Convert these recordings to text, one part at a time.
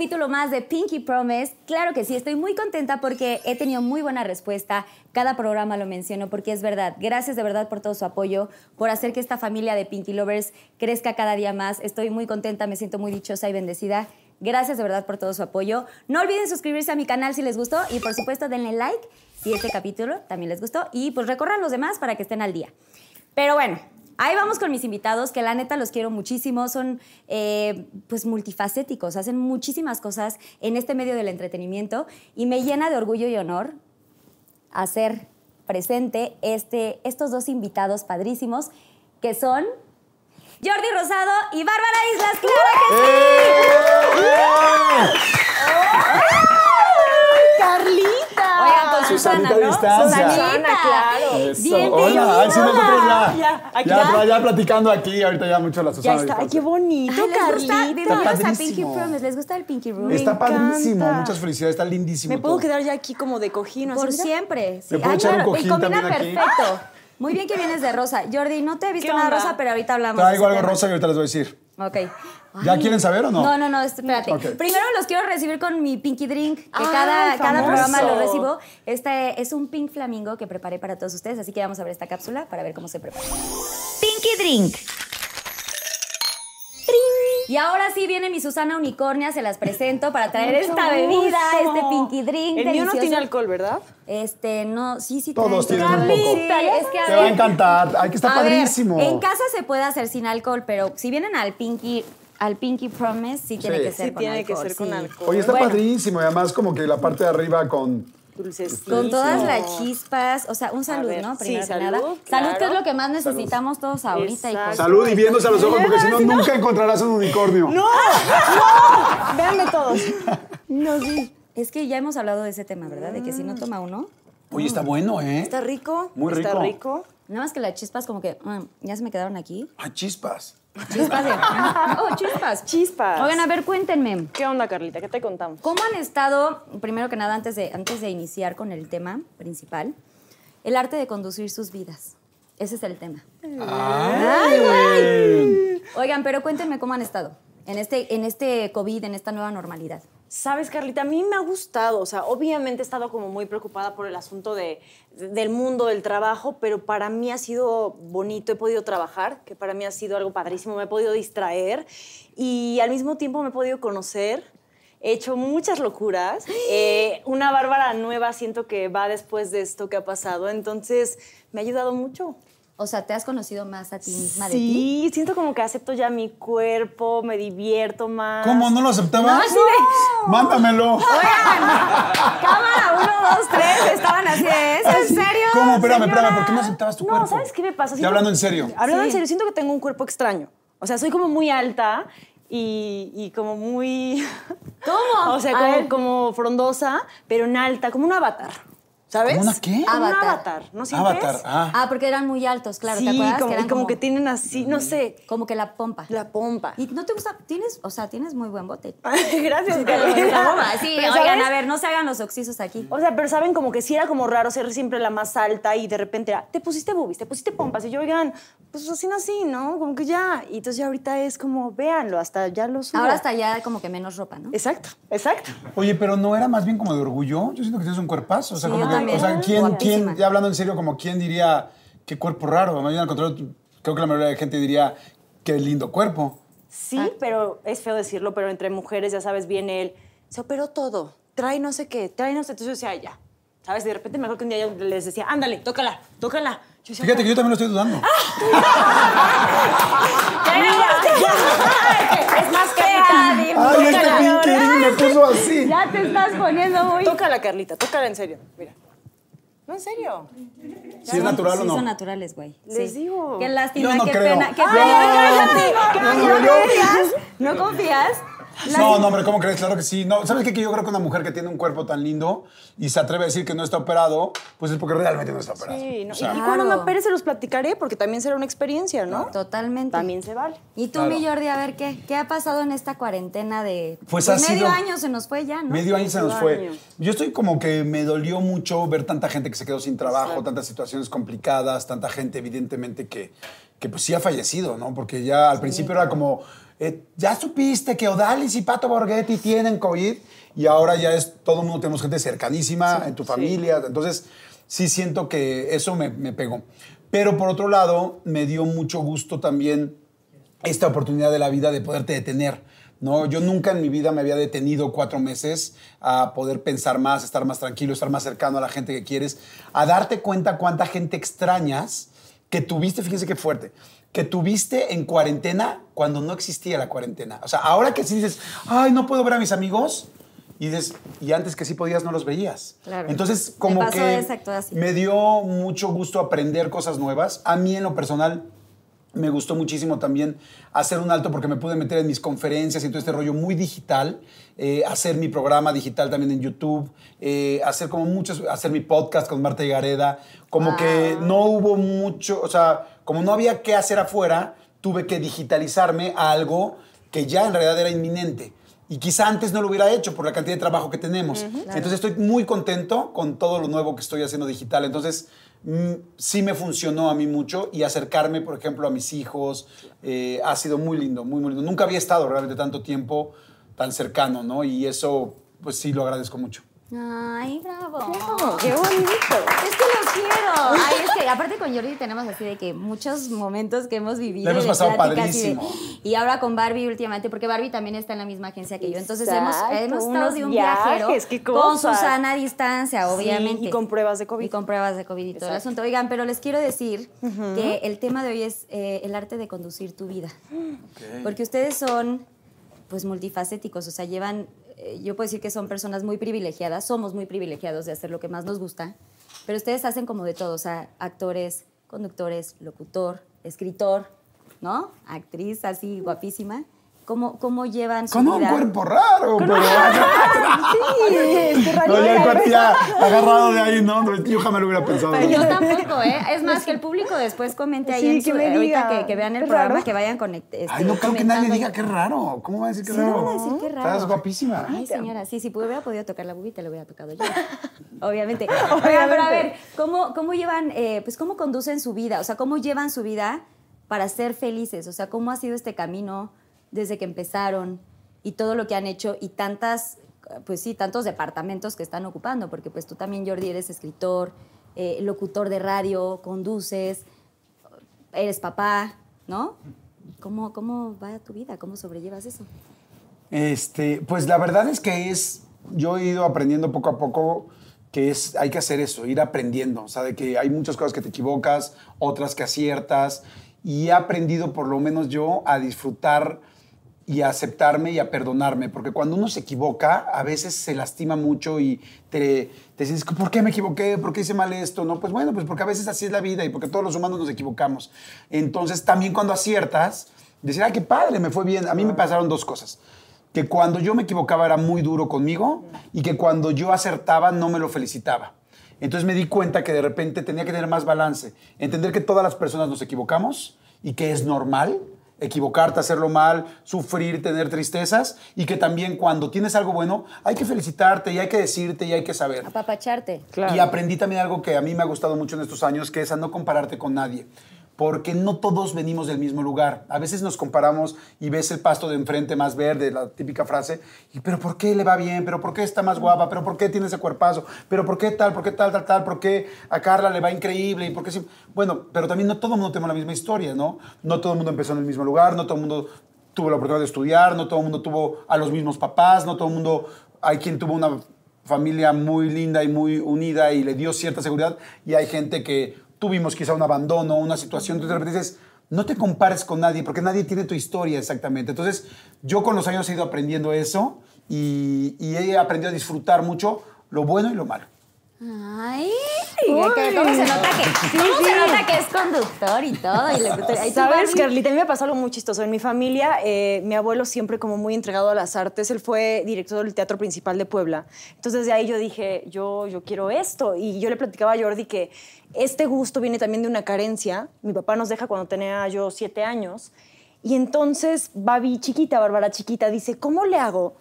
capítulo más de Pinky Promise. Claro que sí, estoy muy contenta porque he tenido muy buena respuesta. Cada programa lo menciono porque es verdad. Gracias de verdad por todo su apoyo, por hacer que esta familia de Pinky Lovers crezca cada día más. Estoy muy contenta, me siento muy dichosa y bendecida. Gracias de verdad por todo su apoyo. No olviden suscribirse a mi canal si les gustó y por supuesto denle like si este capítulo también les gustó y pues recorran los demás para que estén al día. Pero bueno, ahí vamos con mis invitados, que la neta los quiero muchísimo, son eh, pues multifacéticos, hacen muchísimas cosas en este medio del entretenimiento y me llena de orgullo y honor hacer presente este, estos dos invitados padrísimos que son Jordi Rosado y Bárbara Islas. ¡Claro que sí! ¡Carlita! Oigan, con Susana, ¿no? distancia. Susanita. claro. Eso. Bienvenida. Hola, ay, sí, nosotros ya. Ya, aquí ya, ya. platicando aquí, ahorita ya mucho la Ya Susana. está. Ay, qué bonito, Ay, ¿les gusta? Carlita. A Pinky. Promise. ¿Les gusta el Pinky Room? Está padrísimo, muchas felicidades, está lindísimo. Me puedo todo. quedar ya aquí como de cojín. Por siempre. Sí. ¿Me puedo Ay, echar un claro, y cojín combina también aquí? perfecto. Muy bien que vienes de rosa. Jordi, no te he visto ¿Qué nada rosa, pero ahorita hablamos. de Traigo algo rosa y ahorita les voy a decir. Ok. ¿Ya quieren saber o no? No, no, no, espérate. Ok. Primero los quiero recibir con mi Pinky Drink, que Ay, cada, cada programa lo recibo. Este es un Pink Flamingo que preparé para todos ustedes, así que vamos a ver esta cápsula para ver cómo se prepara. Pinky Drink. Y ahora sí viene mi Susana Unicornia, se las presento para traer Mucho esta bebida, gusto. este Pinky Drink El mío no delicioso. tiene alcohol, ¿verdad? Este, no, sí, sí Todos tienen un poco. Carlita, es que a Te va a encantar. Ay, que a ver, padrísimo. en casa se puede hacer sin alcohol, pero si vienen al Pinky, al Pinky Promise, sí tiene Sí. que ser Sí, con tiene que alcohol. ser con sí. alcohol. Oye, está Bueno. padrísimo. Y además, como que la parte de arriba con. Dulcecito. Con todas las chispas, o sea, un salud, ver, ¿no? sí, Primero que salud, nada. claro. Salud, que es lo que más necesitamos todos ahorita. Exacto. Salud y viéndose a los ojos, porque si no, nunca encontrarás un unicornio. ¡No! ¡No! Véanme todos. No, sí. Es que ya hemos hablado de ese tema, ¿verdad? De que si no toma uno, Oye, está bueno, ¿eh? ¿Está rico? Muy Está rico. rico. nada más que las chispas como que mm, ya se me quedaron aquí. Ay, chispas. Chispas de... oh, chispas. Chispas. Oigan, a ver, cuéntenme. ¿Qué onda, Carlita? ¿Qué te contamos? ¿Cómo han estado, primero que nada, antes de, antes de iniciar con el tema principal, el arte de conducir sus vidas? Ese es el tema. Ay, Oigan, pero cuéntenme cómo han estado en este, en este COVID, en esta nueva normalidad. Sabes, Carlita, a mí me ha gustado, o sea, obviamente he estado como muy preocupada por el asunto de, del mundo del trabajo, pero para mí ha sido bonito, he podido trabajar, que para mí ha sido algo padrísimo, me he podido distraer y al mismo tiempo me he podido conocer, he hecho muchas locuras, Eh, una Bárbara nueva siento que va después de esto que ha pasado, entonces me ha ayudado mucho. O sea, ¿te has conocido más a ti misma de ti? Sí, siento como que acepto ya mi cuerpo, me divierto más. ¿Cómo? ¿No lo aceptabas? No, así de- Mándamelo. Cámara, uno, dos, tres, estaban así de eso, ¿en serio? ¿Cómo? Espérame, señora? espérame, ¿por qué no aceptabas tu no, cuerpo? ¿sabes qué me pasa? Siento- hablando en serio. Hablando Sí. en serio, siento que tengo un cuerpo extraño. O sea, soy como muy alta y, y como muy... ¿Cómo? O sea, como frondosa, pero en alta, como un avatar. ¿Sabes? ¿Como una qué? Un Avatar. avatar, ¿no sientes? Avatar. Ah. Ah, porque eran muy altos, claro, sí, ¿te acuerdas? como, que eran y como, que tienen así, no sé, Como que la pompa. la pompa. ¿Y no te gusta? Tienes, o sea, tienes muy buen bote. Gracias, La sí, Pero, oigan, ¿sabes? a ver, no se hagan los oxisos aquí. O sea, pero saben como que sí era como raro ser siempre la más alta y de repente era, te pusiste boobies, te pusiste pompas. Y yo, oigan, pues así nací, ¿no? Como que ya. Y entonces ya ahorita es como, véanlo, hasta ya lo subo. Ahora hasta ya como que menos ropa, ¿no? Exacto, exacto. Oye, pero no era más bien como de orgullo. Yo siento que tienes un cuerpazo. O sea, Sí, como que, también. o sea, ¿quién, quién, ya hablando en serio, como quién diría qué cuerpo raro? Más bien al contrario, creo que la mayoría de gente diría qué lindo cuerpo. Sí, pero es feo decirlo, pero entre mujeres ya sabes bien él, se operó todo, trae no sé qué, trae no sé, entonces yo decía, ya. ¿Sabes? De repente me acuerdo que un día yo les decía, ándale, tócala, tócala. Yo decía, Fíjate que yo también lo estoy dudando. Es más fea, Ay, este me puso así. Ya te estás poniendo muy... tócala, Carlita, tócala en serio. Mira. No, en serio. ¿Si es natural sí o no? son naturales, güey. Les Sí. digo. Qué lástima, Yo no qué creo. pena. Qué pena. cállate, ¿No, cállate. no confías? ¿No confías? No, no, hombre, ¿cómo crees? Claro que sí. No, ¿Sabes qué? Que yo creo que una mujer que tiene un cuerpo tan lindo y se atreve a decir que no está operado, pues es porque realmente no está operado. Sí, no, O sea, y cuando me Claro. opere se los platicaré porque también será una experiencia, ¿no? Totalmente. También se vale. Y tú, Claro. mi Jordi, a ver, ¿qué, ¿qué ha pasado en esta cuarentena de... Pues ha medio sido- año se nos fue ya, ¿no? Medio año se nos fue. año. Yo estoy como que me dolió mucho ver tanta gente que se quedó sin trabajo, Exacto. tantas situaciones complicadas, tanta gente evidentemente que, que pues sí ha fallecido, ¿no? Porque ya al principio era como, eh, ya supiste que Odalis y Pato Borghetti tienen COVID y ahora ya es, todo el mundo tenemos gente cercanísima en tu familia, entonces sí siento que eso me, me pegó. Pero por otro lado, me dio mucho gusto también esta oportunidad de la vida de poderte detener. ¿no? Yo nunca en mi vida me había detenido cuatro meses a poder pensar más, estar más tranquilo, estar más cercano a la gente que quieres, a darte cuenta cuánta gente extrañas que tuviste, fíjense qué fuerte, que tuviste en cuarentena cuando no existía la cuarentena. O sea, ahora que sí dices, ay, no puedo ver a mis amigos, y dices, y antes que sí podías, no los veías. Claro. Entonces, como que exacto así. me dio mucho gusto aprender cosas nuevas. A mí, en lo personal, me gustó muchísimo también hacer un alto porque me pude meter en mis conferencias y todo este rollo muy digital, eh, hacer mi programa digital también en YouTube, eh, hacer como muchos, hacer mi podcast con Marta y Gareda, como que no hubo mucho, o sea, como no había qué hacer afuera, tuve que digitalizarme a algo que ya en realidad era inminente. Y quizá antes no lo hubiera hecho por la cantidad de trabajo que tenemos. Entonces estoy muy contento con todo lo nuevo que estoy haciendo digital. Entonces mm, sí me funcionó a mí mucho y acercarme, por ejemplo, a mis hijos eh, ha sido muy lindo, muy, muy lindo. Nunca había estado realmente tanto tiempo tan cercano, ¿no? Y eso, pues sí, lo agradezco mucho. Ay, bravo. ¡Qué bonito! Es que los quiero. Ay, es que aparte con Jordi tenemos así de que muchos momentos que hemos vivido. La hemos pasado pláticas y de- padrísimo. Y, ahora con Barbie últimamente, porque Barbie también está en la misma agencia que yo. Entonces hemos, Exacto, hemos estado de un viajes, viajero qué con. Susana a distancia, Sí, obviamente. y con pruebas de COVID. Y con pruebas de COVID y todo el asunto. Oigan, pero les quiero decir que el tema de hoy es eh, el arte de conducir tu vida. Porque ustedes son pues multifacéticos, o sea, llevan, yo puedo decir que son personas muy privilegiadas, somos muy privilegiados de hacer lo que más nos gusta, pero ustedes hacen como de todo, o sea, actores, conductores, locutor, escritor, ¿no? Actriz así guapísima. ¿Cómo, cómo llevan su Con un vida? cuerpo raro, pero... Sí, este No, ya el cuate ya agarrado de ahí, no, no, yo jamás lo hubiera pensado. Pero yo tampoco, ¿eh? Es más, que el público después comente ahí Sí, en que su, ahorita diga. que, que vean el programa, raro. que vayan conect, este, Ay, no creo que nadie diga qué raro. ¿Cómo va a decir qué Sí, raro? no van a decir qué raro. Estás guapísima. Ay, señora, sí, si hubiera podido tocar la bubita, le hubiera tocado yo. Obviamente. Oigan, pero a ver, ¿cómo, cómo llevan, eh, pues cómo conducen su vida? O sea, ¿cómo llevan su vida para ser felices? O sea, ¿cómo ha sido este camino desde que empezaron y todo lo que han hecho y tantas, pues sí, tantos departamentos que están ocupando? Porque pues tú también, Jordi, eres escritor, eh, locutor de radio, conduces, eres papá, ¿no? ¿Cómo, ¿Cómo va tu vida? ¿Cómo sobrellevas eso? Este, pues la verdad es que es, yo he ido aprendiendo poco a poco que es, hay que hacer eso, ir aprendiendo, o sea, de que hay muchas cosas que te equivocas, otras que aciertas, y he aprendido por lo menos yo a disfrutar y a aceptarme y a perdonarme, porque cuando uno se equivoca, a veces se lastima mucho y te, te sientes, ¿por qué me equivoqué? ¿Por qué hice mal esto? No, pues bueno, pues porque a veces así es la vida y porque todos los humanos nos equivocamos. Entonces, también cuando aciertas, decir, ay, qué padre, me fue bien. A mí me pasaron dos cosas. Que cuando yo me equivocaba era muy duro conmigo y que cuando yo acertaba no me lo felicitaba. Entonces me di cuenta que de repente tenía que tener más balance, entender que todas las personas nos equivocamos y que es normal equivocarte, hacerlo mal, sufrir, tener tristezas y que también cuando tienes algo bueno hay que felicitarte y hay que decirte y hay que saber. Apapacharte. Claro. Y aprendí también algo que a mí me ha gustado mucho en estos años, que es a no compararte con nadie. Porque no todos venimos del mismo lugar. A veces nos comparamos y ves el pasto de enfrente más verde, la típica frase, y pero ¿por qué le va bien? ¿Pero por qué está más guapa? ¿Pero por qué tiene ese cuerpazo? ¿Pero por qué tal? ¿Por qué tal, tal, tal? ¿Por qué a Carla le va increíble? ¿Y por qué sí? Bueno, pero también no todo el mundo tenemos la misma historia, ¿no? No todo el mundo empezó en el mismo lugar, no todo el mundo tuvo la oportunidad de estudiar, no todo el mundo tuvo a los mismos papás, no todo el mundo, hay quien tuvo una familia muy linda y muy unida y le dio cierta seguridad y hay gente que tuvimos quizá un abandono, una situación, entonces de repente dices, no te compares con nadie porque nadie tiene tu historia exactamente. Entonces yo con los años he ido aprendiendo eso y, y he aprendido a disfrutar mucho lo bueno y lo malo. Ay, ¿cómo se nota que, cómo se nota que es conductor y todo? Y le- ¿Sabes? Carlita? A mí me pasó algo muy chistoso. En mi familia, eh, mi abuelo siempre como muy entregado a las artes. Él fue director del Teatro Principal de Puebla. Entonces, de ahí yo dije, yo, yo quiero esto. Y yo le platicaba a Jordi que este gusto viene también de una carencia. Mi papá nos deja cuando tenía yo siete años. Y entonces, Babi chiquita, Bárbara chiquita, dice, ¿cómo le hago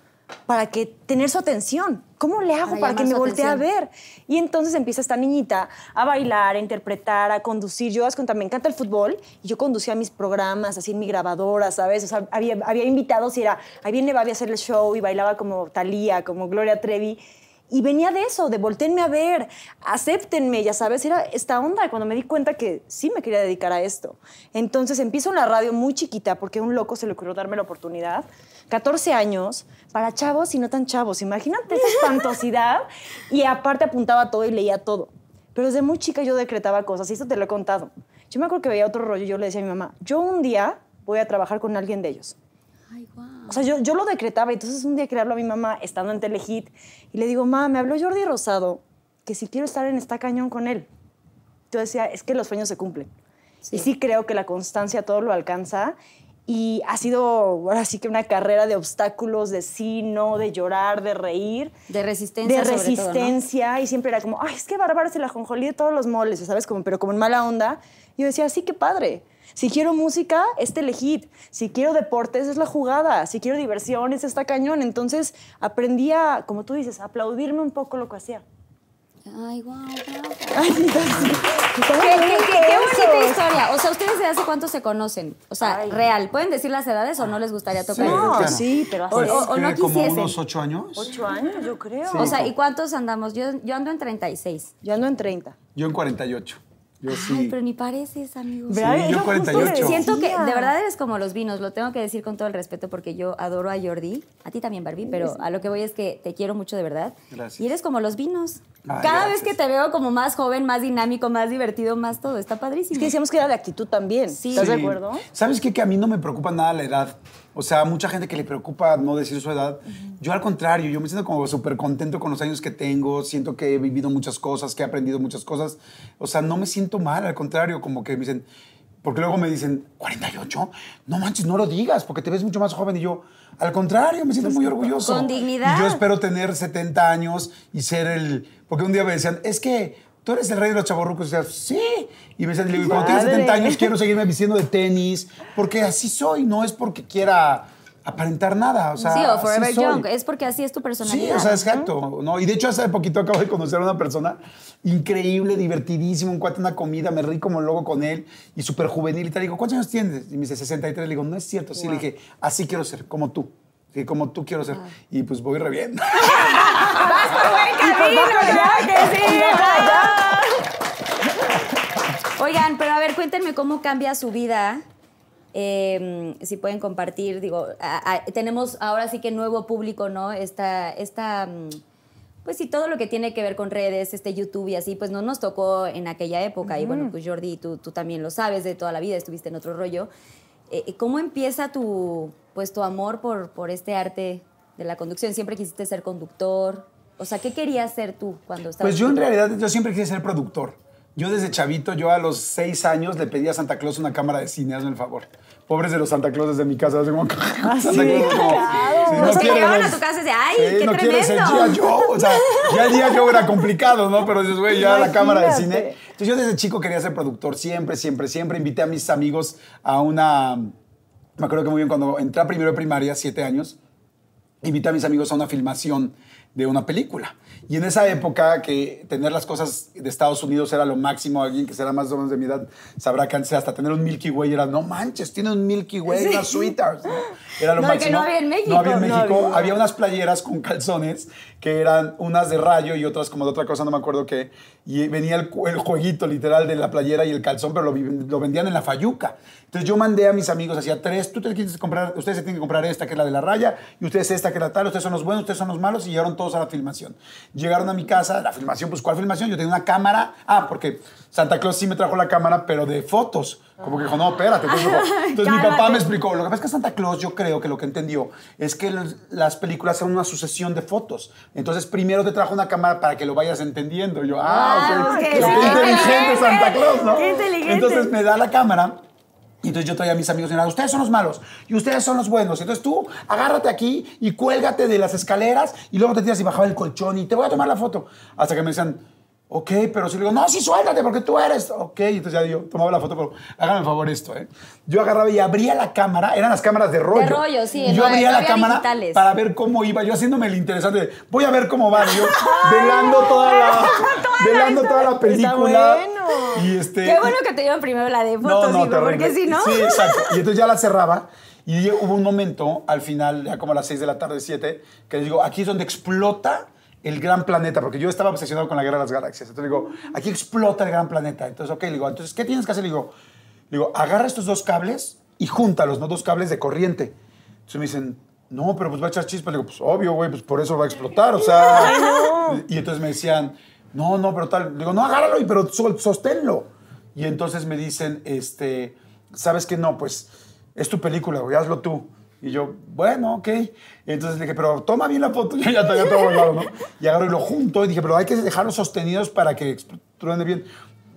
para que tener su atención? ¿Cómo le hago Para para, que me voltee a ver? Y entonces empieza esta niñita a bailar, a interpretar, a conducir. Yo, cuenta, me encanta el fútbol y yo conducía mis programas así en mi grabadora, ¿sabes? O sea, había, había invitados y era, ahí viene Babi a hacer el show y bailaba como Thalía, como Gloria Trevi. Y venía de eso, de volteenme a ver, acéptenme, ya sabes, era esta onda cuando me di cuenta que sí me quería dedicar a esto. Entonces empiezo en la radio muy chiquita porque a un loco se le ocurrió darme la oportunidad. 14 años, para chavos y no tan chavos. Imagínate esa espantosidad. Y aparte apuntaba todo y leía todo. Pero desde muy chica yo decretaba cosas y esto te lo he contado. Yo me acuerdo que veía otro rollo y yo le decía a mi mamá, yo un día voy a trabajar con alguien de ellos. Ay, guau. O sea, yo, yo lo decretaba. Entonces un día que le hablo a mi mamá, estando en Telehit, y le digo, mamá, me habló Jordi Rosado que si quiero estar en esta cañón con él. Yo decía, es que los sueños se cumplen. Y sí creo que la constancia todo lo alcanza. Y ha sido ahora sí que una carrera de obstáculos, de sí, no, de llorar, de reír. De resistencia De sobre todo, ¿no? resistencia. Y siempre era como, ay, es que Bárbara es el ajonjolí de todos los moles, ¿sabes? Como, pero como en mala onda. Y yo decía, sí, qué padre. Si quiero música, es Telehit. Si quiero deportes, es la jugada. Si quiero diversión, es esta cañón. Entonces aprendí a, como tú dices, a aplaudirme un poco lo que hacía. Ay, guau, guau. Ay, sí, sí. Qué, qué- qué- qué bonita historia. O sea, ¿ustedes desde hace cuánto se conocen? O sea, Ay. real. ¿Pueden decir las edades o no les gustaría tocar? Sí? No, claro. sí, pero hace O- o- Creo no que como quisiesen. unos ocho años. ocho años, yo creo. O sea, ¿y cuántos andamos? Yo, yo ando en 36. Yo ando en 30. Yo en 48. Yo sí. Ay, pero ni pareces, amigo. ¿Verdad? yo Yo justo 48. le Siento que de verdad eres como los vinos, lo tengo que decir con todo el respeto porque yo adoro a Jordi, a ti también Barbie, pero a lo que voy es que te quiero mucho de verdad. Gracias. Y eres como los vinos. Ay, Cada gracias. vez que te veo como más joven, más dinámico, más divertido, más todo, está padrísimo. Es que decíamos que era de actitud también. Sí. ¿Estás de Sí. acuerdo? ¿Sabes qué? Que a mí no me preocupa nada la edad. O sea, mucha gente que le preocupa no decir su edad. Yo al contrario, yo me siento como súper contento con los años que tengo. Siento que he vivido muchas cosas, que he aprendido muchas cosas. O sea, no me siento mal, al contrario, como que me dicen... Porque luego me dicen, ¿48? No manches, no lo digas, porque te ves mucho más joven. Y yo, al contrario, me siento muy orgulloso. Con dignidad. Y yo espero tener 70 años y ser el... Porque un día me decían, es que tú eres el rey de los chavorrucos. Y decía, sí. Y me digo, "Y cuando Padre. 70 años quiero seguirme vistiendo de tenis, porque así soy, no es porque quiera aparentar nada. O sea, sí, o Forever. Young, es porque así es tu personalidad. Sí, o sea, exacto. ¿no? Y de hecho, hace poquito acabo de conocer a una persona increíble, divertidísimo, un cuate, una comida, me reí como loco con él y súper juvenil y tal. Le digo, ¿cuántos años tienes? Y me dice 63. Le digo, no es cierto. Sí, le dije, así quiero ser, como tú. Sí, como tú quiero ser. Ah. Y pues voy re bien. ¡Vas por buen camino! ¡Ya que sí! Oigan, pero a ver, cuéntenme cómo cambia su vida. Eh, si pueden compartir, digo, a- a- tenemos ahora sí que nuevo público, ¿no? Esta, esta, mm, pues sí, todo lo que tiene que ver con redes, este YouTube y así, pues no nos tocó en aquella época. Y bueno, pues Jordi, tú, tú también lo sabes de toda la vida, estuviste en otro rollo. Eh, ¿Cómo empieza tu, pues, tu amor por, por este arte de la conducción? ¿Siempre quisiste ser conductor? O sea, ¿qué querías ser tú cuando estabas Pues yo en realidad, yo siempre quise ser productor. Yo desde chavito, yo a los seis años le pedí a Santa Claus una cámara de cine, hazme el favor. Pobres de los Santa Clauses de mi casa. Así como, Santa Claus como, claro. sí, Los que quiero llegaban a tu casa y decían, ¡ay, Sí, qué no quiere ser tremendo! G.I. Joe. O sea, ya el día Joe era complicado, ¿no? Pero dices, güey, ya la cámara de Imagínate. cine. Entonces yo desde chico quería ser productor, siempre, siempre, siempre. Invité a mis amigos a una... Me acuerdo que muy bien, cuando entré a primero de primaria, siete años, invité a mis amigos a una filmación de una película. Y en esa época que tener las cosas de Estados Unidos era lo máximo, alguien que será más o menos de mi edad sabrá que antes hasta tener un Milky Way era, no manches, tiene un Milky Way, una Sweetheart. ¿no? Era lo No, que máximo. no había en México. No había en No México. había. había unas playeras con calzones que eran unas de rayo y otras como de otra cosa, no me acuerdo qué. Y venía el, el jueguito literal de la playera y el calzón, pero lo, lo vendían en la Fayuca. Entonces yo mandé a mis amigos, hacía tres, tú te que comprar, ustedes se tienen que comprar esta, que es la de la raya, y ustedes esta, que era tal, ustedes son los buenos, ustedes son los malos, y llegaron todos a la filmación. Llegaron a mi casa, la filmación, pues, ¿cuál filmación? Yo tenía una cámara. Ah, porque Santa Claus sí me trajo la cámara, pero de fotos. Como que dijo, no, espérate. Entonces, entonces mi papá me explicó. Lo que pasa es que Santa Claus, yo creo que lo que entendió es que los- las películas son una sucesión de fotos. Entonces, primero te trajo una cámara para que lo vayas entendiendo. Y yo, ah, Ah, ok. ok, Qué sí, inteligente inteligente. Santa Claus, ¿no? Qué inteligente. Entonces me da la cámara. Y entonces yo traía a mis amigos y era, ustedes son los malos y ustedes son los buenos. Entonces tú agárrate aquí y cuélgate de las escaleras y luego te tiras y bajaba el colchón y te voy a tomar la foto. Hasta que me decían, ok, pero si le digo, no, sí, suéltate porque tú eres. Ok, entonces ya yo tomaba la foto, pero háganme el favor esto, ¿eh? Yo agarraba y abría la cámara, eran las cámaras de rollo. rollo, sí, Y yo no- abría no la cámara digitales. para ver cómo iba, yo haciéndome el interesante. de, Voy a ver cómo va. Yo velando toda la, velando toda la película. Y este, Qué bueno que te dieron primero la de fotos, digo, terrible. porque si no... Sí, exacto. Y entonces ya la cerraba. Y hubo un momento, al final, ya como a las 6 de la tarde, 7, que les digo, aquí es donde explota el gran planeta, porque yo estaba obsesionado con la guerra de las galaxias. Entonces digo, aquí explota el gran planeta. Entonces, ok, le digo, entonces, ¿qué tienes que hacer? Le digo, le digo, agarra estos dos cables y júntalos, ¿no? Dos cables de corriente. Entonces me dicen, no, pero pues va a echar chispas. Le digo, pues obvio, güey, pues por eso va a explotar, o sea. Y entonces me decían, no, no, pero tal. Digo, no, agárralo, pero so- sosténlo. Y entonces me dicen, este, ¿sabes qué? No, pues es tu película, güey, hazlo tú. Y yo, bueno, ok. Entonces le dije, pero toma bien la foto. Yo ya ¿no? Y agarro y lo junto y dije, pero hay que dejarlos sostenidos para que truene bien.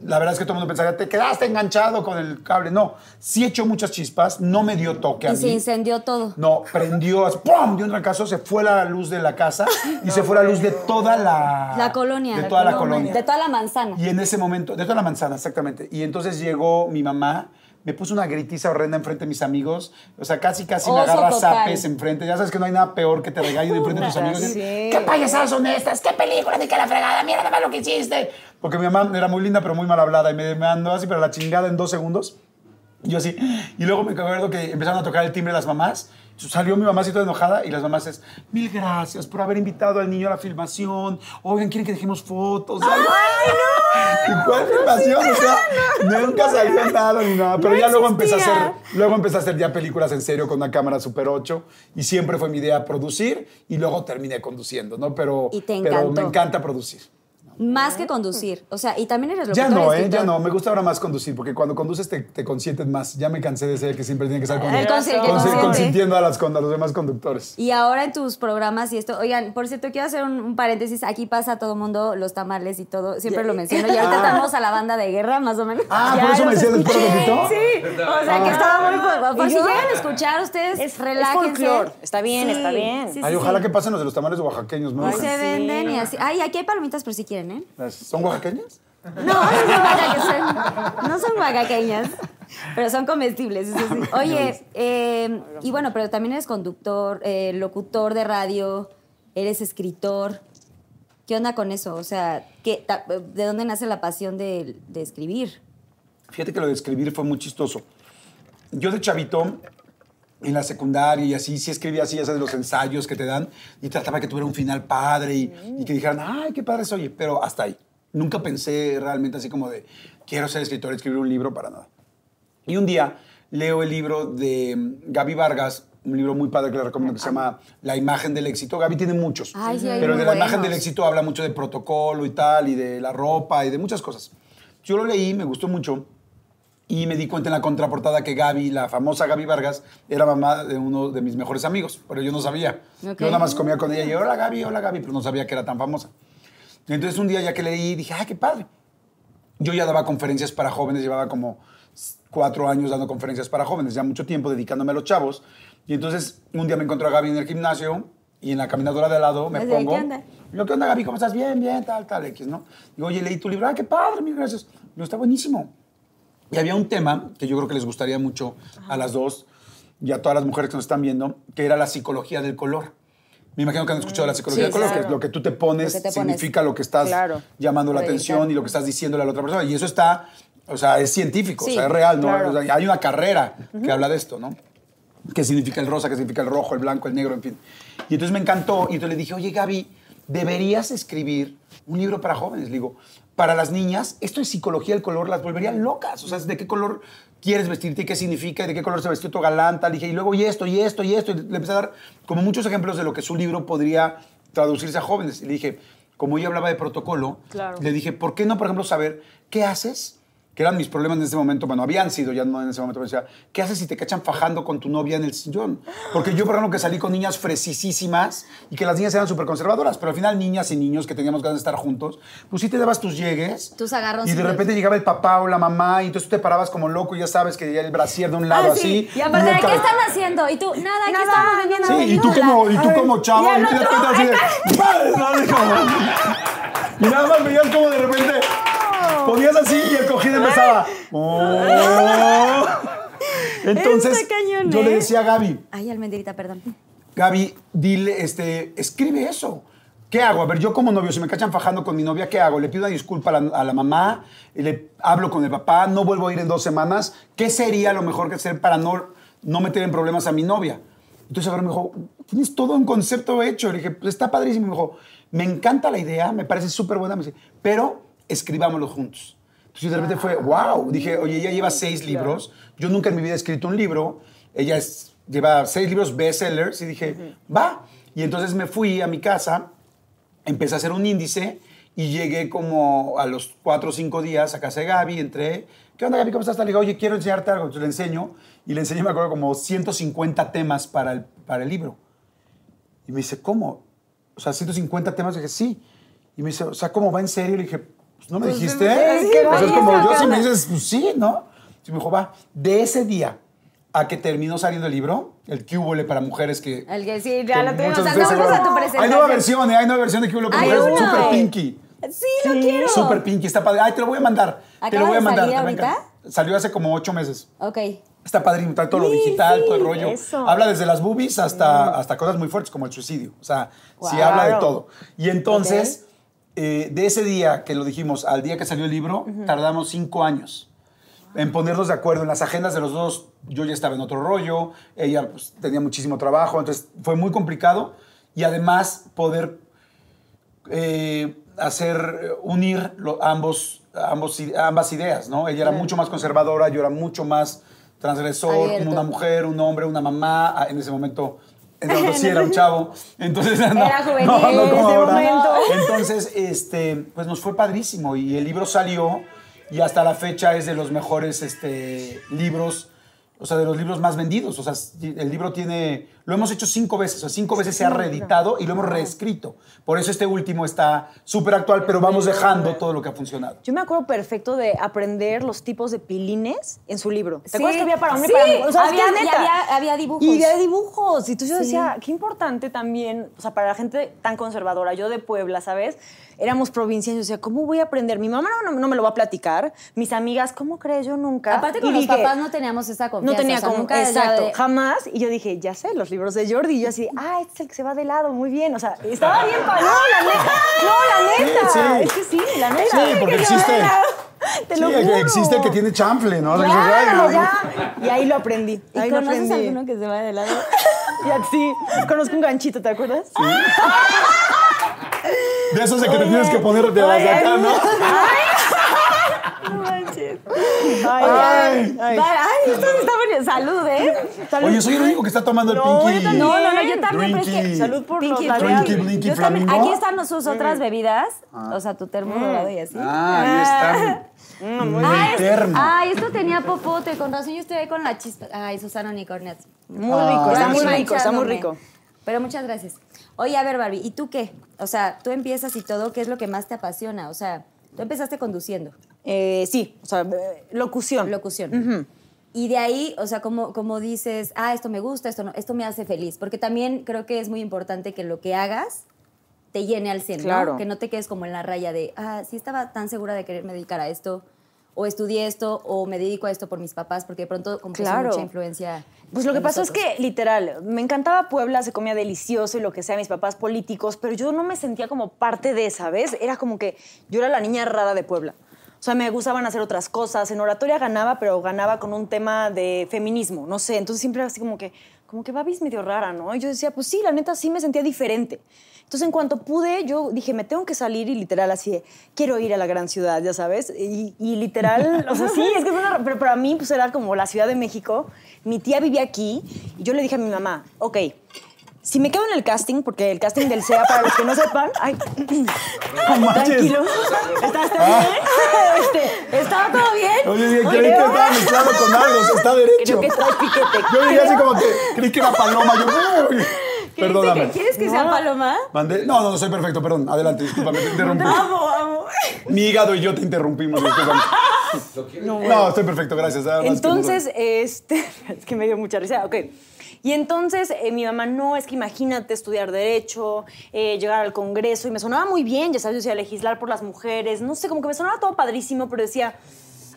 La verdad es que todo el mundo pensaría, te quedaste enganchado con el cable. No, sí echó muchas chispas, no me dio toque a Y se mí. incendió todo. No, prendió, así, ¡pum! De un trancazo, se fue la luz de la casa y se fue la luz de toda la... La colonia. De toda la colonia. De toda la manzana. Y en ese momento, de toda la manzana, exactamente. Y entonces llegó mi mamá, me puso una gritiza horrenda enfrente de mis amigos. O sea, casi, casi me Oso agarra total. zapes enfrente. Ya sabes que no hay nada peor que te regañen enfrente de tus amigos. Sí. ¿Qué payasadas son estas? ¿Qué película? Ni que la fregada. Mira nada más lo que hiciste. Porque mi mamá era muy linda, pero muy mal hablada. Y me me mandó así, pero la chingada en dos segundos. Y yo así. Y luego me acuerdo que empezaron a tocar el timbre las mamás. Salió mi mamá toda enojada y las mamás es, mil gracias por haber invitado al niño a la filmación. Oigan, ¿quieren que dejemos fotos? ¡Ay, no! ¿Y cuál filmación? O sea, nunca salió nada ni nada. Pero ya luego empecé a hacer, luego empecé a hacer ya películas en serio con una cámara Super 8 y siempre fue mi idea producir y luego terminé conduciendo, ¿no? Pero, Y te pero me encanta producir. Más que conducir. O sea, y también eres Ya locutor no, ¿eh? Ya escritor. no. Me gusta ahora más conducir, porque cuando conduces te, te consientes más. Ya me cansé de ser el que siempre tiene que estar con El consi- consi- consintiendo a, las, con- a los demás conductores. Y ahora en tus programas y esto, oigan, por cierto, quiero hacer un, un paréntesis. Aquí pasa todo el mundo, los tamales y todo, siempre lo menciono. Y ahorita estamos a la banda de guerra, más o menos. Ah, Ya ¿por eso me decías después ratito? Sí, o sea que estaba muy. Por, por ¿Y si yo? llegan a escuchar, ustedes Es- es relájense. folclor. Está bien, está bien. Sí, sí, Ay, sí. ojalá que pasen los de los tamales oaxaqueños, ¿no? Y se venden y así. Ay, aquí hay palomitas por si quieren, ¿Son oaxaqueñas? No, no son oaxaqueñas. No son oaxaqueñas, pero son comestibles, eso sí. Oye, eh, y bueno, pero también eres conductor, eh, locutor de radio, eres escritor. ¿Qué onda con eso? O sea, ¿qué, ta- ¿de dónde nace la pasión de, de escribir? Fíjate que lo de escribir fue muy chistoso. Yo de chavito, en la secundaria y así, sí escribía así, ya sabes, los ensayos que te dan y trataba que tuviera un final padre y, y que dijeran, ay, qué padre soy, pero hasta ahí. Nunca pensé realmente así como de, quiero ser escritor, escribir un libro, para nada. Y un día leo el libro de mm, Gaby Vargas, un libro muy padre que le recomiendo que se llama La imagen del éxito. Gaby tiene muchos, Ay, sí, pero de la imagen buenos. del éxito habla mucho de protocolo y tal, y de la ropa y de muchas cosas. Yo lo leí, me gustó mucho. Y me di cuenta en la contraportada que Gaby, la famosa Gaby Vargas, era mamá de uno de mis mejores amigos, pero yo no sabía. Yo nada más comía con ella y hola Gaby, hola Gaby, pero no sabía que era tan famosa. Y entonces un día ya que leí, dije, ay, qué padre. Yo ya daba conferencias para jóvenes, llevaba como cuatro años dando conferencias para jóvenes, ya mucho tiempo dedicándome a los chavos. Y entonces un día me encontré a Gaby en el gimnasio y en la caminadora de al lado me pongo. ¿qué onda? Yo, ¿qué onda, Gaby? ¿Cómo estás? Bien, bien, tal, tal, X, ¿no? Digo, oye, leí tu libro. ¡Ay, qué padre! Mil gracias. Digo, está buenísimo. Y había un tema que yo creo que les gustaría mucho a las dos y a todas las mujeres que nos están viendo, que era la psicología del color. Me imagino que han escuchado la psicología Sí, del color, claro. que es lo que tú te pones, significa lo que estás Claro. llamando la atención y lo que estás diciéndole a la otra persona. Y eso está, o sea, es científico, Sí, o sea, es real, ¿no? claro. O sea, hay una carrera que habla de esto, ¿no? ¿Qué significa el rosa? ¿Qué significa el rojo, el blanco, el negro, en fin? Y entonces me encantó y entonces le dije, oye, Gaby, deberías escribir un libro para jóvenes. Le digo, para las niñas, esto es psicología del color, las volvería locas. O sea, ¿de qué color quieres vestirte y qué significa y de qué color se vestió tu galán, tal. Y dije, y luego y esto, y esto, y esto. Y le empecé a dar como muchos ejemplos de lo que su libro podría traducirse a jóvenes. Y le dije, como ella hablaba de protocolo, Claro. le dije, ¿por qué no, por ejemplo, saber qué haces? Que eran mis problemas en ese momento, bueno, habían sido ya no en ese momento, pero decía, ¿qué haces si te cachan fajando con tu novia en el sillón? Porque yo, por ejemplo, que salí con niñas fresisísimas y que las niñas eran súper conservadoras, pero al final niñas y niños que teníamos ganas de estar juntos, pues sí te dabas tus llegues. Tus Y agarroncitos. de repente llegaba el papá o la mamá y entonces tú te parabas como loco y ya sabes que ya el brasier de un lado Ah, sí. así. Y aparte, ¿de qué cabe- están haciendo? Y tú, nada, aquí Nada, estamos vendiendo Sí, y tú como, y tú como chavo, Y y, el te das otro, cuenta así y nada más veías como de repente ponías así y el cojín empezaba. ¡Oh! Entonces, yo le ¿eh? decía a Gaby, Ay, almenderita, perdón. Gaby, dile, este, escribe eso. ¿Qué hago? A ver, yo como novio, si me cachan fajando con mi novia, ¿qué hago? ¿Le pido una disculpa a la, a la mamá? ¿Le hablo con el papá? ¿No vuelvo a ir en dos semanas? ¿Qué sería lo mejor que hacer para no, no meter en problemas a mi novia? Entonces ahora me dijo, tienes todo un concepto hecho. Le dije, pues está padrísimo. Me dijo, me encanta la idea, me parece súper buena. Me dice, pero escribámoslo juntos. Entonces de repente fue, wow. Dije, oye, ella lleva seis libros. Yo nunca en mi vida he escrito un libro. Ella es, lleva seis libros bestsellers. Y dije, va. Y entonces me fui a mi casa, empecé a hacer un índice y llegué como a los cuatro o cinco días a casa de Gaby. Entré, ¿qué onda Gaby? ¿Cómo estás? Le digo, oye, quiero enseñarte algo. Entonces le enseño. Y le enseñé, me acuerdo, como 150 temas para el, para el libro. Y me dice, ¿cómo? O sea, 150 temas. Y dije, sí. Y me dice, o sea, ¿cómo va en serio? Le dije, pues no me dijiste. sí, Pues va, es como, yo si me dices, pues sí, ¿no? Y me dijo, va. De ese día a que terminó saliendo el libro, el QVL para mujeres que... El que sí, ya lo tuvimos. Hasta ustedes vamos a tu presentación. Hay nueva versión, ¿eh? hay nueva versión de QVL para mujeres, una. super pinky. Sí, lo quiero. Super pinky, está padre. Ay, te lo voy a mandar. te ¿Acaba lo voy a mandar. salir te ahorita? Salió hace como ocho meses. Ok. Está padrísimo, trae todo lo Sí, digital, todo el sí, rollo. eso. Habla desde las boobies hasta, hasta cosas muy fuertes como el suicidio. O sea, sí Wow. habla de todo. Y entonces, eh, de ese día que lo dijimos al día que salió el libro, tardamos cinco años en ponernos de acuerdo en las agendas de los dos. Yo ya estaba en otro rollo, ella pues, tenía muchísimo trabajo, entonces fue muy complicado. Y además poder eh, hacer, eh, unir lo- ambos, ambos, ambas ideas, ¿no? Ella era mucho más conservadora, yo era mucho más transgresor, Abierto. una mujer, un hombre, una mamá, ah, en ese momento... Momento sí era un chavo, entonces no, Era juvenil no, no en como ese ahora. momento. Entonces, este, pues nos fue padrísimo y el libro salió y hasta la fecha es de los mejores este, libros, o sea, de los libros más vendidos. O sea, el libro tiene, lo hemos hecho cinco veces, o sea, cinco veces se ha reeditado y lo hemos reescrito. Por eso este último está súper actual, pero vamos dejando todo lo que ha funcionado. Yo me acuerdo perfecto de aprender los tipos de pilines en su libro. ¿Te Sí. acuerdas que había para hombre Sí, y para mujer? O sea, es que había- es y neta. había- había dibujos. Y había dibujos. Y entonces yo Sí. decía, qué importante también, o sea, para la gente tan conservadora, yo de Puebla, ¿sabes? Éramos provincianos, yo decía, ¿cómo voy a aprender? Mi mamá no, no- no me lo va a platicar, mis amigas, ¿cómo crees? Yo nunca. Aparte con Y los dije, papás no teníamos esa confianza. no tenía o sea, como, nunca exacto, de- jamás. Y yo dije, ya sé, los libros de Jordi. Y yo así, ah, este es el que se va de lado, muy bien. O sea, estaba bien para. No, la neta. No, la neta. Sí, sí. Es que sí, la neta. Sí, porque existe-. Te lo Sí, juro. existe el que tiene chanfle, ¿no? O sea, que dices, "Ay, Claro, no". ya. Y ahí lo aprendí. ¿Y Ahí lo conoces aprendí. alguno que se va de lado? Y así, conozco un ganchito, ¿te acuerdas? De esos de que te tienes que poner de las de acá, ¿no? Ay, Ay. ay. Ay, esto se está poniendo. Salud, ¿eh? Salud. Oye, soy el único que está tomando el No, pinky. yo también. No, no, no, yo también, pero es que... Salud por Pinky, los Drinky, labiales. blinky, Yo también- aquí están sus otras bebidas, o sea, tu termo dorado y así. Ah, ahí están. Muy Ah, es- eterno. Ay, esto tenía popote, con razón yo estoy ahí con la chispa. Ay, Susana Unicornias. Muy rico, está muy Ay, rico, está muy rico. Pero muchas gracias. Oye, a ver, Barbie, ¿y tú qué? O sea, tú empiezas y todo, ¿qué es lo que más te apasiona? O sea, tú empezaste conduciendo, Eh, sí, o sea, eh, locución. locución. Y de ahí, o sea, como, como dices, ah, esto me gusta, esto no, esto me hace feliz. Porque también creo que es muy importante que lo que hagas te llene al 100, ¿no? Claro. Que no te quedes como en la raya de, ah, sí estaba tan segura de quererme dedicar a esto, o estudié esto, o me dedico a esto por mis papás, porque de pronto como Claro. mucha influencia. Pues lo que pasó nosotros. es que, literal, me encantaba Puebla, se comía delicioso y lo que sea, mis papás políticos, pero yo no me sentía como parte de, ¿sabes? Era como que yo era la niña rara de Puebla. O sea, me gustaban hacer otras cosas. En oratoria ganaba, pero ganaba con un tema de feminismo, no sé. Entonces siempre era así como que, como que Babi es medio rara, ¿no? Y yo decía, pues sí, la neta sí me sentía diferente. Entonces, en cuanto pude, yo dije, me tengo que salir y literal así de, quiero ir a la gran ciudad, ya sabes. Y, y literal, o sea, sí, es que fue una- pero para mí pues era como la Ciudad de México. Mi tía vivía aquí y yo le dije a mi mamá, ok, si me quedo en el casting, porque el casting del SEA, para los que no sepan, ay, tranquilo, ¿estás bien? Este, ¿Estaba todo bien? Oye, dije, creí que estaba mezclado con algo, o sea, está derecho. Creo que trae piquete. Yo dije así como que creí que era paloma. Yo, uy, perdóname. ¿Quieres que sea paloma? Mandé- No, no, no, soy perfecto, perdón. Adelante, discúlpame, te interrumpí. Amo, amo. Mi hígado y yo te interrumpimos, discúlpame. No, estoy perfecto, gracias. que no- Entonces, este, es que me dio mucha risa, ok. Y entonces eh, mi mamá, no, es que imagínate estudiar Derecho, eh, llegar al Congreso, y me sonaba muy bien, ya sabes, yo decía, legislar por las mujeres, no sé, como que me sonaba todo padrísimo, pero decía,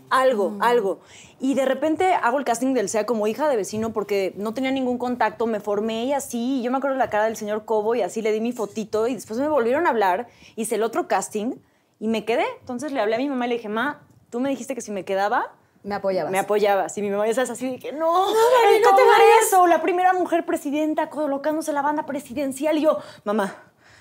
algo, algo. Y de repente hago el casting del SEA como hija de vecino porque no tenía ningún contacto, me formé y así, y yo me acuerdo la cara del señor Cobo y así le di mi fotito, y después me volvieron a hablar, hice el otro casting, y me quedé. Entonces le hablé a mi mamá y le dije, ma, tú me dijiste que si me quedaba, Me apoyabas. me apoyabas. Y mi mamá ya sabes así de que no, Gaby, el no te Congreso, la primera mujer presidenta colocándose la banda presidencial. Y yo, mamá,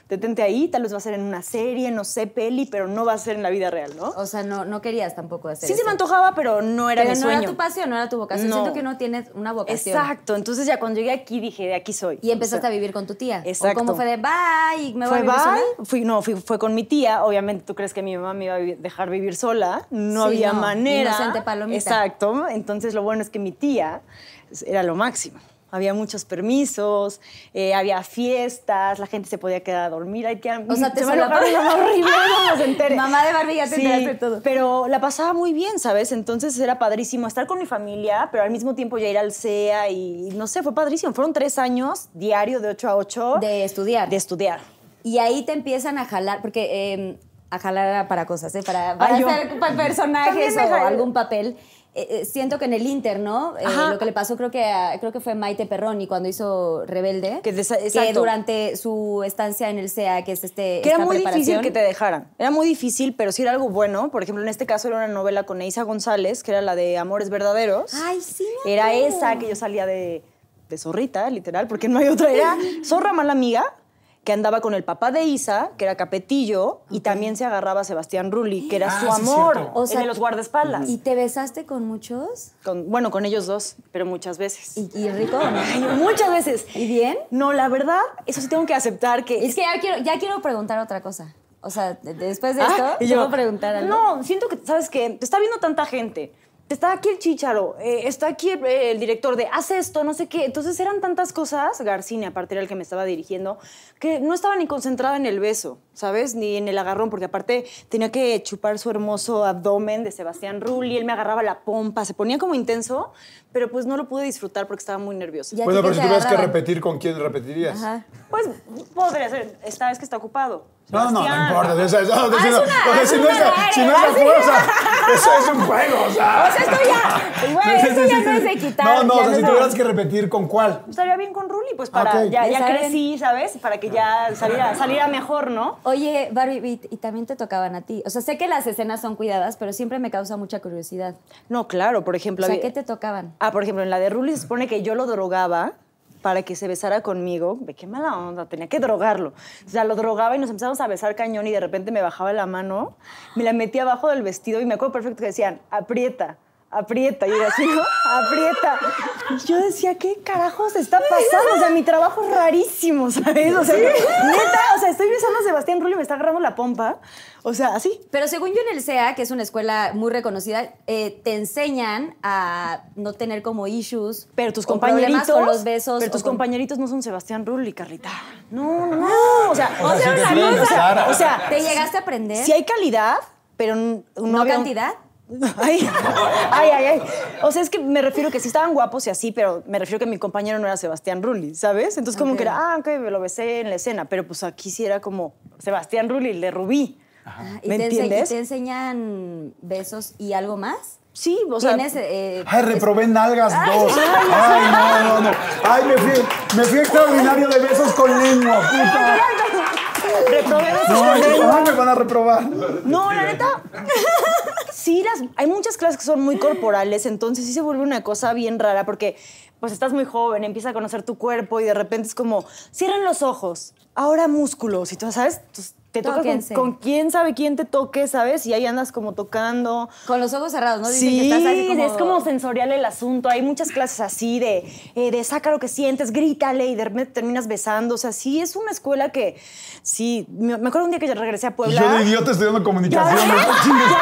detente ahí, tal vez va a ser en una serie, no sé, peli, pero no va a ser en la vida real, ¿no? O sea, no, no querías tampoco hacer Sí se me antojaba, pero no era Pero mi no sueño. era tu pasión, no era tu vocación. No. Siento que uno tiene una vocación. Exacto. Entonces ya cuando llegué aquí dije, de aquí soy. Y empezaste O sea, a vivir con tu tía. Exacto. ¿O cómo fue de bye y me voy Fue a vivir sola? bye, fui, no, fui- fue con mi tía. Obviamente, tú crees que mi mamá me iba a dejar vivir sola. No Sí, había no, manera. inocente palomita. Exacto. Entonces, lo bueno es que mi tía era lo máximo. Había muchos permisos, eh, había fiestas, la gente se podía quedar a dormir. Hay que, O sea, te se mamá horrible, no. Mamá de Barbie, ya te enteraste de todo. Pero la pasaba muy bien, ¿sabes? Entonces era padrísimo estar con mi familia, pero al mismo tiempo ya ir al CEA y no sé, fue padrísimo. Fueron tres años diario de 8 a 8. De estudiar. De estudiar. Y ahí te empiezan a jalar, porque eh, a jalar para cosas, ¿eh? para, para Ay, hacer personajes o algún papel. Eh, eh, siento que en el Inter, ¿no? Eh, lo que le pasó creo que a- creo que fue Maite Perroni cuando hizo Rebelde, Que durante su estancia en el CEA, que es este Que era muy difícil que te dejaran. Era muy difícil, pero sí era algo bueno. Por ejemplo, en este caso era una novela con Eiza González, que era la de Amores Verdaderos. Ay, sí. Era esa que yo salía de, de zorrita, literal, porque no hay otra. Era zorra mala amiga, que andaba con el papá de Isa, que era Capetillo, y también se agarraba a Sebastián Rulli, que era Ah, su sí, amor, cierto. O sea, en los guardaespaldas. ¿Y te besaste con muchos? Con- bueno, con ellos dos, pero muchas veces. ¿Y, y rico no? Muchas veces. ¿Y bien? No, la verdad, eso sí tengo que aceptar que... Es que ya quiero, ya quiero preguntar otra cosa. O sea, de- después de Ah, esto, y ¿te yo, puedo preguntar algo? No, siento que, ¿sabes qué? Te está viendo tanta gente. Está aquí el chicharo, eh, está aquí el, el director de haz esto, no sé qué. Entonces eran tantas cosas, Garcini aparte era el que me estaba dirigiendo, que no estaba ni concentrada en el beso, ¿sabes? Ni en el agarrón, porque aparte tenía que chupar su hermoso abdomen de Sebastián Rulli, él me agarraba la pompa, se ponía como intenso, pero pues no lo pude disfrutar porque estaba muy nerviosa. Ya Bueno, pero si tuvieras que repetir, ¿con quién repetirías? Ajá. Pues podría ser, esta vez que está ocupado. No, no, no importa. O sea, no, Ah, si es no- una- o sea, es si no es a- si no es a aire, fuerza, eso es un juego, o sea. O sea, esto ya, güey, Sí, sí, ya sí, no es de quitar. No, no, ya o sea, si tuvieras que repetir, ¿con cuál? Estaría bien con Rulli, pues para, Ok. ya, ya crecí, ¿sabes? Para que ya saliera, saliera mejor, ¿no? Oye, Barbie, y, y también te tocaban a ti. O sea, sé que las escenas son cuidadas, pero siempre me causa mucha curiosidad. No, claro, por O ejemplo. sea, había- ¿qué te tocaban? Ah, por ejemplo, en la de Rulli se supone que yo lo drogaba para que se besara conmigo. Ve qué mala onda, tenía que drogarlo. O sea, lo drogaba y nos empezamos a besar cañón y de repente me bajaba la mano, me la metía abajo del vestido y me acuerdo perfecto que decían, aprieta. Aprieta, y yo así, ¿no? Aprieta. Y yo decía, ¿qué carajos está pasando? O sea, mi trabajo es rarísimo, ¿sabes? O sea, neta, o sea, estoy besando a Sebastián Rulli y me está agarrando la pompa. O sea, así. Pero según yo en el CEA, que es una escuela muy reconocida, eh, te enseñan a no tener como issues. Pero tus compañeritos. con los besos. Pero tus con- compañeritos no son Sebastián Rulli, Carlita. No, no, no. O sea, O sea, si te una quieren cosa- besar a- o sea, ¿Te llegaste a aprender? si hay calidad, pero no, ¿No había cantidad? Ay, ay, ay, ay. O sea, es que me refiero que sí estaban guapos y así, pero me refiero que mi compañero no era Sebastián Rulli, ¿sabes? Entonces, como que era, ah, ok, me lo besé en la escena, pero pues aquí sí era como Sebastián Rulli, el de Rubí. Ah, ¿Y ¿Me te, entiendes? y te enseñan besos y algo más? Sí, o sea. ¿Tienes, eh, Ay, reprobé nalgas dos. Ay, no, no, no. Ay, me fui, me fui extraordinario de besos con lengua, puta. Reprobé besos No, con lengua. me van a reprobar. No, la neta. sí, las, hay muchas clases que son muy corporales, entonces sí se vuelve una cosa bien rara porque pues estás muy joven, empieza a conocer tu cuerpo y de repente es como, cierran los ojos, ahora músculos y tú sabes, Entonces, te toca con, quién sabe quién te toque, ¿sabes? Y ahí andas como tocando. Con los ojos cerrados, ¿no? Dicen Sí, que estás así como... es como sensorial el asunto. Hay muchas clases así de, eh, de saca lo que sientes, grítale y de repente terminas besando. O sea, sí, es una escuela que, sí, me, me acuerdo un día que yo regresé a Puebla. yo de idiota estudiando comunicación. ¿no? Chingues.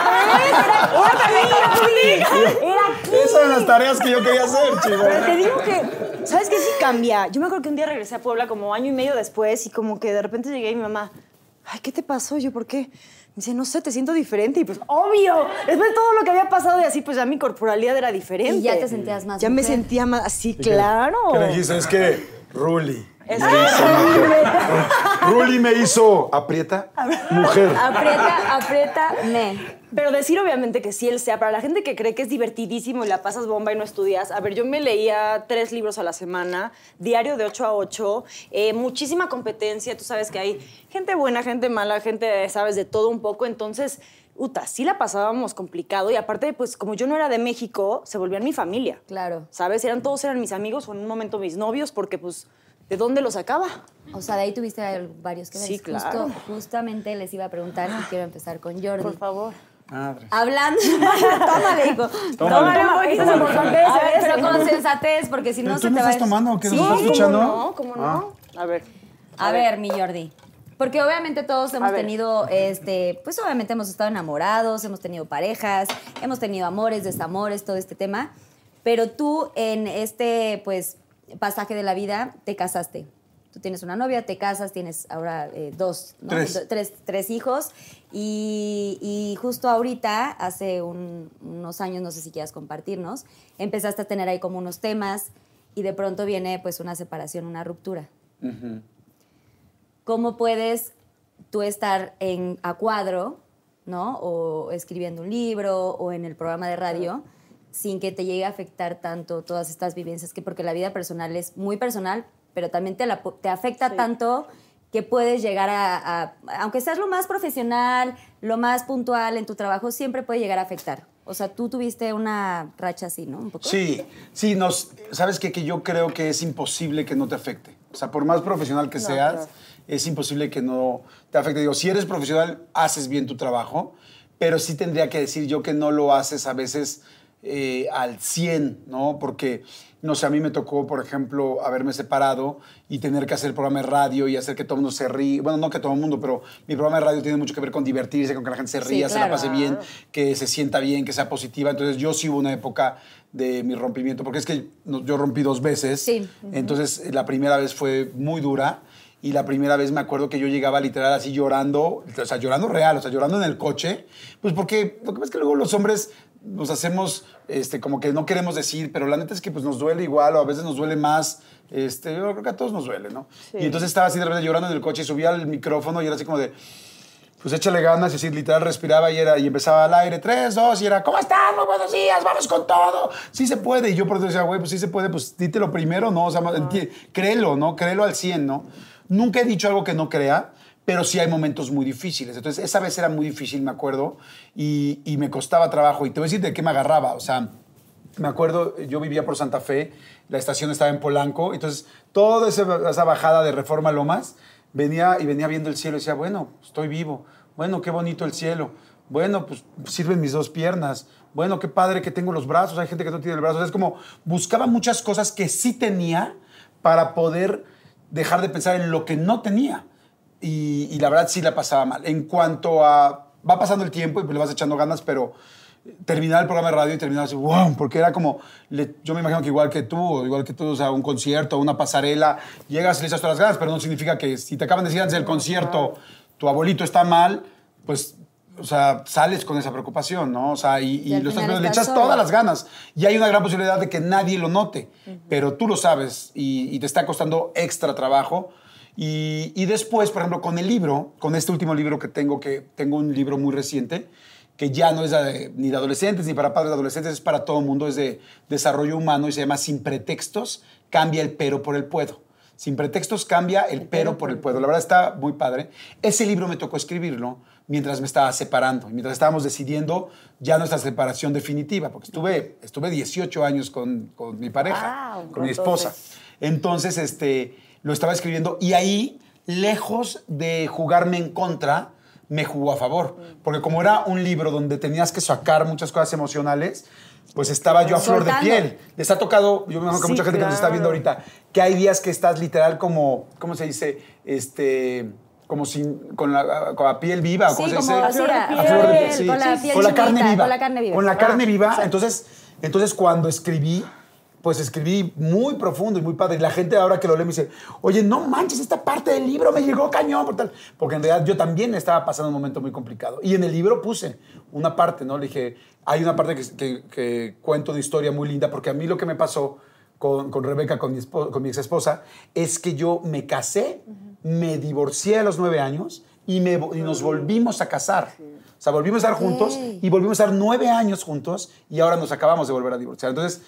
Era aquí. Esas eran las tareas que yo quería hacer, chico. Pero te digo que, ¿sabes qué? Sí cambia. Yo me acuerdo que un día regresé a Puebla como año y medio después y como que de repente llegué y mi mamá, ay, ¿qué te pasó? Yo, ¿por qué? Me dice, no sé, te siento diferente. Y pues, obvio, después de todo lo que había pasado y así, pues ya mi corporalidad era diferente. Y ya te sentías más Ya me sentía más, así, claro. ¿Qué le dijiste? Es que Ruli. Es me hizo mujer. Ruli me hizo aprieta mujer. Aprieta, aprieta, me. Pero decir obviamente que sí él sea, para la gente que cree que es divertidísimo y la pasas bomba y no estudias, a ver, yo me leía tres libros a la semana, diario de 8 a 8, eh, muchísima competencia, tú sabes que hay gente buena, gente mala, gente, sabes, de todo un poco, entonces, uta, sí la pasábamos complicado y aparte, pues como yo no era de México, se volvían mi familia. Claro. ¿Sabes? Eran todos eran mis amigos o en un momento mis novios porque pues ¿de dónde los sacaba? O sea, de ahí tuviste varios que. Sí, claro. Justo- justamente les iba a preguntar y quiero empezar con Jordi. Por favor. Madre. Hablando. Tómale, hijo. Tómale. Tómale, Esto es importante, A ver, ese, pero con sensatez, porque si no ¿Pero se te no va a... estás tomando o qué? Sí, ¿Nos estás ¿cómo escuchando? no? ¿Cómo no? A ver. A ver, mi Jordi. Porque obviamente todos hemos tenido, este, pues obviamente hemos estado enamorados, hemos tenido parejas, hemos tenido amores, desamores, todo este tema. Pero tú en este, pues, pasaje de la vida te casaste. Tú tienes una novia, te casas, tienes ahora eh, dos, ¿no? Tres. Tres, tres hijos. Y, y justo ahorita, hace un- unos años, no sé si quieras compartirnos, empezaste a tener ahí como unos temas y de pronto viene pues una separación, una ruptura. ¿Cómo puedes tú estar en, a cuadro, ¿no? O escribiendo un libro o en el programa de radio sin que te llegue a afectar tanto todas estas vivencias? Que porque la vida personal es muy personal, pero también te, la te afecta Sí. tanto que puedes llegar a, a- aunque seas lo más profesional, lo más puntual en tu trabajo, siempre puede llegar a afectar. O sea, tú tuviste una racha así, ¿no? Un poco. Sí, sí, nos, ¿sabes qué? Que yo creo que es imposible que no te afecte. O sea, por más profesional que seas, claro. es imposible que no te afecte. Digo, si eres profesional, haces bien tu trabajo, pero sí tendría que decir yo que no lo haces a veces eh, al 100, ¿no? Porque, no sé, a mí me tocó, por ejemplo, haberme separado y tener que hacer el programa de radio y hacer que todo el mundo se ríe. Bueno, no que todo el mundo, pero mi programa de radio tiene mucho que ver con divertirse, con que la gente se Sí, ría, se la pase bien, que se sienta bien, que sea positiva. Entonces yo sí hubo una época de mi rompimiento, porque es que yo rompí dos veces. Sí. Entonces la primera vez fue muy dura y la primera vez me acuerdo que yo llegaba literal así llorando, o sea, llorando real, o sea, llorando en el coche, pues porque lo que pasa es que luego los hombres nos hacemos este, como que no queremos decir, pero la neta es que pues nos duele igual o a veces nos duele más. Este, yo creo que a todos nos duele, ¿no? Y entonces estaba así de repente llorando en el coche y subía al micrófono y era así como de, pues échale ganas y así literal respiraba y, era, y empezaba al aire, tres, dos, y era, ¿cómo están? Muy buenos días, vamos con todo. Sí se puede. Y yo por eso decía, güey, pues sí se puede, pues dítelo primero, ¿no? O sea, enti- créelo, ¿no? Créelo al 100, ¿no? Nunca he dicho algo que no crea, pero sí hay momentos muy difíciles. Entonces, esa vez era muy difícil, me acuerdo, y, me costaba trabajo. Y te voy a decir de qué me agarraba, o sea... Me acuerdo, yo vivía por Santa Fe, la estación estaba en Polanco, entonces toda esa, bajada de Reforma Lomas, venía y venía viendo el cielo y decía, bueno, estoy vivo, bueno, qué bonito el cielo, bueno, pues sirven mis dos piernas, bueno, qué padre que tengo los brazos, hay gente que no tiene el brazo, es como buscaba muchas cosas que sí tenía para poder dejar de pensar en lo que no tenía. Y, y la verdad sí la pasaba mal. En cuanto a, va pasando el tiempo y pues le vas echando ganas, pero terminar el programa de radio y terminar así, wow, porque era como, le- yo me imagino que igual que tú, o igual que tú, o sea, un concierto, una pasarela, llegas y le echas todas las ganas, pero no significa que si te acaban de decir antes del concierto, tu abuelito está mal, pues, o sea, sales con esa preocupación, ¿no? O sea, y, y Y lo estás le echas todas las ganas. Y hay una gran posibilidad de que nadie lo note, pero tú lo sabes y, y te está costando extra trabajo. Y, y después, por ejemplo, con el libro, con este último libro que tengo, que tengo un libro muy reciente, que ya no es de- ni de adolescentes ni para padres de adolescentes, es para todo el mundo, es de desarrollo humano y se llama Sin pretextos, cambia el pero por el puedo. Sin pretextos cambia el, pero por el puedo. La verdad está muy padre. Ese libro me tocó escribirlo mientras me estaba separando mientras estábamos decidiendo ya nuestra separación definitiva, porque estuve, estuve 18 años con, con mi pareja, Wow, con mi esposa. entonces. Entonces, este, lo estaba escribiendo y ahí, lejos de jugarme en contra, me jugó a favor. Porque como era un libro donde tenías que sacar muchas cosas emocionales, pues estaba yo a flor de piel. Les ha tocado, yo me imagino que Sí, mucha gente que nos está viendo claro. ahorita, que hay días que estás literal como, ¿cómo se dice? Este, como sin, con la, con la piel viva. Sí, ¿cómo se dice? a- A flor de piel, sí. con la piel Con la carne viva. con la carne viva. Con la Ah, carne viva. Entonces, entonces, cuando escribí, pues escribí muy profundo y muy padre. Y la gente ahora que lo lee me dice, oye, no manches, esta parte del libro me llegó cañón. Por tal. Porque en realidad yo también estaba pasando un momento muy complicado. Y en el libro puse una parte, ¿no? Le dije, hay una parte que, que- que cuento una historia muy linda, porque a mí lo que me pasó con, con Rebeca, con mi, con mi ex esposa, es que yo me casé, me divorcié a los nueve años y, me, y nos volvimos a casar. O sea, volvimos a estar juntos y volvimos a estar nueve años juntos y ahora nos acabamos de volver a divorciar. Entonces,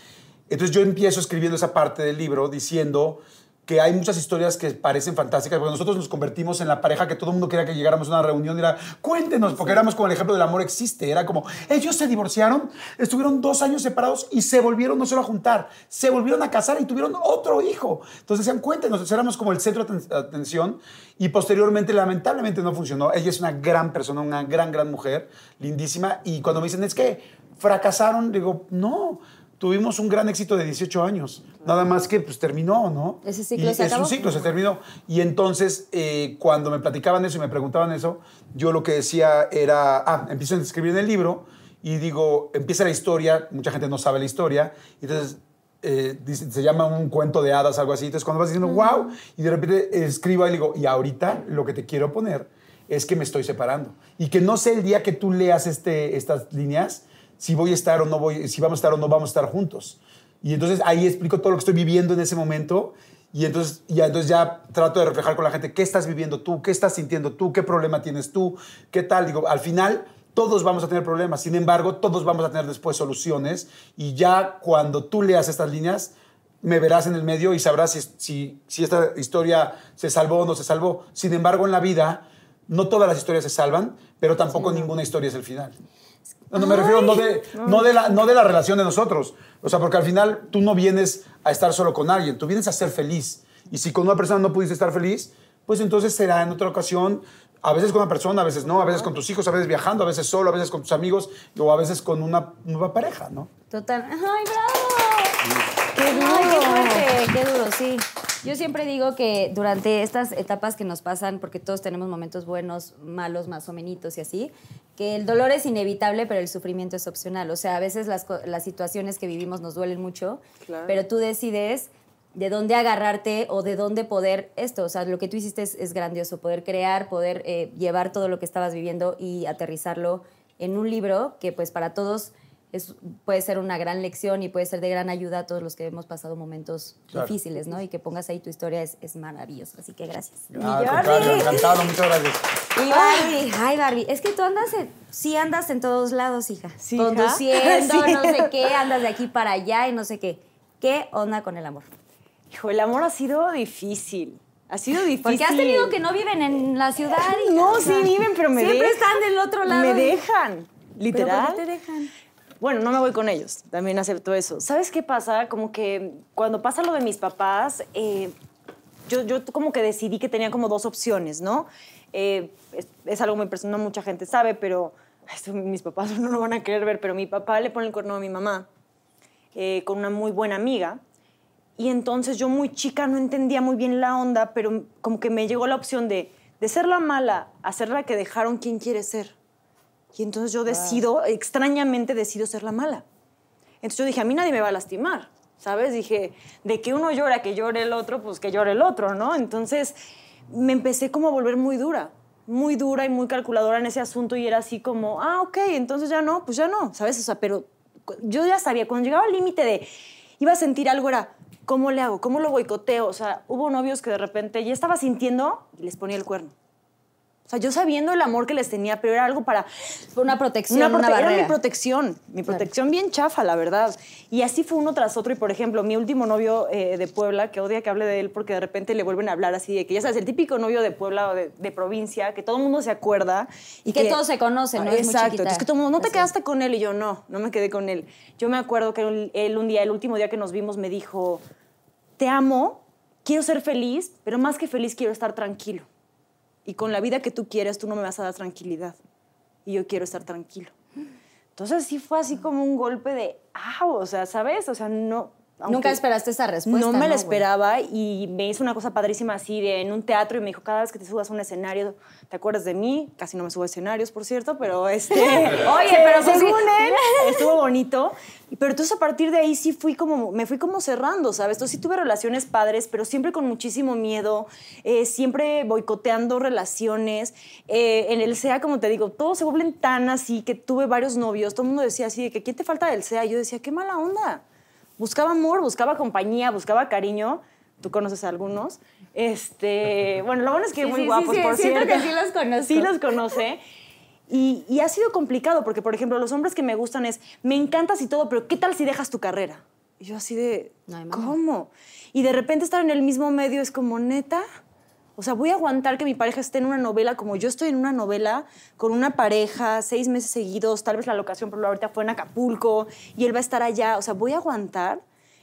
entonces yo empiezo escribiendo esa parte del libro diciendo que hay muchas historias que parecen fantásticas, porque nosotros nos convertimos en la pareja que todo el mundo quería que llegáramos a una reunión y era, cuéntenos, porque éramos como el ejemplo del amor existe, era como, ellos se divorciaron, estuvieron dos años separados y se volvieron no solo a juntar, se volvieron a casar y tuvieron otro hijo. Entonces decían, cuéntenos, éramos como el centro de aten- atención y posteriormente lamentablemente no funcionó. Ella es una gran persona, una gran, gran mujer, lindísima, y cuando me dicen, es que fracasaron, digo, no. Tuvimos un gran éxito de 18 años, nada más que pues terminó, ¿no? Ese ciclo Y se es acabó. un ciclo, se terminó. Y entonces, eh, cuando me platicaban eso y me preguntaban eso, yo lo que decía era, ah, empiezo a escribir en el libro y digo, empieza la historia, mucha gente no sabe la historia, entonces eh, dice- se llama un cuento de hadas, algo así. Entonces, cuando vas diciendo, wow, y de repente escribo y digo, y ahorita lo que te quiero poner es que me estoy separando. Y que no sé el día que tú leas este, estas líneas, si voy a estar o no voy, si vamos a estar o no vamos a estar juntos. Y entonces ahí explico todo lo que estoy viviendo en ese momento. Y entonces ya, entonces ya trato de reflejar con la gente qué estás viviendo tú, qué estás sintiendo tú, qué problema tienes tú, qué tal. Digo, al final todos vamos a tener problemas. Sin embargo, todos vamos a tener después soluciones. Y ya cuando tú leas estas líneas, me verás en el medio y sabrás si, si, si esta historia se salvó o no se salvó. Sin embargo, en la vida, no todas las historias se salvan, pero tampoco ninguna historia es el final. No, no, me refiero no de, no, de la, no de la relación de nosotros. O sea, porque al final tú no vienes a estar solo con alguien, tú vienes a ser feliz. Y si con una persona no pudiste estar feliz, pues entonces será en otra ocasión, a veces con una persona, a veces no, a veces con tus hijos, a veces viajando, a veces solo, a veces con tus amigos o a veces con una nueva pareja, ¿no? Total. ¡Ay, bravo! ¡Qué duro! ¡Qué fuerte! ¡Qué duro, sí! Yo siempre digo que durante estas etapas que nos pasan, porque todos tenemos momentos buenos, malos, más o menos y así, que el dolor es inevitable, pero el sufrimiento es opcional. O sea, a veces las, las situaciones que vivimos nos duelen mucho, Claro. pero tú decides de dónde agarrarte o de dónde poder esto. O sea, lo que tú hiciste es, es grandioso, poder crear, poder eh, llevar todo lo que estabas viviendo y aterrizarlo en un libro que pues para todos es, puede ser una gran lección y puede ser de gran ayuda a todos los que hemos pasado momentos Claro. difíciles, ¿no? Y que pongas ahí tu historia es, es maravilloso. Así que gracias. Ah, contrario, encantado, muchas gracias. Y Barbie, ay Barbie, es que tú andas en, sí andas en todos lados, hija. Sí. Conduciendo, Sí. no sé qué, andas de aquí para allá y no sé qué. ¿Qué onda con el amor? Hijo, el amor ha sido difícil. Ha sido difícil. Porque has tenido que no viven en la ciudad. No, O sí viven, pero me Siempre dejan. están del otro lado. Me y- dejan. ¿Pero Literal. por qué te dejan? Bueno, no me voy con ellos, también acepto eso. ¿Sabes qué pasa? Como que cuando pasa lo de mis papás, eh, yo, yo como que decidí que tenía como dos opciones, ¿no? Eh, es, algo muy personal, mucha gente sabe, pero mis papás no lo van a querer ver, pero mi papá le pone el cuerno a mi mamá eh, con una muy buena amiga. Y entonces yo muy chica no entendía muy bien la onda, pero como que me llegó la opción de, de ser la mala a la que dejaron quien quiere ser. Y entonces yo decido, extrañamente decido ser la mala. Entonces yo dije, a mí nadie me va a lastimar, ¿sabes? Dije, de que uno llora, que llore el otro, pues que llore el otro, ¿no? Entonces me empecé como a volver muy dura, muy dura y muy calculadora en ese asunto y era así como, ah, ok, entonces ya no, pues ya no, ¿sabes? O sea, pero yo ya sabía, cuando llegaba al límite de, iba a sentir algo, era, ¿cómo le hago? ¿Cómo lo boicoteo? O sea, hubo novios que de repente ya estaba sintiendo y les ponía el cuerno. O sea, yo sabiendo el amor que les tenía, pero era algo para una protección, una, una, prote- era barrera. mi protección, mi protección bien chafa, la verdad. Y así fue uno tras otro. Y por ejemplo, mi último novio eh, de Puebla, que odia que hable de él porque de repente le vuelven a hablar así de que ya sabes, el típico novio de Puebla o de, de provincia, que todo el mundo se acuerda. Y que todos se conocen, ¿no? Es muy Exacto. Entonces que todo el mundo, ¿no te Así. quedaste con él? Y yo, no, no me quedé con él. Yo me acuerdo que él un día, el último día que nos vimos, me dijo, te amo, quiero ser feliz, pero más que feliz quiero estar tranquilo. Y con la vida que tú quieres, tú no me vas a dar tranquilidad. Y yo quiero estar tranquilo. Entonces sí fue así como un golpe de, ah, o sea, ¿sabes? O sea, no... Nunca aunque- esperaste esa respuesta. no me la güey? esperaba y me hizo una cosa padrísima así de en un teatro y me dijo, cada vez que te subas a un escenario, ¿te acuerdas de mí? Casi no me subo a escenarios, por cierto, pero este... Oye, se- pero pues según sí. él, estuvo bonito. Pero entonces a partir de ahí sí fui como, me fui como cerrando, ¿sabes? Entonces sí tuve relaciones padres, pero siempre con muchísimo miedo, eh, siempre boicoteando relaciones. Eh, en el SEA, como te digo, todos se vuelven tan así que tuve varios novios, todo el mundo decía así de que ¿quién te falta del SEA? Y yo decía, qué mala onda. Buscaba amor, buscaba compañía, buscaba cariño. Tú conoces a algunos. Este, bueno, lo bueno es que Sí, muy sí, guapos, sí, sí, por siento cierto. que sí los conozco. Sí los conoce. Y, y ha sido complicado porque, por ejemplo, los hombres que me gustan es, me encantas y todo, pero ¿qué tal si dejas tu carrera? Y yo así de, No. ¿cómo? Y de repente estar en el mismo medio es como, neta. O sea, voy a aguantar que mi pareja esté en una novela como yo estoy en una novela con una pareja, seis meses seguidos, tal vez la locación, ejemplo, ahorita fue en Acapulco y él va a estar allá. O sea, voy a aguantar.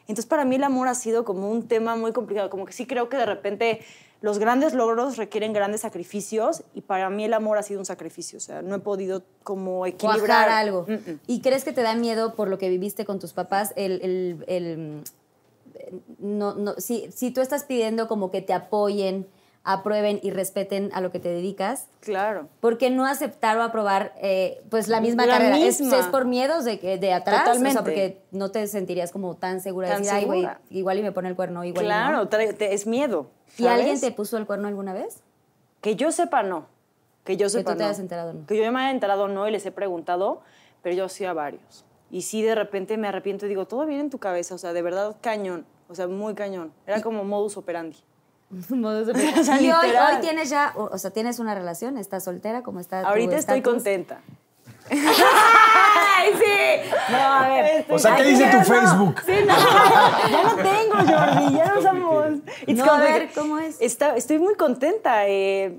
Entonces, para mí el amor ha sido como un tema muy complicado. Como que sí creo que de repente los grandes logros requieren grandes sacrificios y para mí el amor ha sido un sacrificio. O sea, no he podido como equilibrar Cuajar algo. Mm, mm. ¿Y crees que te da miedo por lo que viviste con tus papás? El, el- el, no, no, si, si tú estás pidiendo como que te apoyen, aprueben y respeten a lo que te dedicas, Claro. ¿por qué no aceptar o aprobar pues pues la misma La carrera? ¿Es, misma. es por miedos de, que- de atrás? O Totalmente. sea, porque no te sentirías como tan segura de Tan decir, ay, güey, segura. igual y me pone el cuerno, igual y no". Claro, te- es miedo. ¿Y alguien te puso el cuerno alguna vez? Que yo sepa, no. Que yo sepa, tú te no. hayas enterado, no. Que yo me haya enterado, no, y les he preguntado, pero yo sí a varios. Y sí, de repente me arrepiento y digo, todo bien en tu cabeza, o sea, de verdad, cañón. O sea, muy cañón. Era como modus operandi. Modus O sea, y hoy, hoy tienes ya, o, o sea, tienes una relación, estás soltera, ¿cómo está tu Ahorita estoy contenta. ¡Ay, sí! No, a ver. O sea, ¿qué dice tu Facebook? Sí, no. ya no tengo, Jordi, ya no usamos. It's No, a como ver, ¿cómo es? Está- estoy muy contenta. eh,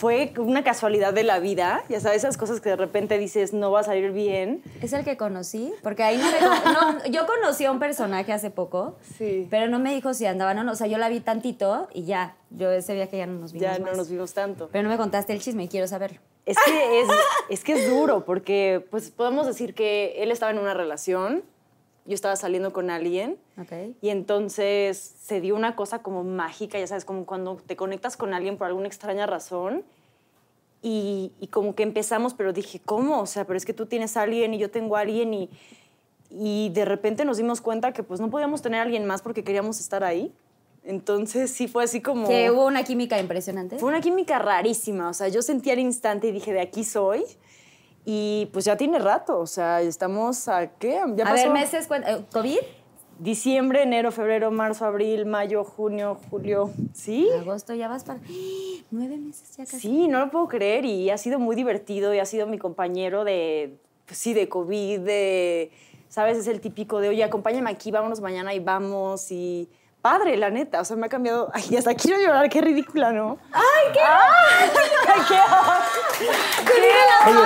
fue una casualidad de la vida. Ya sabes, esas cosas que de repente dices no va a salir bien. ¿Es el que conocí? Porque ahí no me... no, yo conocí a un personaje hace poco, Sí. pero no me dijo si andaban o no. O sea, yo la vi tantito y ya. Yo ese viaje ya no nos vimos Ya más. no nos vimos tanto. Pero no me contaste el chisme y quiero saberlo. Es que es, es que es duro, porque pues podemos decir que él estaba en una relación, yo estaba saliendo con alguien, Ok. y entonces se dio una cosa como mágica, ya sabes, como cuando te conectas con alguien por alguna extraña razón, y, y como que empezamos, pero dije, ¿cómo? O sea, pero es que tú tienes a alguien y yo tengo a alguien, y, y de repente nos dimos cuenta que pues no podíamos tener a alguien más porque queríamos estar ahí. Entonces sí fue así como... Que hubo una química impresionante. Fue una química rarísima, o sea, yo sentí al instante y dije, de aquí soy. Y pues ya tiene rato, o sea, estamos a qué? Ya a ver, pasó meses, eh, ¿COVID? Diciembre, enero, febrero, marzo, abril, mayo, junio, julio. ¿Sí? Agosto, ya vas para... Nueve meses ya casi. Sí, no lo puedo creer y ha sido muy divertido y ha sido mi compañero de, pues sí, de COVID, de, ¿sabes? Es el típico de, oye, acompáñame aquí, vámonos mañana y vamos y... Padre, la neta, o sea, me ha cambiado. Ay, hasta quiero llorar, qué ridícula, ¿no? ¡Ay, qué! ¡Ay, qué! Oye,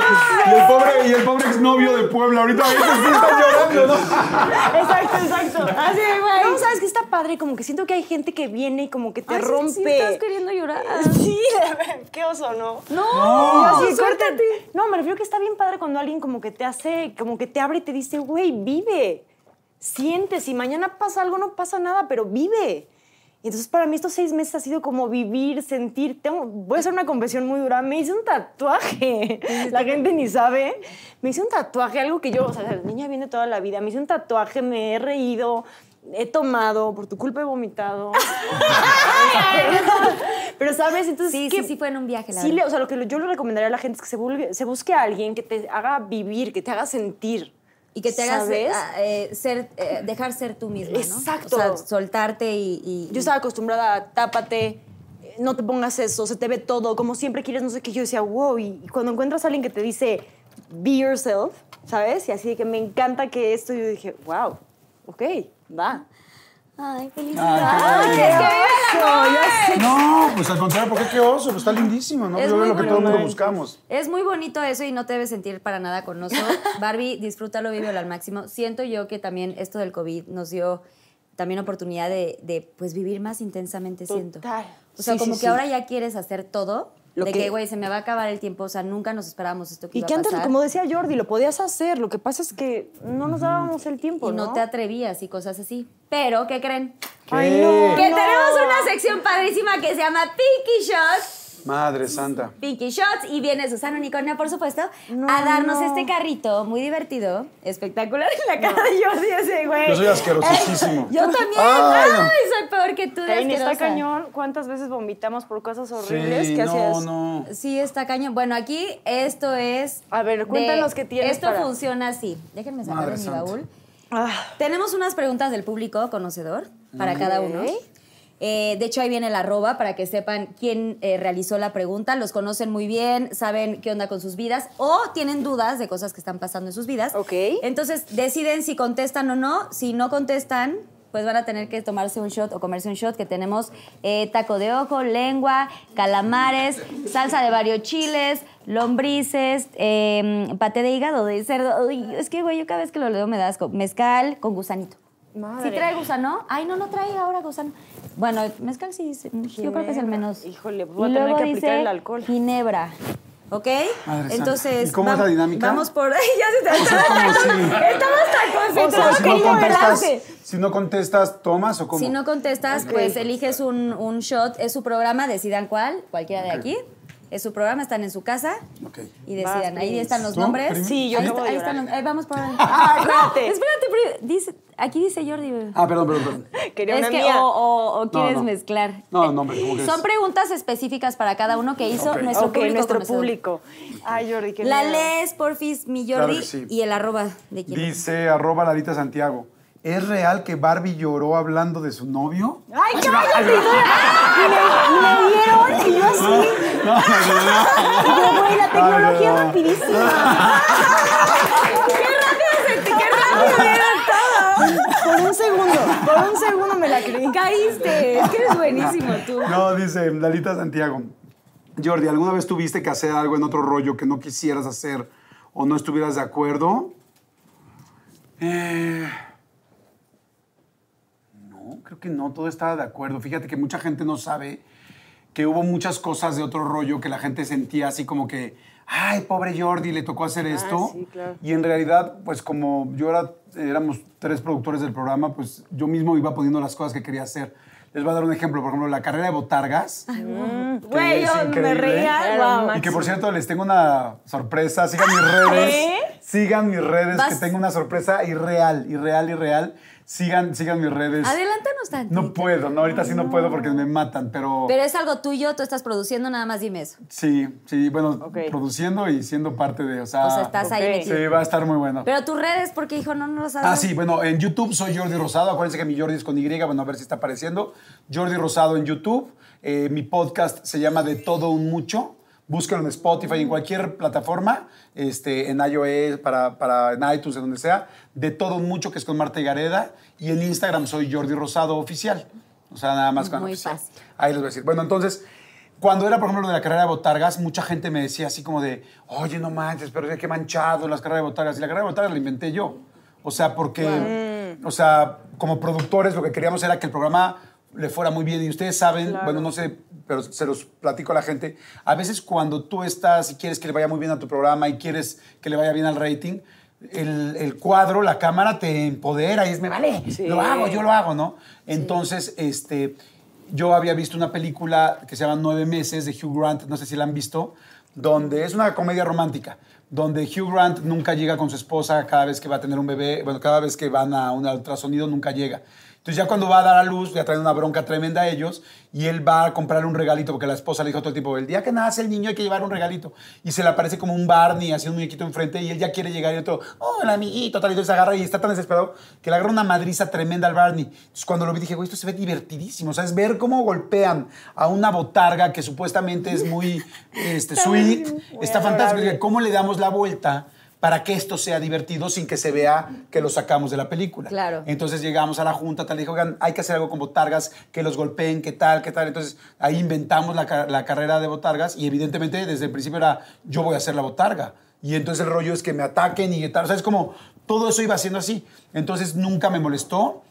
y el pobre, y el pobre exnovio de Puebla, ahorita ese sí está llorando, ¿no? Exacto, exacto. Así, güey. No, sabes que está padre, como que siento que hay gente que viene y como que te Ay, sí, rompe. sí, estás queriendo llorar. Sí, qué oso, ¿no? No, Yo así, córtate. No, me refiero que está bien padre cuando alguien como que te hace, como que te abre y te dice, güey, vive. Siente, si mañana pasa algo, no pasa nada, pero vive. Y entonces para mí estos seis meses ha sido como vivir, sentir. Tengo, voy a hacer una confesión muy dura. Me hice un tatuaje. La gente ni sabe. Me hice un tatuaje, algo que yo, o sea, la niña viene toda la vida. Me hice un tatuaje, me he reído, he tomado, por tu culpa he vomitado. pero, ¿sabes? Entonces, Sí, ¿qué- sí, sí fue en un viaje, la Sí, verdad. o sea, lo que yo le recomendaría a la gente es que se, vulgue- se busque a alguien que te haga vivir, que te haga sentir. Y que te hagas ah, eh, ser, eh, dejar ser tú misma, ¿no? Exacto. O sea, soltarte y... y- Yo estaba acostumbrada a tápate, no te pongas eso, se te ve todo, como siempre quieres no sé qué. Yo decía, wow, y y cuando encuentras a alguien que te dice, be yourself, ¿sabes? Y así de que me encanta que esto, yo dije, wow, ok, va. Ay, feliz. Ay, qué amor. No, pues al contrario, ¿por qué qué oso? Pues está lindísimo, ¿no? Es muy lo que todo el mundo bonito. buscamos. Es muy bonito eso y no te debes sentir para nada con oso. Barbie, disfrútalo, vívelo al máximo. Siento yo que también esto del COVID nos dio también oportunidad de, de, pues vivir más intensamente, siento. Total. O sea, Sí, como sí, que sí. ahora ya quieres hacer todo. Lo de que- güey, se me va a acabar el tiempo. O sea, nunca nos esperábamos esto que Y iba que a antes, pasar. como decía Jordi, lo podías hacer. Lo que pasa es que no nos dábamos el tiempo, y no, ¿no? te atrevías y cosas así. Pero, ¿qué creen? Ay, no, Que no. tenemos una sección padrísima que se llama Pinky Shots. Madre santa. Pinky Shots y viene Susana Unicornia, por supuesto, No, a darnos no. este carrito muy divertido, espectacular en la cara de Jordi ese güey. Yo soy asquerosísimo. Yo también. Ay, Ay, no. soy peor que tú. de Caín, está cañón. ¿Cuántas veces vomitamos por cosas horribles? Sí, ¿Qué no, hacías? no. Sí, está cañón. Bueno, aquí esto es. A ver, cuéntanos de- qué tienes Esto para- funciona así. Déjenme sacar de mi santa. baúl. Ah, Tenemos unas preguntas del público conocedor para cada uno. Eh, de hecho, ahí viene el arroba para que sepan quién eh, realizó la pregunta. Los conocen muy bien, saben qué onda con sus vidas o tienen dudas de cosas que están pasando en sus vidas. Ok. Entonces, deciden si contestan o no. Si no contestan, pues van a tener que tomarse un shot o comerse un shot que tenemos eh, taco de ojo, lengua, calamares, salsa de varios chiles, lombrices, eh, paté de hígado de cerdo. Uy, es que, güey, yo cada vez que lo leo me da asco. Mezcal con gusanito. Madre. ¿Sí trae gusano? Ay, no, no trae ahora gusano. Bueno, mezcal sí, sí, yo creo que es el menos. Híjole, voy a Y tener luego que aplicar dice el alcohol. Ginebra. ¿Ok? Madre. Entonces. ¿Y cómo es la dinámica? Vamos por. Ya se te O sea, como si- Estamos tan O sea, concentrados si que no contestas, si no contestas, ¿tomas o cómo? Si no contestas, Ok. pues eliges un, un shot. Es su programa, decidan cuál, cualquiera de aquí. Es su programa, están en su casa Ok. y decidan. Vas, Ahí están los ¿Tú, nombres. Sí, yo ahí, está- ahí están los- ahí vamos por ahí. Ah, No, espérate. espérate, dice, aquí dice Jordi. Ah, perdón, perdón, perdón. Quería es una que mía. o, o- o quieres no. mezclar. No, no, hombre, ¿cómo? Son preguntas específicas para cada uno que hizo Ok. nuestro ok, público. nuestro público. Ay, Jordi, qué La lees, porfis, mi Claro Jordi, que sí. y el arroba de quién. Dice arroba Lalita Santiago. ¿Es real que Barbie lloró hablando de su novio? ¡Ay, cállate! y, le, y le dieron, y yo así. No, no, no. Y yo, güey, la tecnología no. es rapidísima. Por un segundo, por un segundo me la creí. Caíste, es que eres buenísimo tú. No, dice Lalita Santiago. Jordi, ¿alguna vez tuviste que hacer algo en otro rollo que no quisieras hacer o no estuvieras de acuerdo? Eh, que no, todo estaba de acuerdo. Fíjate que mucha gente no sabe que hubo muchas cosas de otro rollo que la gente sentía así como que, ay, pobre Jordi, le tocó hacer esto. sí, claro. Y en realidad, pues como yo era, éramos tres productores del programa, pues yo mismo iba poniendo las cosas que quería hacer. Les voy a dar un ejemplo, por ejemplo, la carrera de botargas. que Güey, es yo me increíble. reía. Wow. Y que por cierto, les tengo una sorpresa. Sigan mis redes. Sigan mis redes, Vas- que tengo una sorpresa irreal, irreal, irreal. Sigan, sigan mis redes. Adelántanos tantito. No puedo, no, ahorita sí no puedo porque me matan, pero, Pero es algo tuyo, tú estás produciendo, nada más dime eso. sí, sí, bueno, produciendo y siendo parte de, o sea, O sea, estás ahí metido. sí, va a estar muy bueno. Pero tus redes, porque hijo, no nos lo sabes. Ah, sí, bueno, en YouTube soy Jordi Rosado. Acuérdense que mi Jordi es con Y, bueno, a ver si está apareciendo. Jordi Rosado en YouTube. Eh, mi podcast se llama De Todo Un Mucho. Búsquenlo en Spotify, en cualquier plataforma, este, en iOS, para, para, en iTunes, en donde sea. De Todo Mucho, que es con Marta y Gareda. Y en Instagram soy Jordi Rosado Oficial. O sea, nada más con Muy oficial. fácil. Ahí les voy a decir. Bueno, entonces, cuando era, por ejemplo, lo de la carrera de botargas, mucha gente me decía así como de, oye, no manches, pero qué manchado las carreras de botargas. Y la carrera de botargas la inventé yo. O sea, porque, o sea, como productores lo que queríamos era que el programa le fuera muy bien. Y ustedes saben, bueno, no sé, pero se los platico a la gente. A veces cuando tú estás y quieres que le vaya muy bien a tu programa y quieres que le vaya bien al rating, el, el cuadro, la cámara te empodera y es, me vale, Sí. lo hago, yo lo hago, ¿no? Entonces, este, yo había visto una película que se llama Nueve Meses de Hugh Grant, no sé si la han visto, donde es una comedia romántica, donde Hugh Grant nunca llega con su esposa cada vez que va a tener un bebé, bueno, cada vez que van a un ultrasonido nunca llega. Entonces ya cuando va a dar a luz, ya traen una bronca tremenda a ellos y él va a comprarle un regalito porque la esposa le dijo todo el tiempo, el día que nace el niño hay que llevar un regalito. Y se le aparece como un Barney, así un muñequito enfrente y él ya quiere llegar y otro, hola amiguito, tal y se agarra y está tan desesperado que le agarra una madriza tremenda al Barney. Entonces cuando lo vi dije, güey, esto se ve divertidísimo, o sea, es ver cómo golpean a una botarga que supuestamente es muy este, sweet, está fantástico, cómo le damos la vuelta para que esto sea divertido sin que se vea que lo sacamos de la película. Claro. Entonces llegamos a la junta, tal, dijo, oigan, hay que hacer algo con botargas, que los golpeen, qué tal, qué tal. Entonces ahí inventamos la, ca- la carrera de botargas y evidentemente desde el principio era, yo voy a hacer la botarga. Y entonces el rollo es que me ataquen y tal. O sea, es como, todo eso iba siendo así. Entonces nunca me molestó.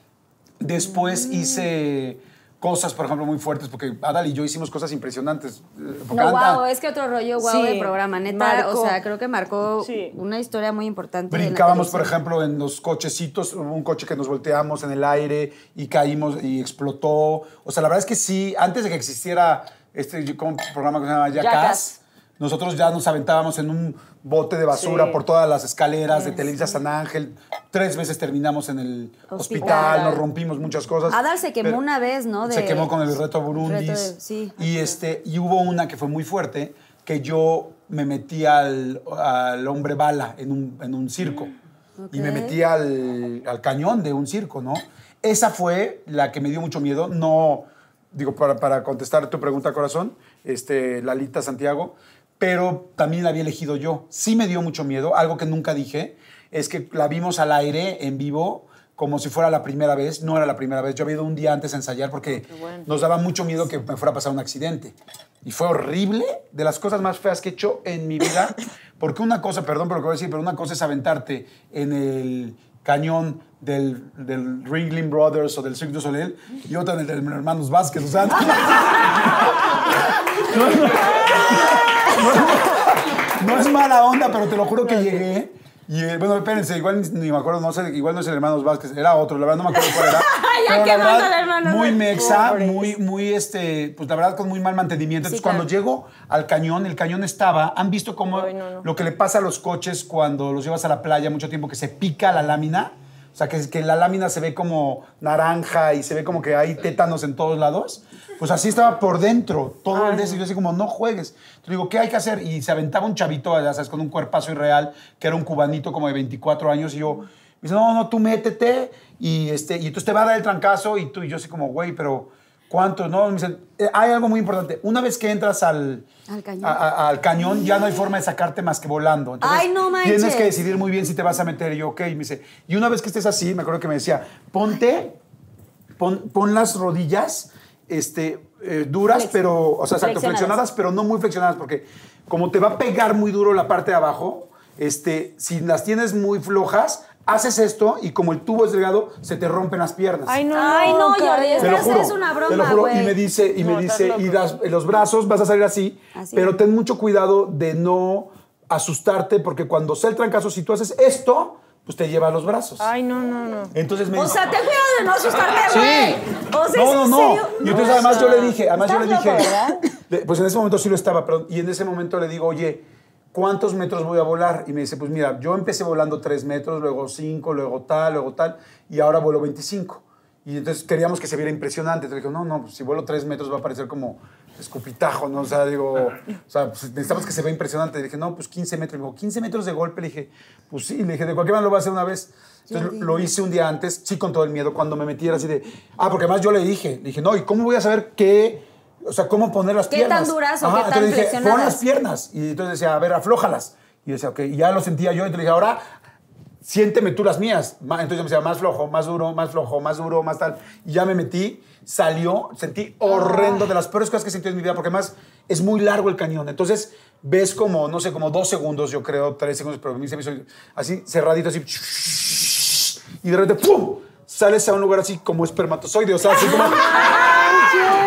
Después hice cosas, por ejemplo, muy fuertes, porque Adal y yo hicimos cosas impresionantes. Eh, No, Adal- wow, es que otro rollo wow Sí, de programa, neta. O sea, creo que marcó Sí. una historia muy importante. Brincábamos, por ejemplo, en los cochecitos, hubo un coche que nos volteamos en el aire y caímos y explotó. O sea, la verdad es que sí, antes de que existiera este como programa que se llama Jackass. nosotros ya nos aventábamos en un bote de basura Sí. por todas las escaleras de Televisa San Ángel. Tres veces terminamos en el hospital, Hospital. nos rompimos muchas cosas. Adal se quemó una vez, ¿no? se De- quemó con el reto Burundis. Reto de- sí. Y, este, y hubo una que fue muy fuerte, que yo me metí al, al hombre bala en un, en un circo. Y me metí al, al cañón de un circo, ¿no? Esa fue la que me dio mucho miedo. No, digo, para, para contestar tu pregunta, corazón, este, Lalita Santiago, pero también la había elegido yo. Sí me dio mucho miedo. Algo que nunca dije es que la vimos al aire, en vivo, como si fuera la primera vez. No era la primera vez. Yo había ido un día antes a ensayar porque nos daba mucho miedo que me fuera a pasar un accidente. Y fue horrible, de las cosas más feas que he hecho en mi vida. Porque una cosa, perdón por lo que voy a decir, pero una cosa es aventarte en el cañón del, del Ringling Brothers o del Cirque du Soleil y otra en el de los hermanos Vázquez. O sea, no es mala onda, pero te lo juro que llegué. Y eh, bueno, espérense, igual ni, me acuerdo, no sé, igual no es el Hermanos Vázquez, era otro, la verdad no me acuerdo cuál era. Ya Pero la verdad, Muy mexa, Pobres. muy, muy, este, pues la verdad con muy mal mantenimiento. Sí, Entonces cuando llego al cañón, el cañón estaba, ¿han visto cómo Ay, no, no. lo que le pasa a los coches cuando los llevas a la playa mucho tiempo, que se pica la lámina? O sea, que, que la lámina se ve como naranja y se ve como que hay tétanos en todos lados. Pues así estaba por dentro, todo el día. Y yo así como, no juegues. Entonces digo, ¿qué hay que hacer? Y se aventaba un chavito, ya sabes, con un cuerpazo irreal, que era un cubanito como de 24 años. Y yo, me dice, no, no, tú métete. Y, este, y entonces te va a dar el trancazo. Y tú, y yo así como, güey, pero ¿cuánto? No, me dicen, "Eh, hay algo muy importante. Una vez que entras al, Al cañón. a- a- al cañón, ya no hay forma de sacarte más que volando. Entonces, Ay, no manches. Tienes que decidir muy bien si te vas a meter. Y yo, ok. Y me dice, y una vez que estés así, me acuerdo que me decía, ponte, pon, pon las rodillas este, eh, duras, pero, o sea, exacto, flexionadas. flexionadas, pero no muy flexionadas, porque como te va a pegar muy duro la parte de abajo, este, si las tienes muy flojas, haces esto y como el tubo es delgado, se te rompen las piernas. Ay, no. Ay, no. Jordi, Te lo juro. es una broma, te lo juro. güey. Y me dice, y me No, dice, y das- los brazos vas a salir así, Así. pero ten mucho cuidado de no asustarte, porque cuando sea el trancazo, si tú haces esto, pues te lleva a los brazos. Ay, no, no, no. Entonces me O dice, sea, ten cuidado de no asustarte, güey. O sea, no, ¿es no, no. serio? Y entonces No, además yo le dije, además yo le dije, loco, pues en ese momento sí lo estaba, perdón, y en ese momento le digo, oye, ¿cuántos metros voy a volar? Y me dice, pues mira, yo empecé volando 3 metros, luego 5, luego tal, luego tal, y ahora vuelo 25. Y entonces queríamos que se viera impresionante. Entonces le digo, no, no, pues si vuelo 3 metros va a parecer como escupitajo, ¿no? O sea, digo, o sea, pues necesitamos que se vea impresionante. Le dije, no, pues 15 metros. Me dijo, 15 metros de golpe. Le dije, pues sí. Le dije, de cualquier manera lo voy a hacer una vez. Entonces lo hice un día antes, sí con todo el miedo, cuando me metí era así de... Ah, porque además yo le dije, le dije, no, ¿y cómo voy a saber qué... O sea, cómo poner las ¿Qué piernas? tan duras o qué tan entonces dije, pon las piernas. Y entonces decía, a ver, aflójalas. Y yo decía, ok, y ya lo sentía yo. Entonces dije, ahora siénteme tú las mías. Entonces yo me decía, más flojo, más duro, más flojo, más duro, más tal. Y ya me metí, salió, sentí horrendo, de las peores cosas que he sentido en mi vida, porque además es muy largo el cañón. Entonces ves como, no sé, como dos segundos, yo creo, tres segundos, pero a mí se me hizo así, cerradito, así. Y de repente, ¡pum! Sales a un lugar así como espermatozoide, o sea, así como...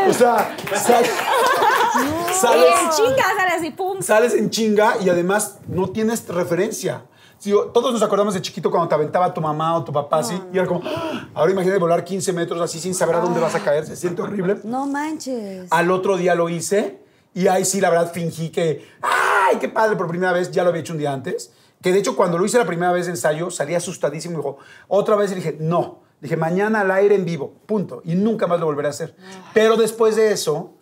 O sea, sal- Y sales en chinga sale así, pum. sales en chinga y además no tienes referencia. Sí, todos nos acordamos de chiquito cuando te aventaba tu mamá o tu papá así, y era como, ¡ah! ahora imagínate volar 15 metros así sin saber a dónde vas a caer, se siente horrible. No manches. Al otro día lo hice y ahí sí, la verdad, fingí que, ¡ay, qué padre! Por primera vez, ya lo había hecho un día antes. Que de hecho, cuando lo hice la primera vez de ensayo, salí asustadísimo y dijo, otra vez, y dije, no. Dije, mañana al aire en vivo, punto. Y nunca más lo volveré a hacer. Pero después de eso,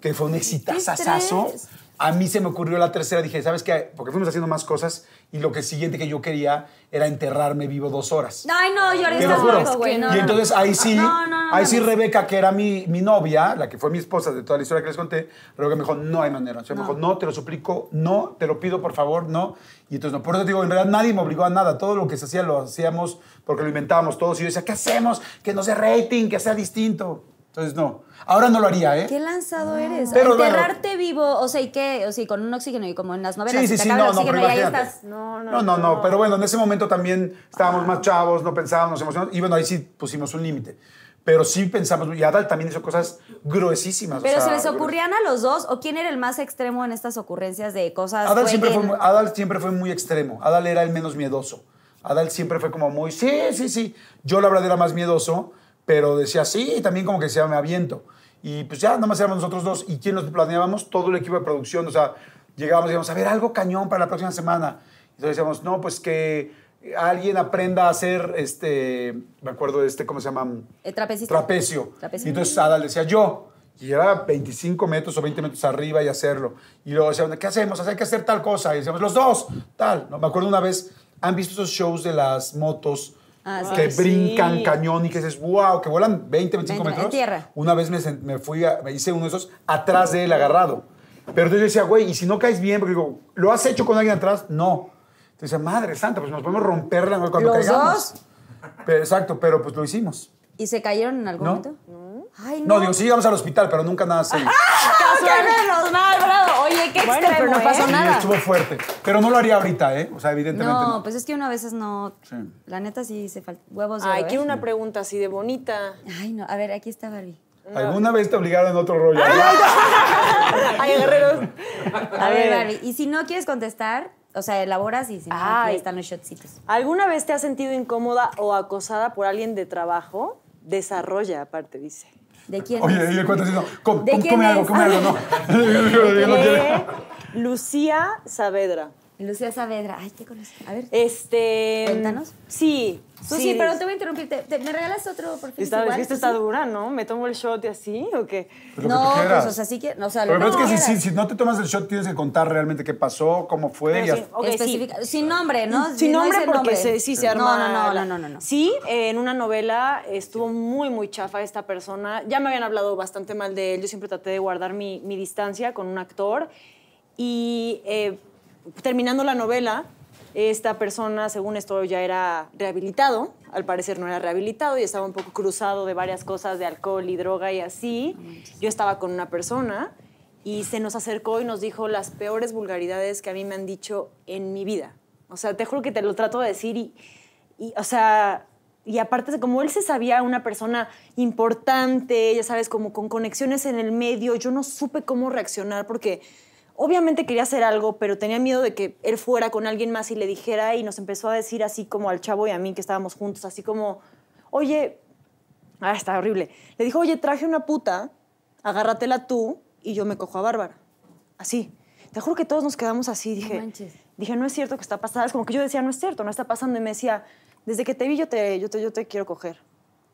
que fue un exitazazazo, a mí se me ocurrió la tercera. Dije, ¿sabes qué? Porque fuimos haciendo más cosas y lo que siguiente que yo quería era enterrarme vivo dos horas. Ay, no, Jordi, Te lo juro. loco, güey. No, y entonces ahí sí, No, no, ahí sí. Rebeca, que era mi, mi novia, la que fue mi esposa de toda la historia que les conté, Rebeca me dijo, no hay manera. Sea, me dijo, no, te lo suplico, no, te lo pido, por favor, no. Y entonces, no, por eso te digo, en realidad nadie me obligó a nada. Todo lo que se hacía lo hacíamos porque lo inventábamos todos. Y yo decía, ¿qué hacemos? Que no sea rating, que sea distinto. Entonces, no. Ahora no lo haría, ¿eh? Qué lanzado eres. Pero, Enterrarte vivo, o sea, ¿y qué? O sea, ¿y con un oxígeno y como en las novelas. Sí, sí, sí, no, no, pero ahí estás. No, no, No, no, no, pero bueno, en ese momento también estábamos más chavos, no pensábamos, nos emocionamos, y bueno, ahí sí pusimos un límite. Pero sí pensamos, y Adal también hizo cosas gruesísimas. o Pero sea, se les ocurrían a los dos, o quién era el más extremo en estas ocurrencias de cosas. Adal siempre, fue, Adal siempre fue muy extremo. Adal era el menos miedoso. Adal siempre fue como muy, sí, sí, sí. Yo la verdad era más miedoso, pero decía sí, y también como que decía, me aviento. Y pues ya, nada más éramos nosotros dos. ¿Y quién nos planeábamos? Todo el equipo de producción. O sea, llegábamos y decíamos, a ver, algo cañón para la próxima semana. Entonces decíamos, no, pues que alguien aprenda a hacer, este, me acuerdo de este, ¿cómo se llama? Trapecista. Trapecio. Trapecio. Y entonces Adal decía yo. Y era 25 metros o 20 metros arriba y hacerlo. Y luego decían, ¿qué hacemos? Hay que hacer tal cosa. Y decíamos, los dos, tal. ¿no? Me acuerdo una vez, ¿han visto esos shows de las motos Ah, sí. que sí. brincan cañón y que dices, wow, que vuelan 20, 25 En- en metros? tierra. Una vez me, me fui, a- me hice uno de esos atrás de él agarrado. Pero entonces yo decía, güey, ¿y si no caes bien? Porque digo, ¿lo has hecho con alguien atrás? No. Entonces decía, madre santa, pues nos podemos romper la cuando ¿Los caigamos. dos? Pero, exacto, pero pues lo hicimos. ¿Y se cayeron en algún ¿No? momento? Ay, no. No, digo, sí llegamos al hospital, pero nunca nada serio. ¡Ah, qué menos mal, bravo! Oye, qué Bueno, extremo, pero no pasó ¿eh? Sí, nada. estuvo fuerte. Pero no lo haría ahorita, ¿eh? O sea, evidentemente no. No, pues es que uno a veces no. Sí. La neta sí se falta. Huevos de Ay, quiero ¿eh? una pregunta así de bonita. Ay, no. A ver, aquí está Barbie. ¿Alguna vez te obligaron en otro rollo? Ay, guerreros. A, ver, Barbie. Y si no quieres contestar, o sea, elaboras y si no, Ay. están los shotcitos. ¿Alguna vez te has sentido incómoda o acosada por alguien de trabajo? Desarrolla, aparte, dice. ¿De quién? Oye, es? y le cuentas así, no, com- ¿De com- quién come algo, come algo, no. Lucía Saavedra. Lucía Saavedra. Ay, te conocí. A ver. Este. Cuéntanos. Sí. Susi, pero te voy a interrumpir. ¿Te, te- me regalas otro por fin? Esta vez igual, que esta está dura, ¿no? ¿Me tomo el shot y así o qué? Pues no, tú pues, o sea, sí que. O sea, Pero lo es que si, si, quieras. si no te tomas el shot, tienes que contar realmente qué pasó, cómo fue. Y sí, hasta- ok, sí. Especifica- Sin nombre, ¿no? Sin Si no nombre dice porque nombre. se- sí se No, arma. No, no, la- no, no, no. Sí, eh, en una novela estuvo muy, muy chafa esta persona. Ya me habían hablado bastante mal de él. Yo siempre traté de guardar mi, mi distancia con un actor. Y eh, terminando la novela, esta persona, según esto, ya era rehabilitado. Al parecer no era rehabilitado y estaba un poco cruzado de varias cosas de alcohol y droga y así. Yo estaba con una persona y se nos acercó y nos dijo las peores vulgaridades que a mí me han dicho en mi vida. O sea, te juro que te lo trato de decir y, y, o sea, y aparte, de como él se sabía una persona importante, ya sabes, como con conexiones en el medio, yo no supe cómo reaccionar porque obviamente quería hacer algo, pero tenía miedo de que él fuera con alguien más y le dijera y nos empezó a decir así como al chavo y a mí que estábamos juntos, así como, oye, ah, está horrible. Le dijo, oye, traje una puta, agárratela tú y yo me cojo a Bárbara. Así. Te juro que todos nos quedamos así. Dije, manches. dije, no es cierto que está pasando. Es como que yo decía, no es cierto, no está pasando. Y me decía, desde que te vi yo te, yo te, yo te quiero coger.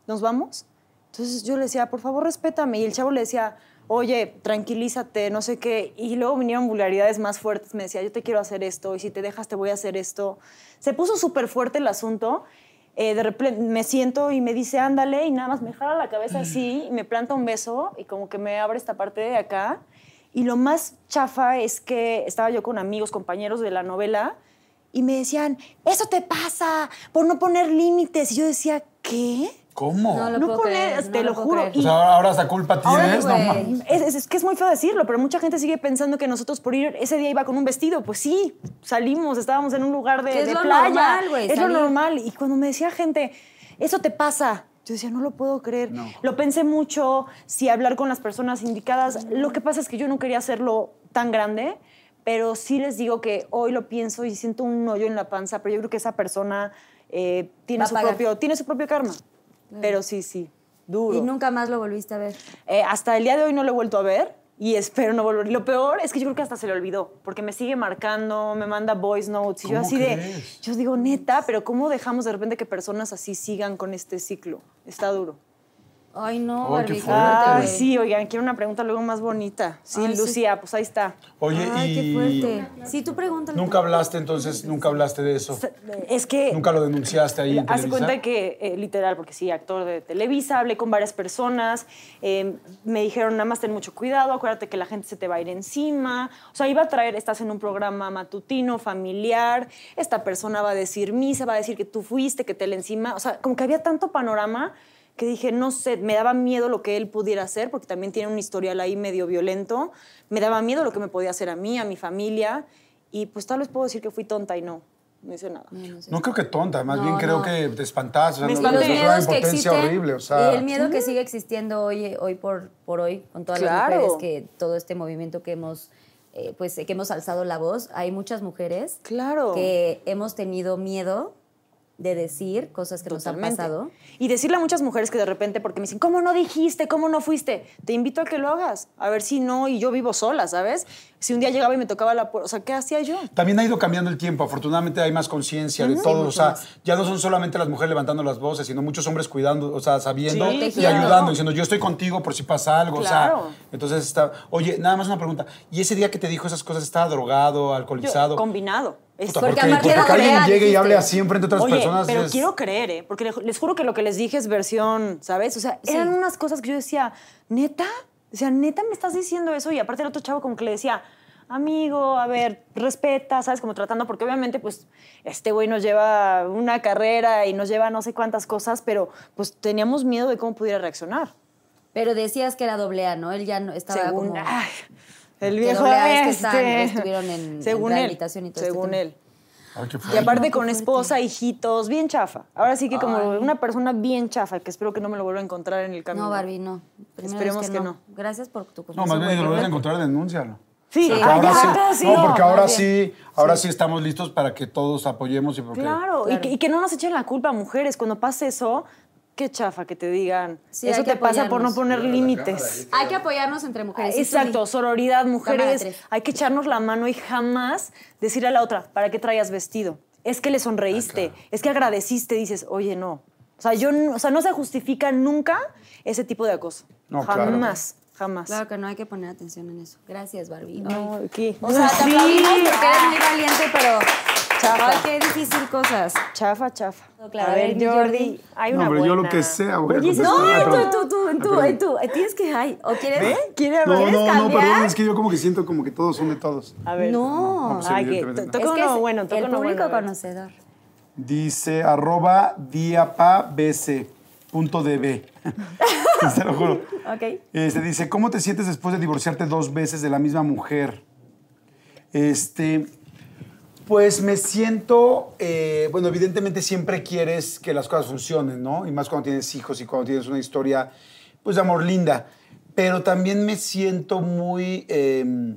¿Nos vamos? Entonces yo le decía, por favor, respétame. Y el chavo le decía, oye, tranquilízate, no sé qué. Y luego vinieron vulgaridades más fuertes. Me decía, yo te quiero hacer esto. Y si te dejas, te voy a hacer esto. Se puso súper fuerte el asunto. Eh, de repente me siento y me dice, ándale. Y nada más me jala la cabeza así y me planta un beso. Y como que me abre esta parte de acá. Y lo más chafa es que estaba yo con amigos, compañeros de la novela, y me decían, eso te pasa por no poner límites. Y yo decía, ¿qué? ¿Cómo? No lo No puedo creer, te no lo juro. creer. O sea, ahora, ahora hasta culpa Ahora, tienes, no mames. Es, es- es que es muy feo decirlo, pero mucha gente sigue pensando que nosotros por ir ese día iba con un vestido. Pues sí, salimos, estábamos en un lugar de, es de lo playa. normal, güey, Es lo normal. Y cuando me decía gente, eso te pasa. Yo decía, no lo puedo creer. Lo pensé mucho, si hablar con las personas indicadas. Lo que pasa es que yo no quería hacerlo tan grande, pero sí les digo que hoy lo pienso y siento un hoyo en la panza, pero yo creo que esa persona eh, tiene, su propio, tiene su propio karma. Pero sí, sí, duro. Y nunca más lo volviste a ver. Eh, hasta el día de hoy no lo he vuelto a ver, y espero no volver. Lo peor es que yo creo que hasta se le olvidó, porque me sigue marcando, me manda voice notes y yo ¿Cómo así crees? de, yo digo, neta, pero ¿cómo dejamos de repente que personas así sigan con este ciclo? Está duro. Ay, no, Ay, qué fuerte, cálmate, Ay, sí, oigan, quiero una pregunta luego más bonita. Sí, Ay, sí. Lucía, pues ahí está. Oye, Ay, y qué fuerte. Sí, tú pregúntale. nunca hablaste entonces, nunca hablaste de eso. Es que... Nunca lo denunciaste ahí en Hace Televisa. cuenta que, eh, literal, porque sí, actor de Televisa, hablé con varias personas, eh, me dijeron, nada más ten mucho cuidado, acuérdate que la gente se te va a ir encima. O sea, iba a traer, estás en un programa matutino, familiar, esta persona va a decir misa, va a decir que tú fuiste, que te le encima. O sea, como que había tanto panorama que dije, no sé, me daba miedo lo que él pudiera hacer, porque también tiene un historial ahí medio violento. Me daba miedo lo que me podía hacer a mí, a mi familia. Y pues tal vez puedo decir que fui tonta y no, no hice nada. No creo que tonta, más No, bien creo no. que te espantaste. O sea, los espanté. es una miedos que impotencia existen horrible, o sea. y el miedo que sigue existiendo hoy, hoy por, por hoy con todas las Claro. mujeres que todo este movimiento que hemos eh, pues que hemos alzado la voz hay muchas mujeres Claro. que hemos tenido miedo de decir cosas que nos han Totalmente. pasado Y decirle a muchas mujeres que de repente, porque me dicen, ¿cómo no dijiste? ¿Cómo no fuiste? Te invito a que lo hagas. A ver si no, y yo vivo sola, ¿sabes? Si un día llegaba y me tocaba la puerta, o sea, ¿qué hacía yo? También ha ido cambiando el tiempo. Afortunadamente hay más conciencia de todo. O sea, ya no son solamente las mujeres levantando las voces, sino muchos hombres cuidando, o sea, sabiendo Sí, y claro. ayudando, diciendo yo estoy contigo por si pasa algo. Claro. O sea, entonces está. Oye, nada más una pregunta. ¿Y ese día que te dijo esas cosas estaba drogado, Yo- alcoholizado? combinado. Es- Puta, Porque porque, porque era que alguien llegue y hable así enfrente de otras Oye, personas. pero es- quiero creer, ¿eh? Porque les- les juro que lo que les dije es versión, ¿sabes? O sea, Sí. eran unas cosas que yo decía, ¿neta? O sea, ¿neta me estás diciendo eso? Y aparte el otro chavo como que le decía, amigo, a ver, respeta, ¿sabes? Como tratando, porque obviamente, pues, este güey nos lleva una carrera y nos lleva no sé cuántas cosas, pero pues teníamos miedo de cómo pudiera reaccionar. pero decías que era doble A no él ya no estaba Según, como ay, el que viejo que este. están- estuvieron en- en según él, rehabilitación y todo este Según él. Ay, qué Y aparte con esposa, hijitos, bien chafa. Ahora sí que como Ay. una persona bien chafa, que espero que no me lo vuelva a encontrar en el camino. no Barbie no Primero Esperemos es que no. gracias por tu No, más bien si lo vuelves a encontrar, denúncialo. Sí, ay, ahora ya, sí, sí. no, porque ahora sí, ahora sí. estamos listos para que todos apoyemos y porque Claro, Y, que, y que no nos echen la culpa a mujeres. Cuando pase eso, qué chafa que te digan. Sí, eso te pasa por no poner límites. hay que apoyarnos entre mujeres sí, tú Exacto, sororidad, mujeres. Hay que echarnos la mano y jamás decir a la otra, ¿para qué traías vestido? Es que le sonreíste, es que agradeciste, dices, oye, no. O sea, yo, no- o sea, no se justifica nunca ese tipo de acoso. No, claro. jamás, jamás. Claro que no hay que poner atención en eso. Gracias, Barbie. No, Ay. ¿qué? O sea, te Sí. aplaudimos porque eres muy valiente, pero. Chafa. Ay, qué difícil cosas. Chafa, chafa. No, claro, a ver, Jordi, hay No, una hombre, yo lo buena. que sea voy a Oye, esa es contestar. No, tú, tú, tú, Ah, tú. Tienes que. Ay, ¿o quieres? ¿Ve? ¿Quiere No, hablar? no, no, perdón, es que yo como que siento como que todos son de todos. A ver. No. No, pues, Ay, que toca es que uno es bueno, toca el uno público bueno, a ver. conocedor. Dice arroba diapabc punto db. Se lo juro. Ok. Este, dice, ¿cómo te sientes después de divorciarte dos veces de la misma mujer? Este, pues me siento, eh, bueno, evidentemente siempre quieres que las cosas funcionen, ¿no? Y más cuando tienes hijos y cuando tienes una historia, pues de amor linda. Pero también me siento muy eh,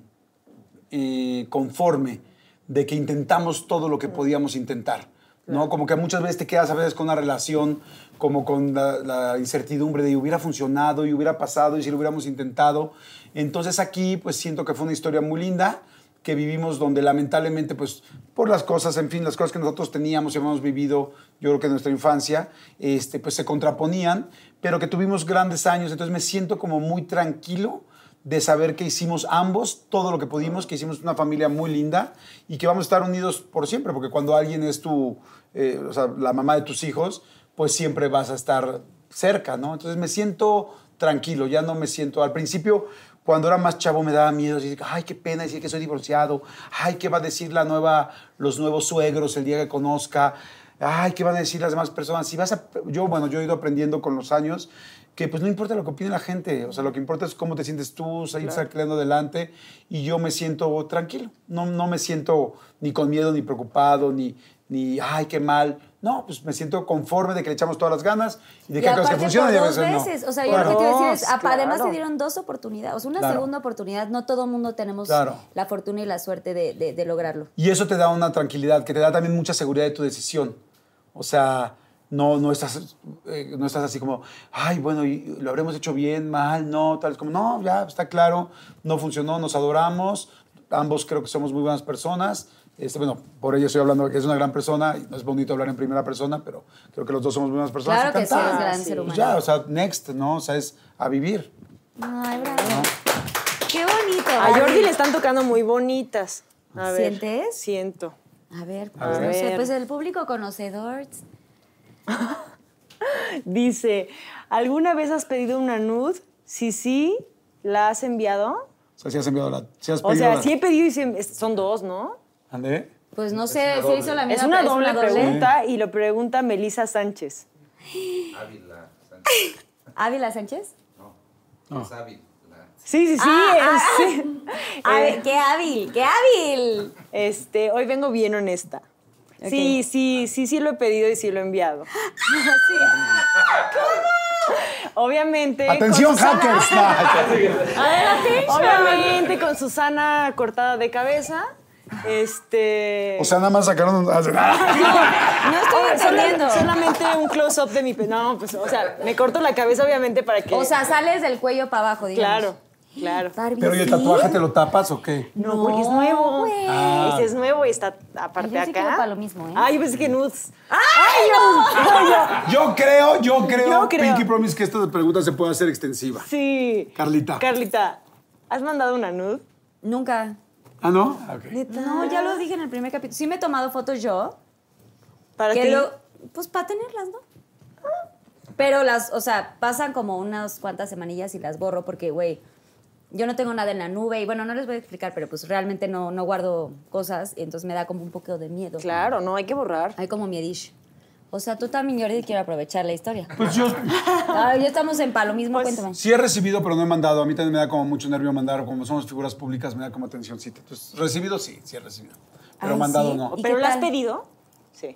eh, conforme de que intentamos todo lo que podíamos intentar. ¿no? Como que muchas veces te quedas a veces con una relación, como con la, la incertidumbre de hubiera funcionado y hubiera pasado y si lo hubiéramos intentado. Entonces aquí pues siento que fue una historia muy linda que vivimos donde lamentablemente pues por las cosas, en fin, las cosas que nosotros teníamos y habíamos vivido, yo creo que en nuestra infancia, este, pues se contraponían, pero que tuvimos grandes años, entonces me siento como muy tranquilo de saber que hicimos ambos todo lo que pudimos, que hicimos una familia muy linda y que vamos a estar unidos por siempre, porque cuando alguien es tu, eh, o sea, la mamá de tus hijos, pues siempre vas a estar cerca, ¿no? Entonces me siento tranquilo, ya no me siento, al principio, cuando era más chavo me daba miedo, decir, ay, qué pena decir que soy divorciado, ay, ¿qué va a decir la nueva, los nuevos suegros el día que conozca? Ay, ¿qué van a decir las demás personas? Si vas a, yo, bueno, yo he ido aprendiendo con los años que pues no importa lo que opine la gente, o sea, lo que importa es cómo te sientes tú, seguir saliendo adelante y yo me siento tranquilo, no, no me siento ni con miedo, ni preocupado, ni, ni, ay, qué mal, no, pues me siento conforme de que le echamos todas las ganas y de Y que hay cosas que funcionan y a veces no. veces. O sea, yo Claro. lo que te iba a decir es, apa- además claro. se dieron dos oportunidades. O sea, una Claro. segunda oportunidad. No todo mundo tenemos Claro. la fortuna y la suerte de, de- de lograrlo. Y eso te da una tranquilidad, que te da también mucha seguridad de tu decisión. O sea, no, no, estás, eh, no estás así como, ay, bueno, y lo habremos hecho bien, mal, no, tal, como, no, ya está claro, no funcionó, nos adoramos, ambos creo que somos muy buenas personas. Este, bueno, por ella estoy hablando que es una gran persona, y no es bonito hablar en primera persona, pero creo que los dos somos buenas personas. Claro que sí, es gran ser Pues humano. ya, o sea, next, ¿no? O sea, es a vivir. Ay, bravo. Qué bonito. A. Jordi le están tocando muy bonitas. A ver, ¿Sientes? Siento. A ver, A pues, no ver. sé, pues el público conocedor. Dice, ¿alguna vez has pedido una nude? Si sí, ¿la has enviado? O sea, si has enviado la... Si has O sea, la- sí he pedido y sí- son dos, ¿no? ¿Ande? Pues no sé, si hizo la misma Es una doble pregunta y lo pregunta Melissa Sánchez. Ávila Sánchez. ¿Ávila Sánchez? No, es Ávila. Sí, sí, sí. Ah, es- sí. A Eh, ver, qué hábil, qué hábil. Este, hoy vengo bien honesta. Sí, sí, sí, sí lo he pedido y sí lo he enviado. Obviamente. ¡Atención, con Susana- hackers! No, Obviamente con Susana cortada de cabeza. Este. o sea, nada más sacaron... un- ah, No estoy Sola- entendiendo. solamente un close-up de mi. pe- No, pues, o sea, me corto la cabeza, obviamente, para que. O sea, sales del cuello para abajo, digamos. claro, claro. Barbie, Pero ¿y el ¿sí? tatuaje te lo tapas o qué? No, porque es nuevo. Ah. Ese es nuevo y está aparte Ay, yo sí acá. quiero para lo mismo, ¿eh? Ay, yo pensé que nudes. ¡Ay, no! Yo creo, yo creo, Yo creo. Pinky Promise, que esta pregunta se puede hacer extensiva. Sí. Carlita. Carlita, ¿has mandado una nude? Nunca. ¿Ah, no? Ah, ok. No, ya lo dije en el primer capítulo. Sí me he tomado fotos yo. Para que lo- pues para tenerlas, ¿no? Pero las, o sea, pasan como unas cuantas semanillas y las borro porque, güey, yo no tengo nada en la nube y bueno, no les voy a explicar, pero pues realmente no, no guardo cosas y entonces me da como un poco de miedo. Claro, no, hay que borrar. Hay como miedish. O sea, tú también, Jordi, quiero aprovechar la historia. Pues yo Ah, ya estamos en palo mismo, Pues, cuéntame. sí he recibido, pero no he mandado. A mí también me da como mucho nervio mandar, como somos figuras públicas, me da como atencióncita. Entonces, recibido sí, sí he recibido. Pero Ay, mandado sí. no. ¿Y ¿Pero la has pedido? Sí.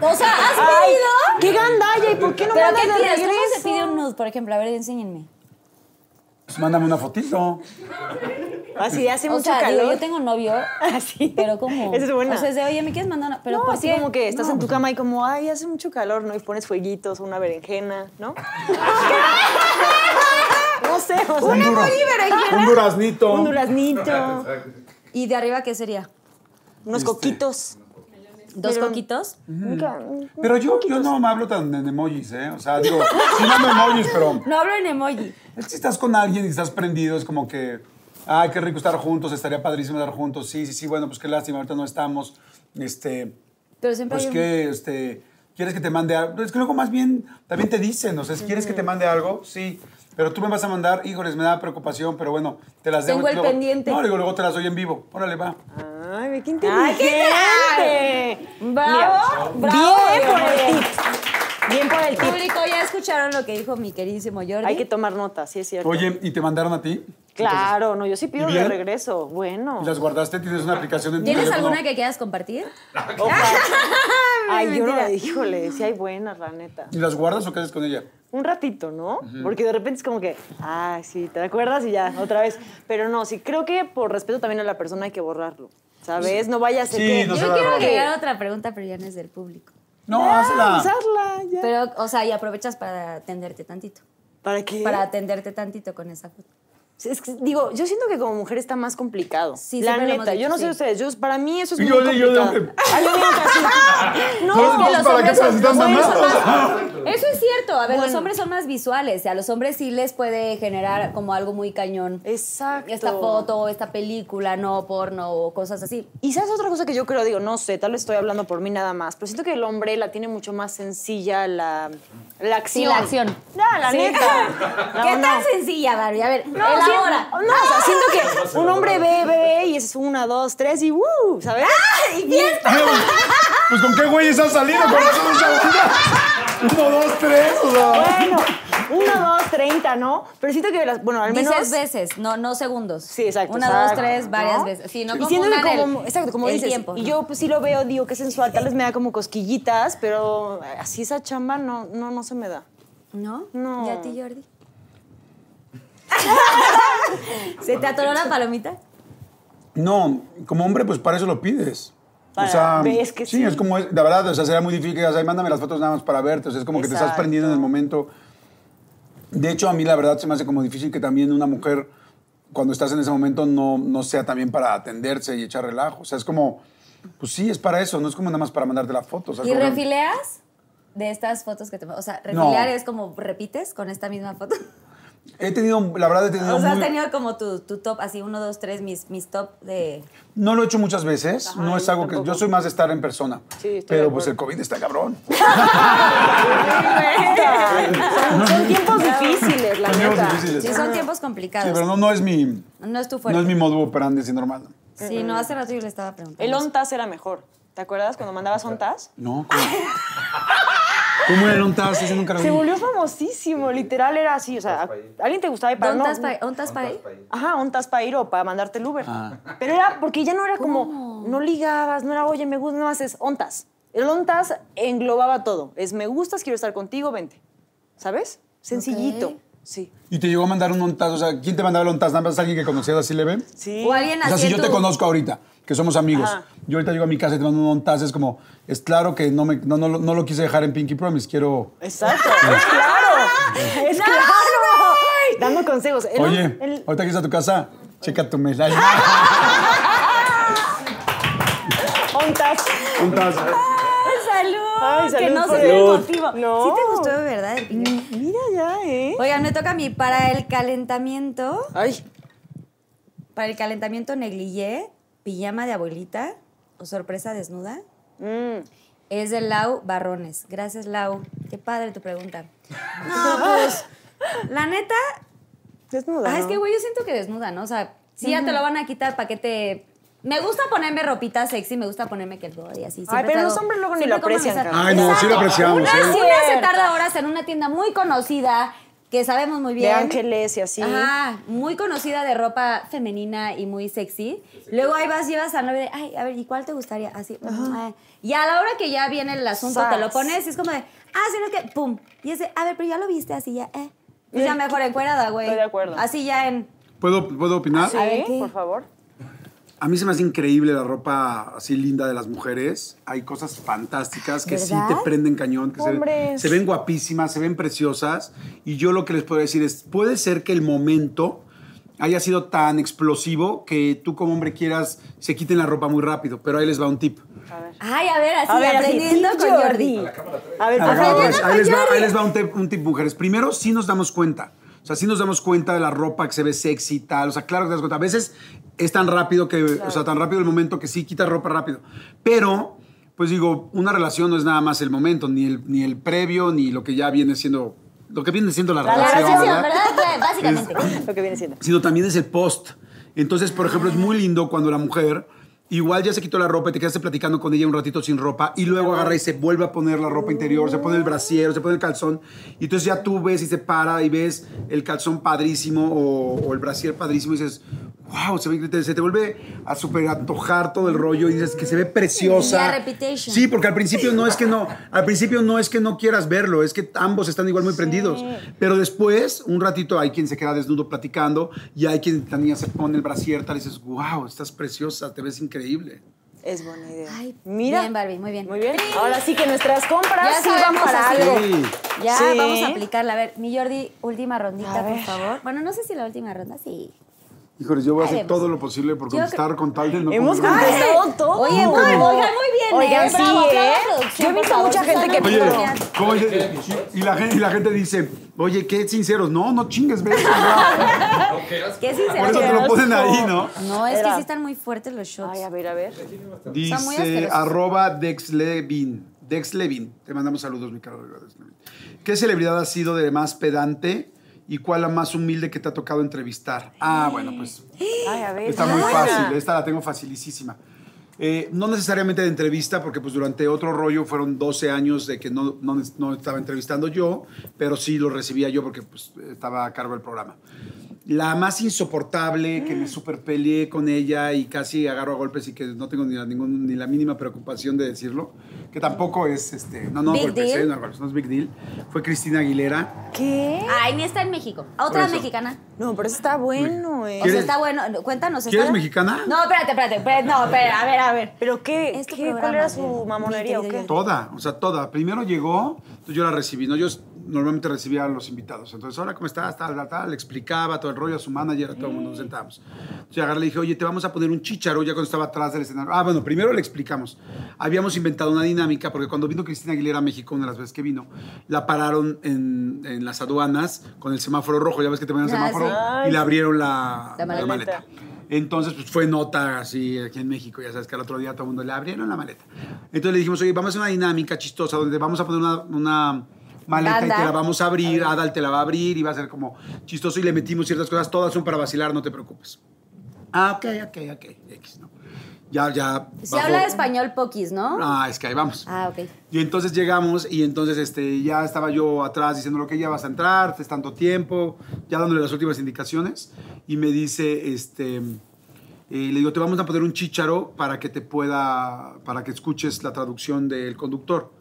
O sea, ¿has Ay, pedido? ¡Qué gandalla! ¿Y por qué no ¿Pero mandas qué de pides? ¿Cómo se regreso? pide un nude, por ejemplo? A ver, enséñenme. Pues mándame una fotito. Así hace O mucho sea, digo, calor. yo tengo novio, Así. pero ¿cómo? Esa es buena. O sea, es de, oye, ¿me quieres mandar una? Pero no, ¿por así qué? como que estás No, en tu cama y como, ay, hace mucho calor, ¿no? Y pones fueguitos, una berenjena, ¿no? no sé, o sea, Un, dura- un duraznito. un duraznito, ¿Y de arriba qué sería? unos Este. coquitos. ¿Dos Pero- coquitos? Nunca- Pero yo, yo no me hablo tan en emojis, ¿eh? O sea, digo, sí mando emojis, pero No hablo en emoji. es que si estás con alguien y estás prendido, es como que, ay, qué rico estar juntos, estaría padrísimo estar juntos. Sí, sí, sí, bueno, pues qué lástima, ahorita no estamos. Este, Pero siempre pues hay un- que, este, ¿quieres que te mande algo? Es que luego más bien también te dicen, o sea, ¿quieres que te mande algo? Sí. Pero tú me vas a mandar, híjoles, me da preocupación, pero bueno, te las debo. Tengo el luego- pendiente. No, digo, luego te las doy en vivo. Órale, va. Ay, qué Ay, ¿qué inteligente. ¡Bravo! ¡Bravo! Bien por el tip. Bien por el tip. Público, ya escucharon lo que dijo mi queridísimo Jordi. Hay que tomar nota, sí es cierto. Oye, ¿y te mandaron a ti? Claro, no, yo sí pido ¿Y de regreso. Bueno. ¿Y las guardaste? ¿Tienes una aplicación en tu ¿Tienes teléfono? alguna que quieras compartir? Opa. Ay, yo no, híjole, sí hay buenas, la neta. ¿Y las guardas o qué haces con ella? Un ratito, ¿no? Porque de repente es como que, ay, sí, te acuerdas y ya, otra vez. Pero no, sí, creo que por respeto también a la persona hay que borrarlo. ¿Sabes? No vaya a ser Sí, que. no se Yo va a quiero agregar otra pregunta, pero ya no es del público. No, Ya, hazla. usarla, ya. Pero, o sea, y aprovechas para atenderte tantito. ¿Para qué? Para atenderte tantito con esa foto. Es que, digo, yo siento que como mujer está más complicado. Sí, la neta. yo no sé sí. ustedes, yo, para mí eso es Y muy yo yo complicado. Yo así. No, No, Es que no, los ¿para qué hombres son, los hombres son más- Eso es cierto. A ver, los Bueno. hombres son más visuales. y a los hombres sí les puede generar como algo muy cañón. Exacto. Esta foto, esta película, no porno o cosas así. Y sabes otra cosa que yo creo, digo, no sé, tal vez estoy hablando por mí nada más, pero siento que el hombre la tiene mucho más sencilla la, la acción. Sí, la acción. Ya, la Sí. neta. No, ¿Qué no. tan sencilla, Barbie? A ver, No, siento- no, o sea, siento que un hombre ve, ve, ve y es una, dos, tres y ¡woo! ¿Sabes? ¡Y fiesta! Pues con qué güeyes has salido con eso no sabía. Uno, dos, tres. O sea. Bueno, uno, dos, treinta, ¿no? Pero siento que, las, bueno, al menos... Dices veces, no, no segundos. Sí, exacto. Una, exacto, dos, tres, varias ¿no? veces. Sí, no y siento que como, el- exacto, como el dices. tiempo, y ¿no? yo pues sí lo veo, digo que es sensual, tal vez me da como cosquillitas, pero así esa chamba no, no, no se me da. ¿No? No. ¿Y a ti, Jordi? ¿Se te atoró la palomita? No, como hombre, pues para eso lo pides. Para- o sea, ¿ves que sí? es como, es- la verdad, o sea, sería muy difícil que digas, "Ay, mándame las fotos nada más para verte. O sea, es como que te estás Exacto. prendiendo en el momento. De hecho, a mí la verdad se me hace como difícil que también una mujer, cuando estás en ese momento, no, no sea también para atenderse y echar relajo. O sea, es como, pues sí, es para eso, no es como nada más para mandarte la foto. o sea, ¿Y que- refileas de estas fotos que te... O sea, refilear No. es como repites con esta misma foto. He tenido, la verdad, he tenido O sea, has muy- tenido como tu, tu top, así uno, dos, tres, mis, mis top de... No lo he hecho muchas veces, Ajá, no es algo que... Yo soy más de estar en persona. Sí, estoy pero pues el COVID está cabrón. son, son tiempos difíciles, la Son tiempos neta. difíciles. Sí, son tiempos complicados. Sí, pero no, no es mi... No es tu fuerte. No es mi modo operandi así normal. Sí, no, hace rato yo le estaba preguntando. El ontas era mejor. ¿Te acuerdas cuando mandabas ontas? No, ¿cómo? ¿Cómo era el ontas? Ese nunca lo vi. Se volvió famosísimo, literal era así, o sea, ¿a ¿alguien te gustaba ir para ¿Ontas no? para ontas para ir? Ajá, ontas para ir o para mandarte el Uber. Ah. Pero era porque ya no era como, no ligabas, no era, oye, me gusta, nada más es ontas. El ontas englobaba todo. Es me gustas, quiero estar contigo, vente. ¿Sabes? Sencillito. Sí. Y te llegó a mandar un ontas, o sea, ¿quién te mandaba el ontas? ¿Nada más alguien que conocías así leve? Sí. O alguien O sea, así si yo te conozco ahorita, que somos amigos, Ajá. yo ahorita llego a mi casa y te mando un ontas, es como, es claro que no, me, no, no, lo- no lo quise dejar en Pinky Promise, quiero... Exacto. es claro. Es claro. Dando consejos. El- Oye, el- ahorita que estás a tu casa, checa tu mail. Ay, ontas. ontas. ¡Salud! Ay, que no se ve contigo. No. Sí te gustó de verdad el pique? Mira ya, ¿eh? Oigan, me toca a mí. Para el calentamiento, Ay. para el calentamiento negligé, pijama de abuelita o sorpresa desnuda, Mm. es de Lau Barrones. Gracias, Lau. Qué padre tu pregunta. No, pues, la neta, Desnuda. ah, es que, güey, yo siento que desnuda, ¿no? O sea, si ya te lo van a quitar, ¿para qué te...? Me gusta ponerme ropita sexy, me gusta ponerme que el body así. siempre pero traigo- los hombres luego ni lo aprecian. Ay, no, sí lo apreciamos, Una, ¿eh? una se tarda horas en una tienda muy conocida, que sabemos muy De bien. ángeles y así. Ajá, muy conocida de ropa femenina y muy sexy. Luego ahí vas, llevas a novia de, ay, a ver, ¿y cuál te gustaría? Así. ay. Y a la hora que ya viene el asunto, te lo pones y es como de, ah, sí, no es que, pum. Y ese, a ver, pero ya lo viste así ya, eh. Pues ya mejor encuerada, güey. Estoy de acuerdo. Así ya en. ¿Puedo, ¿Puedo opinar? Sí, A ver, ¿qué? por favor. A mí se me hace increíble la ropa así linda de las mujeres. Hay cosas fantásticas que sí ¿Verdad? te prenden cañón, que se, se ven guapísimas, se ven preciosas. Y yo lo que les puedo decir es, puede ser que el momento haya sido tan explosivo que tú como hombre quieras se quiten la ropa muy rápido, pero ahí les va un tip. A ver. Ay, a ver, así, A ver, así, aprendiendo tip con Jordi. A ver, A ver, cámara vez. con ahí, les va, Jordi. ahí les va un tip, un tip, mujeres. Primero, sí nos damos cuenta. O sea, sí nos damos cuenta de la ropa que se ve sexy y tal. O sea, claro que te das cuenta. A veces es tan rápido que, o sea, tan rápido el momento que sí quitas ropa rápido. Pero, pues digo, una relación no es nada más el momento, ni el, ni el previo, ni lo que ya viene siendo, lo que viene siendo la, La relación, relación, ¿verdad? ¿verdad? Básicamente. Lo que viene siendo. sino también es el post. Entonces, por ejemplo, es muy lindo cuando la mujer igual ya se quitó la ropa y te quedaste platicando con ella un ratito sin ropa y luego agarra y se vuelve a poner la ropa interior, se pone el brasier, se pone el calzón. Y entonces ya tú ves y se para y ves el calzón padrísimo o, o el brasier padrísimo y dices, wow, se, ve- se te vuelve a super antojar todo el rollo y dices que se ve preciosa. Sí, porque al principio no es que no, al principio no es que no quieras verlo, es que ambos están igual muy prendidos. Pero después, un ratito, hay quien se queda desnudo platicando y hay quien también se pone el brasier tal y dices, wow, estás preciosa, te ves increíble. Es buena idea. Ay, Mira. bien, Barbie, muy bien. Muy bien. Ahora sí que nuestras compras Ya sirvan sabemos para algo. Sí. Ya, Sí. vamos a aplicarla. A ver, mi Jordi, última rondita, A por ver. favor. Bueno, no sé si la última ronda, sí. Híjole, yo voy a hacer Ay, todo lo posible por contestar con tal de no Hemos contestado todo. Oye, muy, oigan, muy bien, Oigan, ¿eh? sí, Bravo, ¿eh? Yo he visto mucha gente que Oye, pidió. gracias. ¿cómo dice? y, la gente, y la gente dice, oye, qué sinceros. No, no chingues, sea, Qué sincero. Por eso te lo ponen ahí, ¿no? No, es que sí están muy fuertes los shots. Ay, a ver, a ver. muy Dice arroba Dexlevin. Dexlevin. Te mandamos saludos, mi caro. ¿Qué celebridad ha sido de más pedante y cuál la más humilde que te ha tocado entrevistar? Ah, bueno, pues Ay, a ver. está muy fácil. Esta la tengo facilísima. Eh, no necesariamente de entrevista, porque pues durante otro rollo fueron 12 años de que no, no, no estaba entrevistando yo, pero sí lo recibía yo porque pues, estaba a cargo del programa. La más insoportable, que me super peleé con ella y casi agarro a golpes y que no tengo ni la, ningún- ni la mínima preocupación de decirlo, que tampoco es, este, no, no, golpes, eh, no, golpes, no es big deal, fue Cristina Aguilera. ¿Qué? Ay, ni está en México. Otra mexicana. No, pero eso está bueno, eh. O sea, ¿Quieres- está bueno. Cuéntanos. ¿Quieres ¿está? mexicana? No, espérate, espérate. espérate, No, espera, a ver, a ver. ¿Pero qué? Es tu qué- ¿Cuál era su mamonería o qué? Toda, o sea, toda. Primero llegó, entonces yo la recibí, ¿no? Yo normalmente recibía a los invitados. Entonces, hola, ¿cómo estás? Tal, tal, tal. Le explicaba todo el rollo a su manager, a todo el mundo, nos sentábamos. Entonces, agarré y le dije, oye, te vamos a poner un chicharo ya cuando estaba atrás del escenario. Ah, bueno, primero le explicamos. Habíamos inventado una dinámica, porque cuando vino Cristina Aguilera a México, una de las veces que vino, la pararon en, en las aduanas con el semáforo rojo. Ya ves que te ponen el semáforo sí. y le abrieron la, La maleta. maleta. Entonces, pues fue nota así aquí en México, ya sabes que al otro día todo el mundo le abrieron la maleta. Entonces le dijimos, oye, vamos a hacer una dinámica chistosa donde vamos a poner una, una maleta Banda. y te la vamos a abrir, Adal te la va a abrir y va a ser como chistoso y le metimos ciertas cosas, todas son para vacilar, no te preocupes. Ah, ok, ok, ok, X, ¿no? Ya, ya. Se bajó. habla español poquis, ¿no? Ah, es que ahí vamos. Ah, ok. Y entonces llegamos y entonces este, ya estaba yo atrás diciendo lo que ya vas a entrar, es tanto tiempo, ya dándole las últimas indicaciones. Y me dice, este, eh, le digo, te vamos a poner un chícharo para que te pueda, para que escuches la traducción del conductor.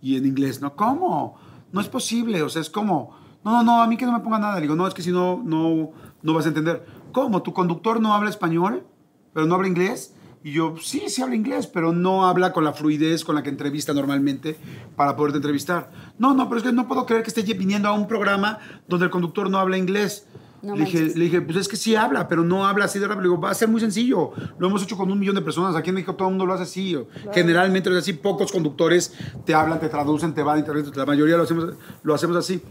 Y en inglés, ¿no? ¿Cómo? No es posible, o sea, es como, no, no, no, a mí que no me ponga nada. Le digo, no, es que si no, no, no vas a entender. ¿Cómo? ¿Tu conductor no habla español, pero no habla inglés? Y yo, sí, sí habla inglés, pero no habla con la fluidez con la que entrevista normalmente para poderte entrevistar. No, no, pero es que no puedo creer que esté viniendo a un programa donde el conductor no habla inglés. No le, dije, le dije, pues es que sí habla, pero no habla así de rápido. Le digo, va a ser muy sencillo. Lo hemos hecho con un millón de personas. Aquí en México todo el mundo lo hace así. Generalmente lo hace así. Pocos conductores te hablan, te traducen, te van, te traducen. La mayoría lo hacemos, lo hacemos así.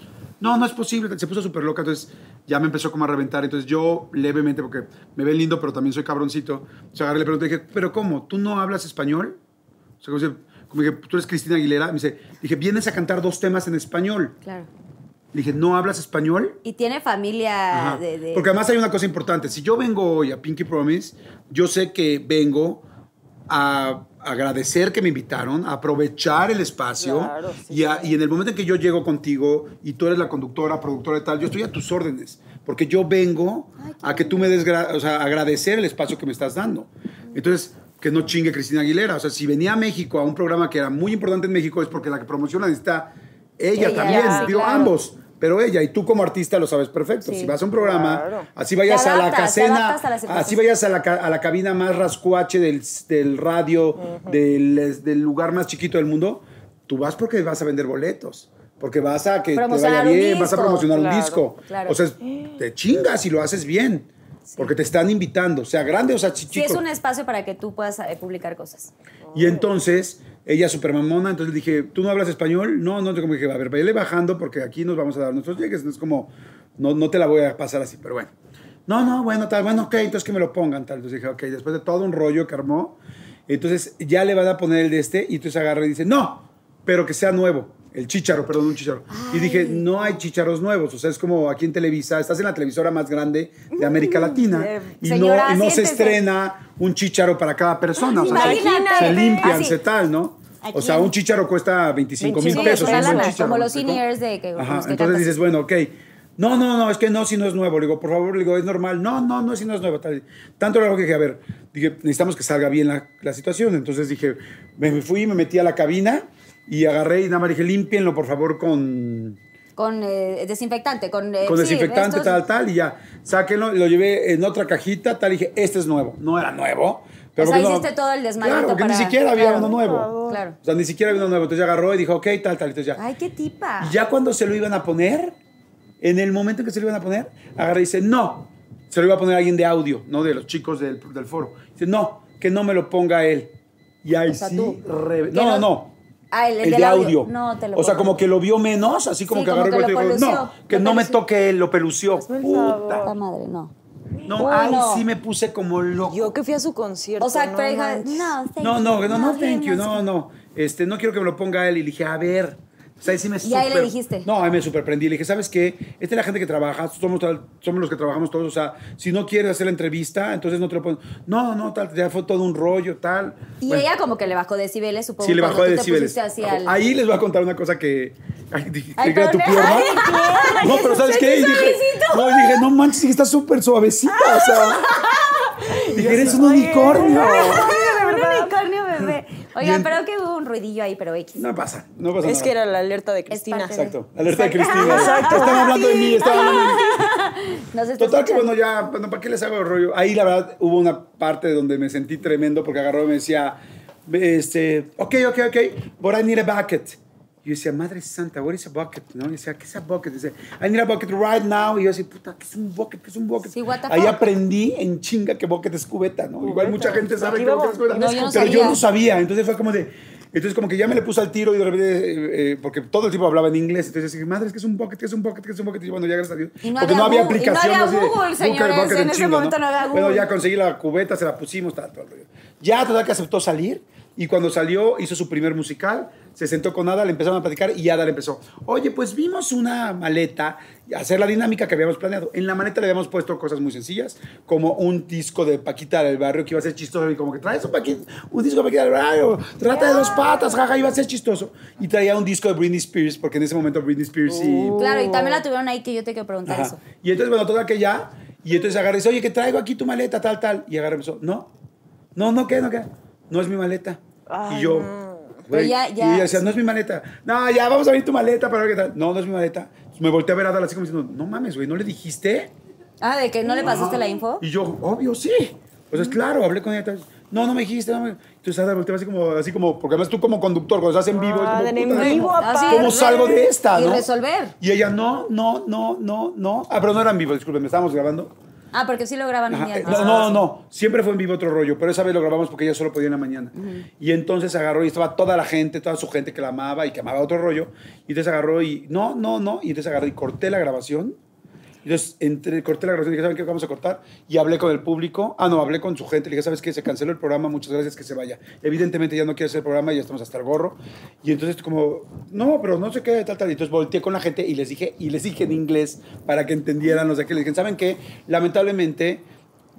No, no es posible. Se puso súper loca. Entonces ya me empezó como a reventar. Entonces yo levemente, porque me ve lindo, pero también soy cabroncito. O sea, agarré le pregunté, dije, ¿pero cómo? ¿Tú no hablas español? O sea, como, si- como dije, tú eres Cristina Aguilera. Me dice, dije, vienes a cantar dos temas en español. Claro. Le dije, ¿no hablas español? Y tiene familia de- Porque además hay una cosa importante. Si yo vengo hoy a Pinky Promise, yo sé que vengo a agradecer que me invitaron, aprovechar el espacio Claro, sí, y, a- y en el momento en que yo llego contigo y tú eres la conductora, productora y tal, yo estoy a tus órdenes, porque yo vengo a que tú me des, o sea, agradecer el espacio que me estás dando. Entonces, que no chingue Cristina Aguilera. O sea, si venía a México a un programa que era muy importante en México es porque la que promociona está ella, Ella, también, sí, digo, claro. ambos. Pero ella y tú como artista lo sabes perfecto. Sí. Si vas a un programa, Claro. así vayas a la casena, a así vayas a la, a la cabina más rascuache del, del radio, del, del lugar más chiquito del mundo, tú vas porque vas a vender boletos. Porque vas a que te vaya bien, vas a promocionar un disco. claro. O sea, te chingas y lo haces bien. Porque te están invitando, sea grande o sea chi- Sí, chico. es un espacio para que tú puedas eh, publicar cosas. Y entonces, ella super mamona, entonces dije, ¿tú no hablas español? No, no, yo como dije, a ver, vayale bajando porque aquí nos vamos a dar nuestros llegues. Es como, no, no te la voy a pasar así, pero bueno. No, no, bueno, tal, bueno, ok, entonces que me lo pongan, tal. Entonces dije, ok, después de todo un rollo que armó, entonces ya le van a poner el de este y entonces agarra y dice, no, pero que sea nuevo. El chícharo, perdón, un chícharo. Y dije, no hay chícharos nuevos. O sea, es como aquí en Televisa, estás en la televisora más grande de América Latina y no, Señora, y no se estrena un chícharo para cada persona. O sea, se- se limpian, Así. se tal, ¿no? Aquí O sea, un chícharo cuesta 25 mil 25 pesos. Buen lana, chícharo, como ¿me los seniors de que- Ajá, entonces cantas. dices, bueno, ok. No, no, no, es que no, si no es nuevo. Le digo, por favor, le digo, es normal. No, no, no, si no es nuevo. Tal. Tanto lo que dije, a ver, dije, necesitamos que salga bien la, la situación. Entonces dije, me, fui, me metí a la cabina y agarré y nada más dije, límpienlo, por favor, con, Con eh, desinfectante, con... eh, con sí, desinfectante, estos- tal, tal, y ya. Sáquenlo, lo llevé en otra cajita, tal, y dije, este es nuevo. No era nuevo. Pero O sea, no- hiciste todo el desmadrito Claro, porque para- ni siquiera había claro. uno nuevo. Claro. O sea, ni siquiera había uno nuevo. Entonces ya agarró y dijo, ok, tal, tal. Entonces ya. Ay, qué tipa. Y ya cuando se lo iban a poner, en el momento en que se lo iban a poner, agarra y dice, no. Se lo iba a poner alguien de audio, no de los chicos del, del foro. Dice, no, que no me lo ponga él. Y ahí O sea, sí. tú. re- No, no- no, no. Ah, el- el el del de audio. audio. No, te lo O sea, como que lo vio menos, así como Sí, que como agarró que lo volteó y dijo, no, que lo no me toque él, lo pelució. El Puta. Puta madre, no. No, Uy, ahí no. sí me puse como loco. Yo que fui a su concierto. O sea, no pero no, thank No, no, you. no, no, thank you, no, no. Este, no quiero que me lo ponga él. Y le dije, a ver. O sea, ahí sí me Y ahí le dijiste. No, ahí me superprendí. Le dije, ¿sabes qué? Esta es la gente que trabaja, somos, tal- somos los que trabajamos todos. O sea, si no quieres hacer la entrevista, entonces no te lo ponen. No, no, tal, ya fue todo un rollo, tal. Y Bueno, ella como que le bajó decibeles, supongo. Sí, le bajó decibeles. al- Ahí les voy a contar una cosa que. Ay, dije, Ay, tu pierna. Ay, No, pero ¿sabes qué? Y dije, no, dije, no manches, sí que está súper suavecita. O sea. dije, eres un unicornio. Un unicornio bebé. Oigan, Bien. pero que hubo un ruidillo ahí, pero X. No pasa, no pasa Es nada. que era la alerta de Cristina. de- Exacto, alerta de Cristina. Exacto. Están hablando de mí, están hablando de mí. Nos está Total que bueno, ya, bueno, ¿para qué les hago el rollo? Ahí la verdad hubo una parte donde me sentí tremendo porque agarró y me decía, este, ok, ok, ok, but I need a bucket. Y yo decía, madre santa, what is a bucket? ¿No? Y decía, ¿qué es a bucket? Dice, I need a bucket right now. Y yo decía, puta, ¿qué es un bucket? ¿Qué es un bucket? Sí, what the Ahí fuck. aprendí en chinga que bucket es cubeta, ¿no? Igual mucha gente sabe que bucket es cubeta. No, yo no pero yo sabía. no sabía. Entonces fue como de, entonces como que ya me le puse al tiro y de repente, eh, eh, porque todo el tiempo hablaba en inglés. Entonces dije, madre, es que es un bucket, que es un bucket, que es un bucket. Y bueno, ya gracias a Dios. Y no porque había no había Google, y no aplicación. había así de, Google, señores, en ese chingo, momento no había Bueno, Google. ya conseguí la cubeta, se la pusimos, tal, todo el rollo. Ya, total que aceptó salir. Y cuando salió, hizo su primer musical, se sentó con Ada, le empezaron a platicar y Ada le empezó, oye, pues vimos una maleta, hacer la dinámica que habíamos planeado. En la maleta le habíamos puesto cosas muy sencillas, como un disco de Paquita del Barrio que iba a ser chistoso y como que traes un, Paquita- un disco de Paquita del Barrio, trata de dos patas, jaja, iba a ser chistoso. Y traía un disco de Britney Spears, porque en ese momento Britney Spears sí... Claro, y también la tuvieron ahí que yo te quiero preguntar Ajá. eso. Y entonces, bueno, toda que ya. Y entonces y dice, oye, que traigo aquí tu maleta, tal, tal. Y agarra y empezó, no, no, no, ¿qué? No, ¿qué? No es mi maleta. y yo, ya- Y ella decía, no es mi maleta. No, ya, vamos a ver tu maleta para ver qué tal. No, no es mi maleta. Me volteé a ver a Adal así como diciendo, no mames, güey, ¿no le dijiste? Ah, de que no le pasaste la info. Y yo, obvio, sí. Pues es claro, hablé con ella. No, no me dijiste. No me... Entonces Ada volteaba así como, así como, porque además tú como conductor, cuando estás en vivo, es como, en puta, vivo, ¿cómo- Así, ¿Cómo salgo de esta, Y no? resolver. Y ella, no, no, no, no, no. Ah, pero no era en vivo, disculpen, estábamos grabando. Ah, porque sí lo graban un Ajá, día eh, antes. No, no, no, no. Siempre fue en vivo otro rollo, pero esa vez lo grabamos porque ella solo podía en la mañana. Y entonces agarró y estaba toda la gente, toda su gente que la amaba y que amaba otro rollo. Y entonces agarró y, no, no, no. Y entonces agarré y corté la grabación. Entonces corté la grabación y dije, ¿saben qué vamos a cortar? Y hablé con el público. Ah, no, hablé con su gente. Le dije, ¿sabes qué? Se canceló el programa, muchas gracias, que se vaya. Evidentemente ya no quiere hacer el programa, ya estamos hasta el gorro. Y entonces como, no, pero no sé qué, tal, tal. Y entonces volteé con la gente y les dije, y les dije en inglés para que entendieran los de aquí. Les dije, ¿saben qué? Lamentablemente...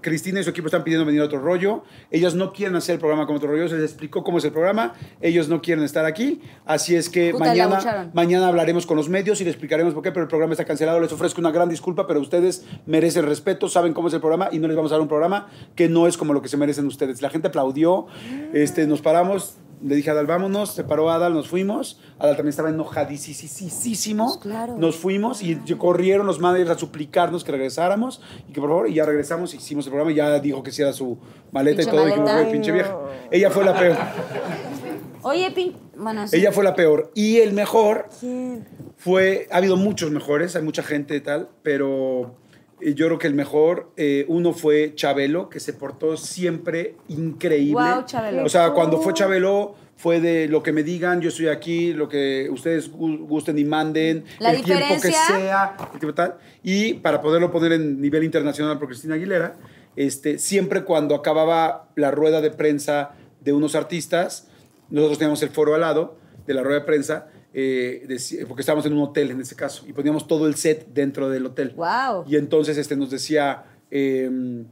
Cristina y su equipo están pidiendo venir a otro rollo. Ellos no quieren hacer el programa como otro rollo. Se les explicó cómo es el programa. Ellos no quieren estar aquí. Así es que Puta, mañana, mañana hablaremos con los medios y les explicaremos por qué, pero el programa está cancelado. Les ofrezco una gran disculpa, pero ustedes merecen respeto, saben cómo es el programa y no les vamos a dar un programa que no es como lo que se merecen ustedes. La gente aplaudió, este, nos paramos. Le dije a Adal, vámonos, se paró Adal, nos fuimos. Adal también estaba enojadísimo. Pues claro. Nos fuimos y corrieron los managers a suplicarnos que regresáramos y que por favor, y ya regresamos, hicimos el programa y ya dijo que sí era su maleta y todo. Y dijimos, maleta. "Güey, pinche vieja. Ella fue la peor. Oye, pin... Bueno, sí. Ella fue la peor. Y el mejor fue, ha habido muchos mejores, hay mucha gente y tal, pero yo creo que el mejor, eh, uno fue Chabelo, que se portó siempre increíble. Guau, Chabelo. O sea, cuando fue Chabelo fue de lo que me digan, yo estoy aquí, lo que ustedes gu- gusten y manden, La el tiempo que sea, el tiempo tal. Y para poderlo poner en nivel internacional por Cristina Aguilera, este, siempre cuando acababa la rueda de prensa de unos artistas, nosotros teníamos el foro al lado de la rueda de prensa, eh, porque estábamos en un hotel en ese caso, y poníamos todo el set dentro del hotel. Wow. Y entonces este, nos decía, eh,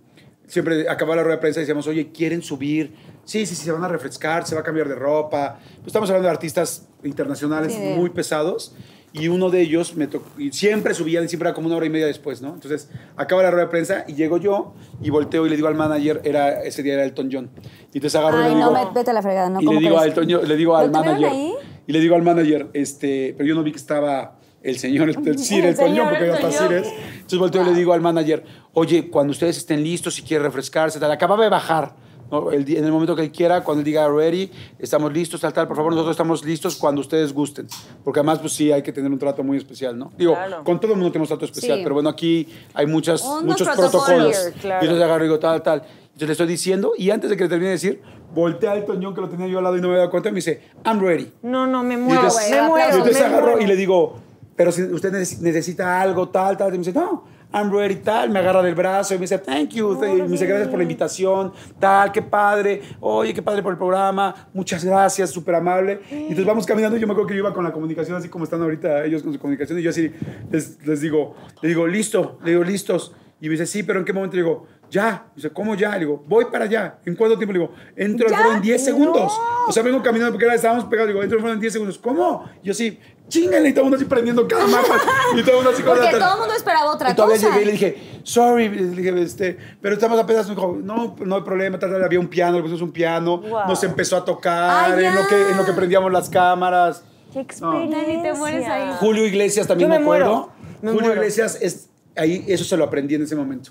siempre acababa la rueda de prensa y decíamos, oye, ¿quieren subir? Sí, sí, sí, se van a refrescar, se va a cambiar de ropa. Pues estamos hablando de artistas internacionales Sí, muy pesados. Y uno de ellos me tocó, y siempre subían, y siempre era como una hora y media después, ¿no? Entonces, acaba la rueda de prensa y llego yo y volteo y le digo al manager, era, ese día era Elton John. Y entonces agarro y Ay, le no, digo, me- vete a la fregada, ¿no? y le ¿Cómo digo, a? Elton John- le digo al ¿Lo tuvieron manager, ahí? y le digo al manager, este, pero yo no vi que estaba el señor, el, Sir, El el Toñón, señor porque Elton está John. Sires. Entonces volteo y le digo al manager, oye, cuando ustedes estén listos, si quiere refrescarse, tal, acababa de bajar. ¿No? El en el momento que él quiera, cuando él diga ready, estamos listos, tal, tal, por favor, nosotros estamos listos cuando ustedes gusten. Porque además, pues sí, hay que tener un trato muy especial, ¿no? Digo, Claro. con todo el mundo tenemos trato especial, Sí. pero bueno, aquí hay muchas, Unos muchos protocolos. protocolos. Claro. Y entonces agarro y digo, tal, tal. Entonces le estoy diciendo, y antes de que le termine de decir, volteé al Toñón que lo tenía yo al lado y no me había dado cuenta, y me dice, I'm ready. No, no, me muero, entonces- me güey, muero. y entonces me agarro muero. y le digo, pero si usted neces- necesita algo, tal, tal. Y me dice, no, I'm ready, tal. Me agarra del brazo y me dice, thank you. y me dice, gracias por la invitación, tal, qué padre. Oye, qué padre por el programa. Muchas gracias, súper amable. Y entonces vamos caminando. y Yo me acuerdo que yo iba con la comunicación, así como están ahorita ellos con su comunicación. Y yo así les, les digo, le digo, listo, le digo, listos. Y me dice, sí, pero ¿en qué momento? Le digo, ya. Me dice, ¿cómo ya? Le digo, voy para allá. ¿En cuánto tiempo? Le digo, entro al en 10 segundos. No. O sea, vengo caminando porque ahora estábamos pegados. Digo, entro al en 10 segundos. ¿Cómo? Y yo sí, chingale. Y todo el mundo así prendiendo cada mapa. Y todo el mundo así con Porque la- todo el mundo esperaba otra y todavía cosa. llegué y le dije, sorry, le dije, este, pero estamos apenas, me dijo, no, no hay problema, tal, tal, había un piano, le pusimos un piano, Wow. nos empezó a tocar, Ay, en, lo que, en lo que prendíamos las cámaras. Qué No. experiencia. Dani, te mueres ahí. Julio Iglesias también Yo me me acuerdo. me Julio muero. Iglesias es Ahí eso se lo aprendí en ese momento.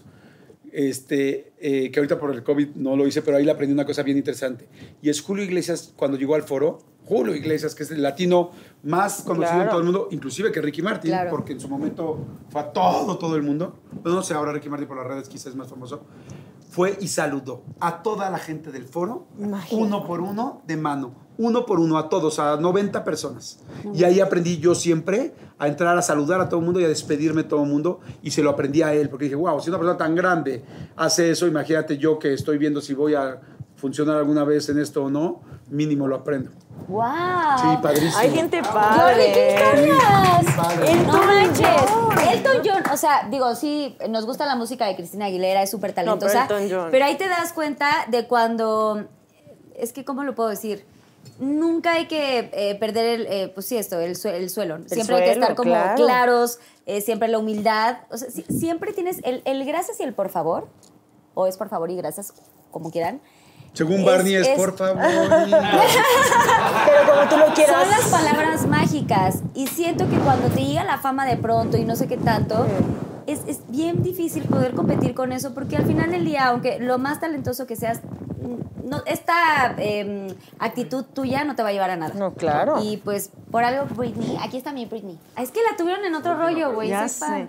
Este, eh, que ahorita por el COVID no lo hice, pero ahí le aprendí una cosa bien interesante. Y es Julio Iglesias, cuando llegó al foro, Julio Iglesias, que es el latino más conocido en Claro. todo el mundo, inclusive que Ricky Martin, Claro. porque en su momento fue a todo, todo el mundo. Pues no sé, ahora Ricky Martin por las redes quizás es más famoso. Fue y saludó a toda la gente del foro, Imagínate. uno por uno, de mano, uno por uno, a todos, a 90 personas. Y ahí aprendí yo siempre a entrar a saludar a todo el mundo y a despedirme de todo el mundo. Y se lo aprendí a él, porque dije, wow, si una persona tan grande hace eso, imagínate yo que estoy viendo si voy a funcionar alguna vez en esto o no, mínimo lo aprendo. ¡Wow! Sí, padrísimo. Hay gente padre. ¿qué cargas? padre. No Elton manches. John. Elton John, o sea, digo, sí, nos gusta la música de Cristina Aguilera, es súper talentosa. pero Elton John. pero ahí te das cuenta de cuando. Es que, ¿cómo lo puedo decir? Nunca hay que eh, perder el, eh, pues sí, esto, el, el suelo. siempre hay que estar como claro. claros, eh, siempre la humildad. O sea, si- siempre tienes el, el gracias y el por favor, o es por favor y gracias, como quieran. Según Barney es, es- por favor. Pero como tú lo quieras. Son las palabras mágicas y siento que cuando te llega la fama de pronto y no sé qué tanto, es, es bien difícil poder competir con eso porque al final del día, aunque lo más talentoso que seas, mm, no, esta eh, actitud tuya no te va a llevar a nada. No, claro. Y pues por algo, Britney, aquí está mi Britney. Ah, Es que la tuvieron en otro rollo, güey.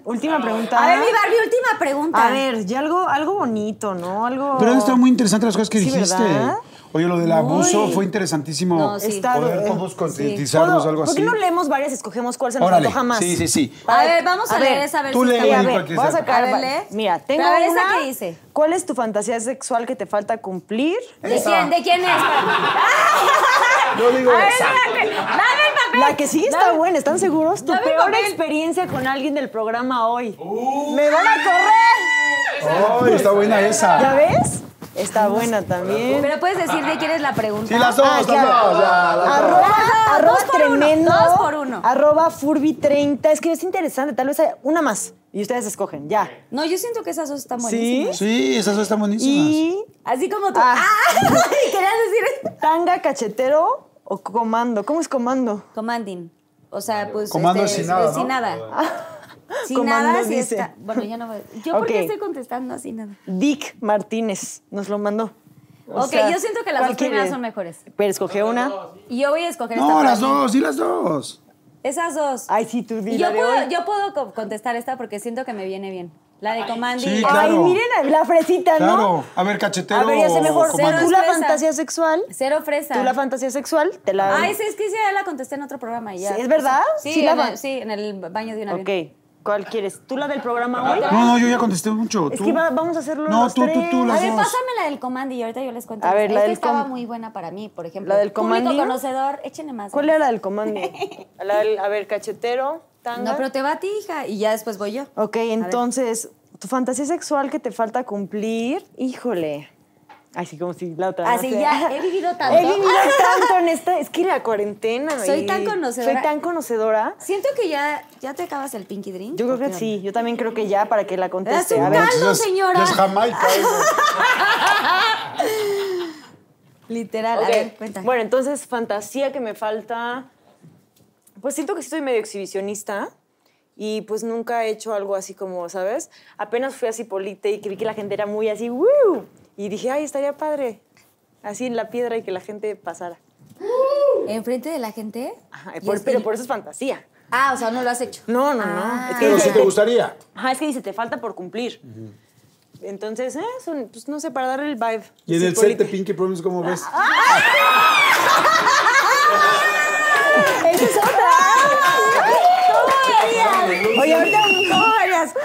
Última pregunta. A ver, mi Barbie, última pregunta. A ver, ya algo, algo bonito, ¿no? Algo. Pero han estado muy interesantes las cosas que Sí, dijiste. ¿verdad? Oye, lo del abuso fue interesantísimo. No, sí. Está- Poder todos concientizarnos, ¿Puedo- algo ¿Por así. qué no leemos varias y escogemos cuál se nos Órale. antoja más? Sí, sí, sí. A ver, vamos a, A leer ver, esa a ver tú lee, Sí, a ver, voy a sacar. A ver. Mira, tengo Pero a ver, ¿esa una. qué dice? ¿Cuál es tu fantasía sexual que te falta cumplir? ¿De quién, ¿De quién es? Yo digo A ver, esa. dame el papel. La que sí está Dame- buena, ¿están seguros? Tu peor papel. experiencia con alguien del programa hoy. ¡Me van a correr! Ay, está buena esa. ¿Ya ves? Está buena también. Pero puedes decir de quién es la pregunta. Sí, las dos, Ah, las dos, ya, las dos. Arroba, Dos arroba uno, tremendo. dos por uno. Arroba Furby30. Es que es interesante, tal vez hay una más. Y ustedes escogen, ya. No, yo siento que esas dos están ¿Sí? buenísimas. Sí, esas dos están buenísimas. Y Así como tú. Ah. ¡Ah! Querías decir. tanga cachetero o comando. ¿Cómo es comando? Commanding. O sea, pues. Comando este, sin nada, Sin nada. Sin Comando nada, sí dice. está. Bueno, ya no voy. ¿Yo por Ok. qué estoy contestando así nada? Dick Martínez nos lo mandó. O ok, sea, yo siento que las ¿cuál dos primeras son mejores. Pero escoge una. Y yo voy a escoger esta No, las dos, sí, las dos. Esas dos. Ay, sí, tú di Y la yo puedo, yo puedo co- contestar esta porque siento que me viene bien. La de. Sí, claro. Ay, miren la fresita, ¿no? Claro. A ver, cachetero. A ver, ya sé mejor. Cero Tú la fantasía sexual. Cero fresa. Tú la fantasía sexual. Te la. Ay, sí, es que sí, ya la contesté en otro programa y ya. Sí, ¿es verdad? Sí, en el, sí, en el baño de un avión. Ok. ¿Cuál quieres? ¿Tú la del programa hoy? No, no, yo ya contesté mucho. Es tú. que va- vamos a hacerlo No, los tú, tú, tú, las A ver, dos. pásame la del Command y ahorita yo les cuento. A ver, esta. la del estaba com- muy buena para mí, por ejemplo. ¿La del Público Commanding? conocedor, échenle más. ¿Cuál era la del comando? La del- a ver, cachetero, tanga. No, pero te va a ti, hija, y ya después voy yo. Ok, entonces, tu fantasía sexual que te falta cumplir, híjole. Ay, sí, como si la otra. Así ya, he vivido tanto. He vivido tanto en esta. Es que la cuarentena. Soy y- tan conocedora. Soy tan conocedora. Siento que ya, ya te acabas el Pinky Drink. Yo creo ¿o que sí. Yo también creo que ya para que la conteste. Es un A ver. caldo, señora. es Jamaica. Literal, a ver, cuenta. Bueno, entonces, fantasía que me falta. Pues siento que sí soy medio exhibicionista y pues nunca he hecho algo así como, ¿sabes? Apenas fui a Cipolite y que vi que la gente era muy así, ¡woo! Y dije, ay, estaría padre. Así en la piedra y que la gente pasara. ¿Enfrente de la gente? Ajá, Y por- es- pero por eso es fantasía. Ah, o sea, no lo has hecho. No, no, Ah. no. Es que Pero dice, si te gustaría. Ajá, es que dice, te falta por cumplir. Entonces, eh, son- pues no sé, para darle el vibe. Y en el set de Pinky Promise, ¿cómo ves? ¡Esa es otra! Oye, ahorita.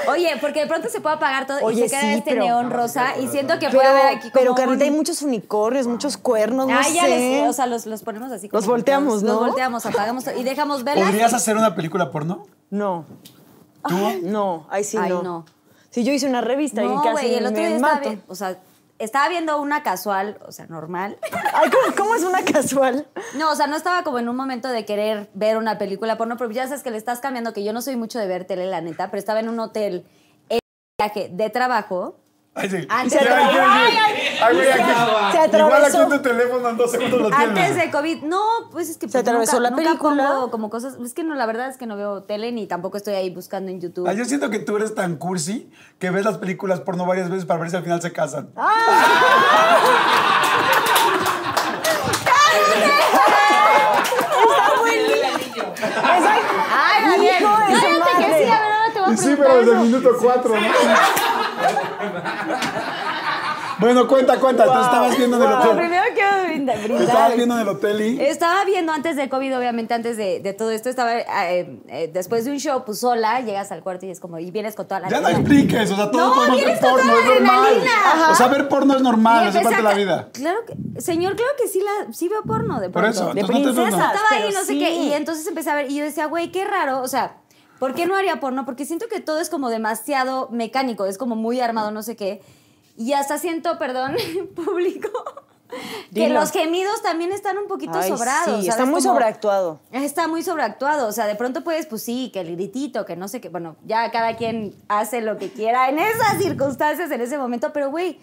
Oye, porque de pronto se puede apagar todo Oye, y se queda sí, este pero- neón rosa y siento que Pero, puede haber aquí como pero Carlita, hay un- muchos unicornios, muchos cuernos, no Ah, ya sé. les, o sea, los, los ponemos así. Los volteamos, los, ¿no? Los volteamos, apagamos todo y dejamos velas. ¿Podrías hacer una película porno? No. No, ahí sí Ay, no. no. Si yo hice una revista y No, casi güey, el otro me día estaba, mato. vi- o sea, estaba viendo una casual, o sea, normal. Ay, ¿cómo, cómo es una casual? No, o sea, no estaba como en un momento de querer ver una película porno, pero ya sabes que le estás cambiando, que yo no soy mucho de ver tele, la neta, pero estaba en un hotel en viaje de trabajo Ay, sí. Antes Sí, de- ay, sí, Ay, sí. ay, Ay, güey, se- aquí- se Igual aquí atravesó. en tu teléfono en dos segundos lo tienes. Antes de COVID, no, pues es que Se pues, atravesó nunca, la nunca película. pongo como cosas, es que no, la verdad es que no veo tele ni tampoco estoy ahí buscando en YouTube. Ah, yo siento que tú eres tan cursi que ves las películas porno varias veces para ver si al final se casan. Está buenísimo. Ay, Daniel, cállate que sí, a ver, ahora te voy a Y sí, preguntar pero desde el minuto cuatro, ¿no? bueno, cuenta, cuenta. Tú estabas viendo en el hotel. primero quiero brindar. Estabas viendo en el hotel y... Estaba viendo antes del COVID, obviamente, antes de, de todo esto, estaba eh, eh, después de un show, pues sola, llegas al cuarto y es como, y vienes con toda la Ya no expliques, o sea, todos No, podemos ver vienes con porno, toda es la normal. Ajá. O sea, ver porno es normal, es parte de la vida. Claro que, señor, claro que sí, la, sí veo porno de Por pronto. eso, De entonces no te-. Estaba ahí, no sé sí. qué, y entonces empecé a ver, y yo decía, güey, qué raro, o sea, ¿por qué no haría porno? Porque siento que todo es como demasiado mecánico, es como muy armado, no sé qué. Y hasta siento, perdón, público, que los gemidos también están un poquito Ay, sobrados. sí, está muy Como- sobreactuado. Está muy sobreactuado, o sea, de pronto puedes, pues sí, que el gritito, que no sé qué, bueno, ya cada quien hace lo que quiera en esas circunstancias, en ese momento, pero güey,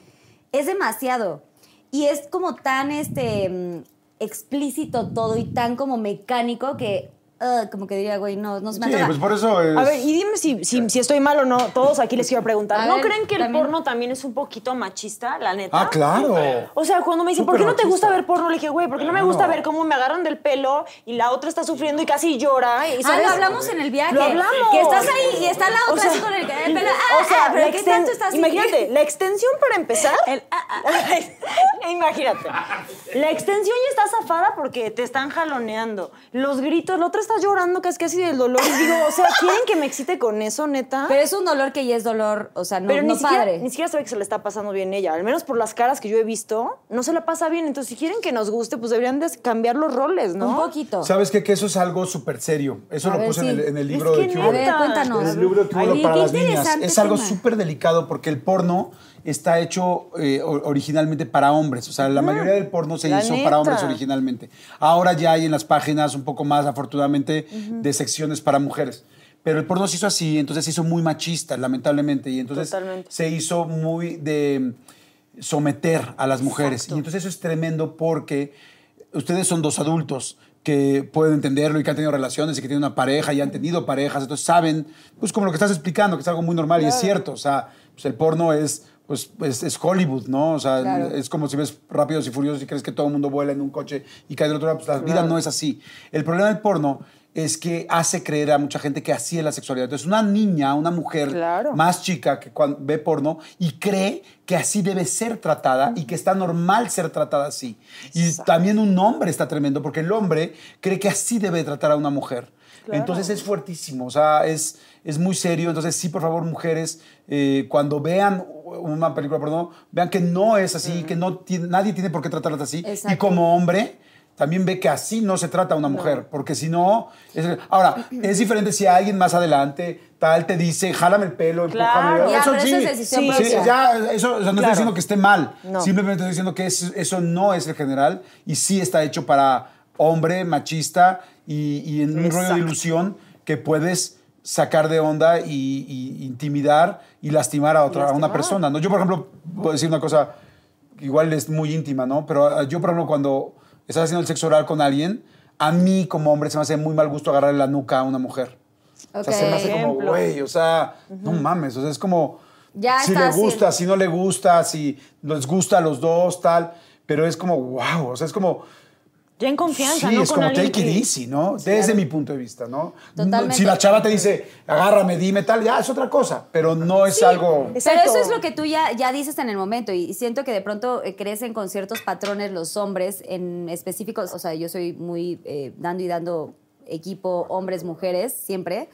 es demasiado. Y es como tan, este, mm, explícito todo y tan como mecánico que, como que diría, güey, no, no se me Sí, antoja. pues por eso es... A ver, y dime si, si, si estoy mal o no. Todos aquí les quiero preguntar. A ¿No ver, creen que el también. porno también es un poquito machista, la neta? Ah, claro. O sea, cuando me dicen, ¿por qué no te gusta ver porno? Le dije, güey, ¿por qué no me gusta ver cómo me agarran del pelo y la otra está sufriendo y casi llora? Y, Ah, ¿sabes? lo hablamos en el viaje. Lo hablamos. Que estás ahí y está la O otra sea, así con el, el pelo. Ah, o sea, ah, pero la ¿qué exten- tanto estás así? Imagínate, la extensión para empezar. El- ah, imagínate. La extensión ya está zafada porque te están jaloneando. Los gritos, la otra está llorando casi casi del dolor. Y digo, o sea, ¿quieren que me excite con eso, neta? Pero es un dolor que ya es dolor, o sea, no, Pero no ni, siquiera, padre. ni siquiera sabe que se le está pasando bien ella. Al menos por las caras que yo he visto, no se la pasa bien. Entonces, si quieren que nos guste, pues deberían de cambiar los roles, ¿no? Un poquito. ¿Sabes qué? Que eso es algo súper serio. Eso A lo ver, puse en, el, en el Es libro que de. A ver, cuéntanos. En el libro de Cubo para las niñas. Es algo súper delicado porque el porno está hecho eh, originalmente para hombres. O sea, la mayoría del porno se la hizo neta. para hombres originalmente. Ahora ya hay en las páginas un poco más, afortunadamente, de secciones para mujeres. Pero el porno se hizo así, entonces se hizo muy machista, lamentablemente. Y entonces Totalmente. se hizo muy de someter a las mujeres. Y entonces eso es tremendo porque ustedes son dos adultos que pueden entenderlo y que han tenido relaciones y que tienen una pareja y han tenido parejas, entonces saben, pues como lo que estás explicando, que es algo muy normal y es cierto, o sea, pues el porno es, pues, es, es Hollywood, ¿no? O sea, Claro. es como si ves Rápidos y Furiosos y crees que todo el mundo vuela en un coche y cae del otro lado, pues la vida no es así. El problema del porno es que hace creer a mucha gente que así es la sexualidad. Entonces, una niña, una mujer Claro. más chica que cuando ve porno y cree que así debe ser tratada y que está normal ser tratada así. Y también un hombre está tremendo porque el hombre cree que así debe tratar a una mujer. Entonces es fuertísimo, o sea, es, es muy serio. Entonces sí, por favor, mujeres, eh, cuando vean una película porno, vean que no es así, que no nadie tiene por qué tratarla así. Y Exacto. como hombre, también ve que así no se trata a una mujer, porque si no... es- ahora, es diferente si alguien más adelante tal te dice, jálame el pelo, empújame. Claro. Ya, pero eso es decisión sí, sí, ya, eso, o sea, no estoy Claro. diciendo que esté mal, No. simplemente estoy diciendo que es- eso no es el general y sí está hecho para hombre, machista y, y en un rollo Exacto. de ilusión que puedes sacar de onda y, y intimidar y lastimar a otra a una persona. ¿no? Yo, por ejemplo, puedo decir una cosa igual es muy íntima, ¿no? Pero ah, yo, por ejemplo, cuando estás haciendo el sexo oral con alguien, a mí como hombre se me hace muy mal gusto agarrarle la nuca a una mujer. O sea, se me hace como, güey, o sea, no mames, o sea, es como, Ya si le gusta, así. si no le gusta, si les gusta a los dos, tal, pero es como, wow, o sea, es como, Ya en confianza, sí, ¿no? es Con como alguien take it que- easy, ¿no? Desde mi punto de vista, ¿no? Totalmente. Si la chava te dice, agárrame, dime tal, ya es otra cosa, pero no es algo... Pero Exacto. eso es lo que tú ya, ya dices en el momento y siento que de pronto eh, crecen con ciertos patrones los hombres en específicos. O sea, yo soy muy eh, dando y dando equipo hombres, mujeres, siempre.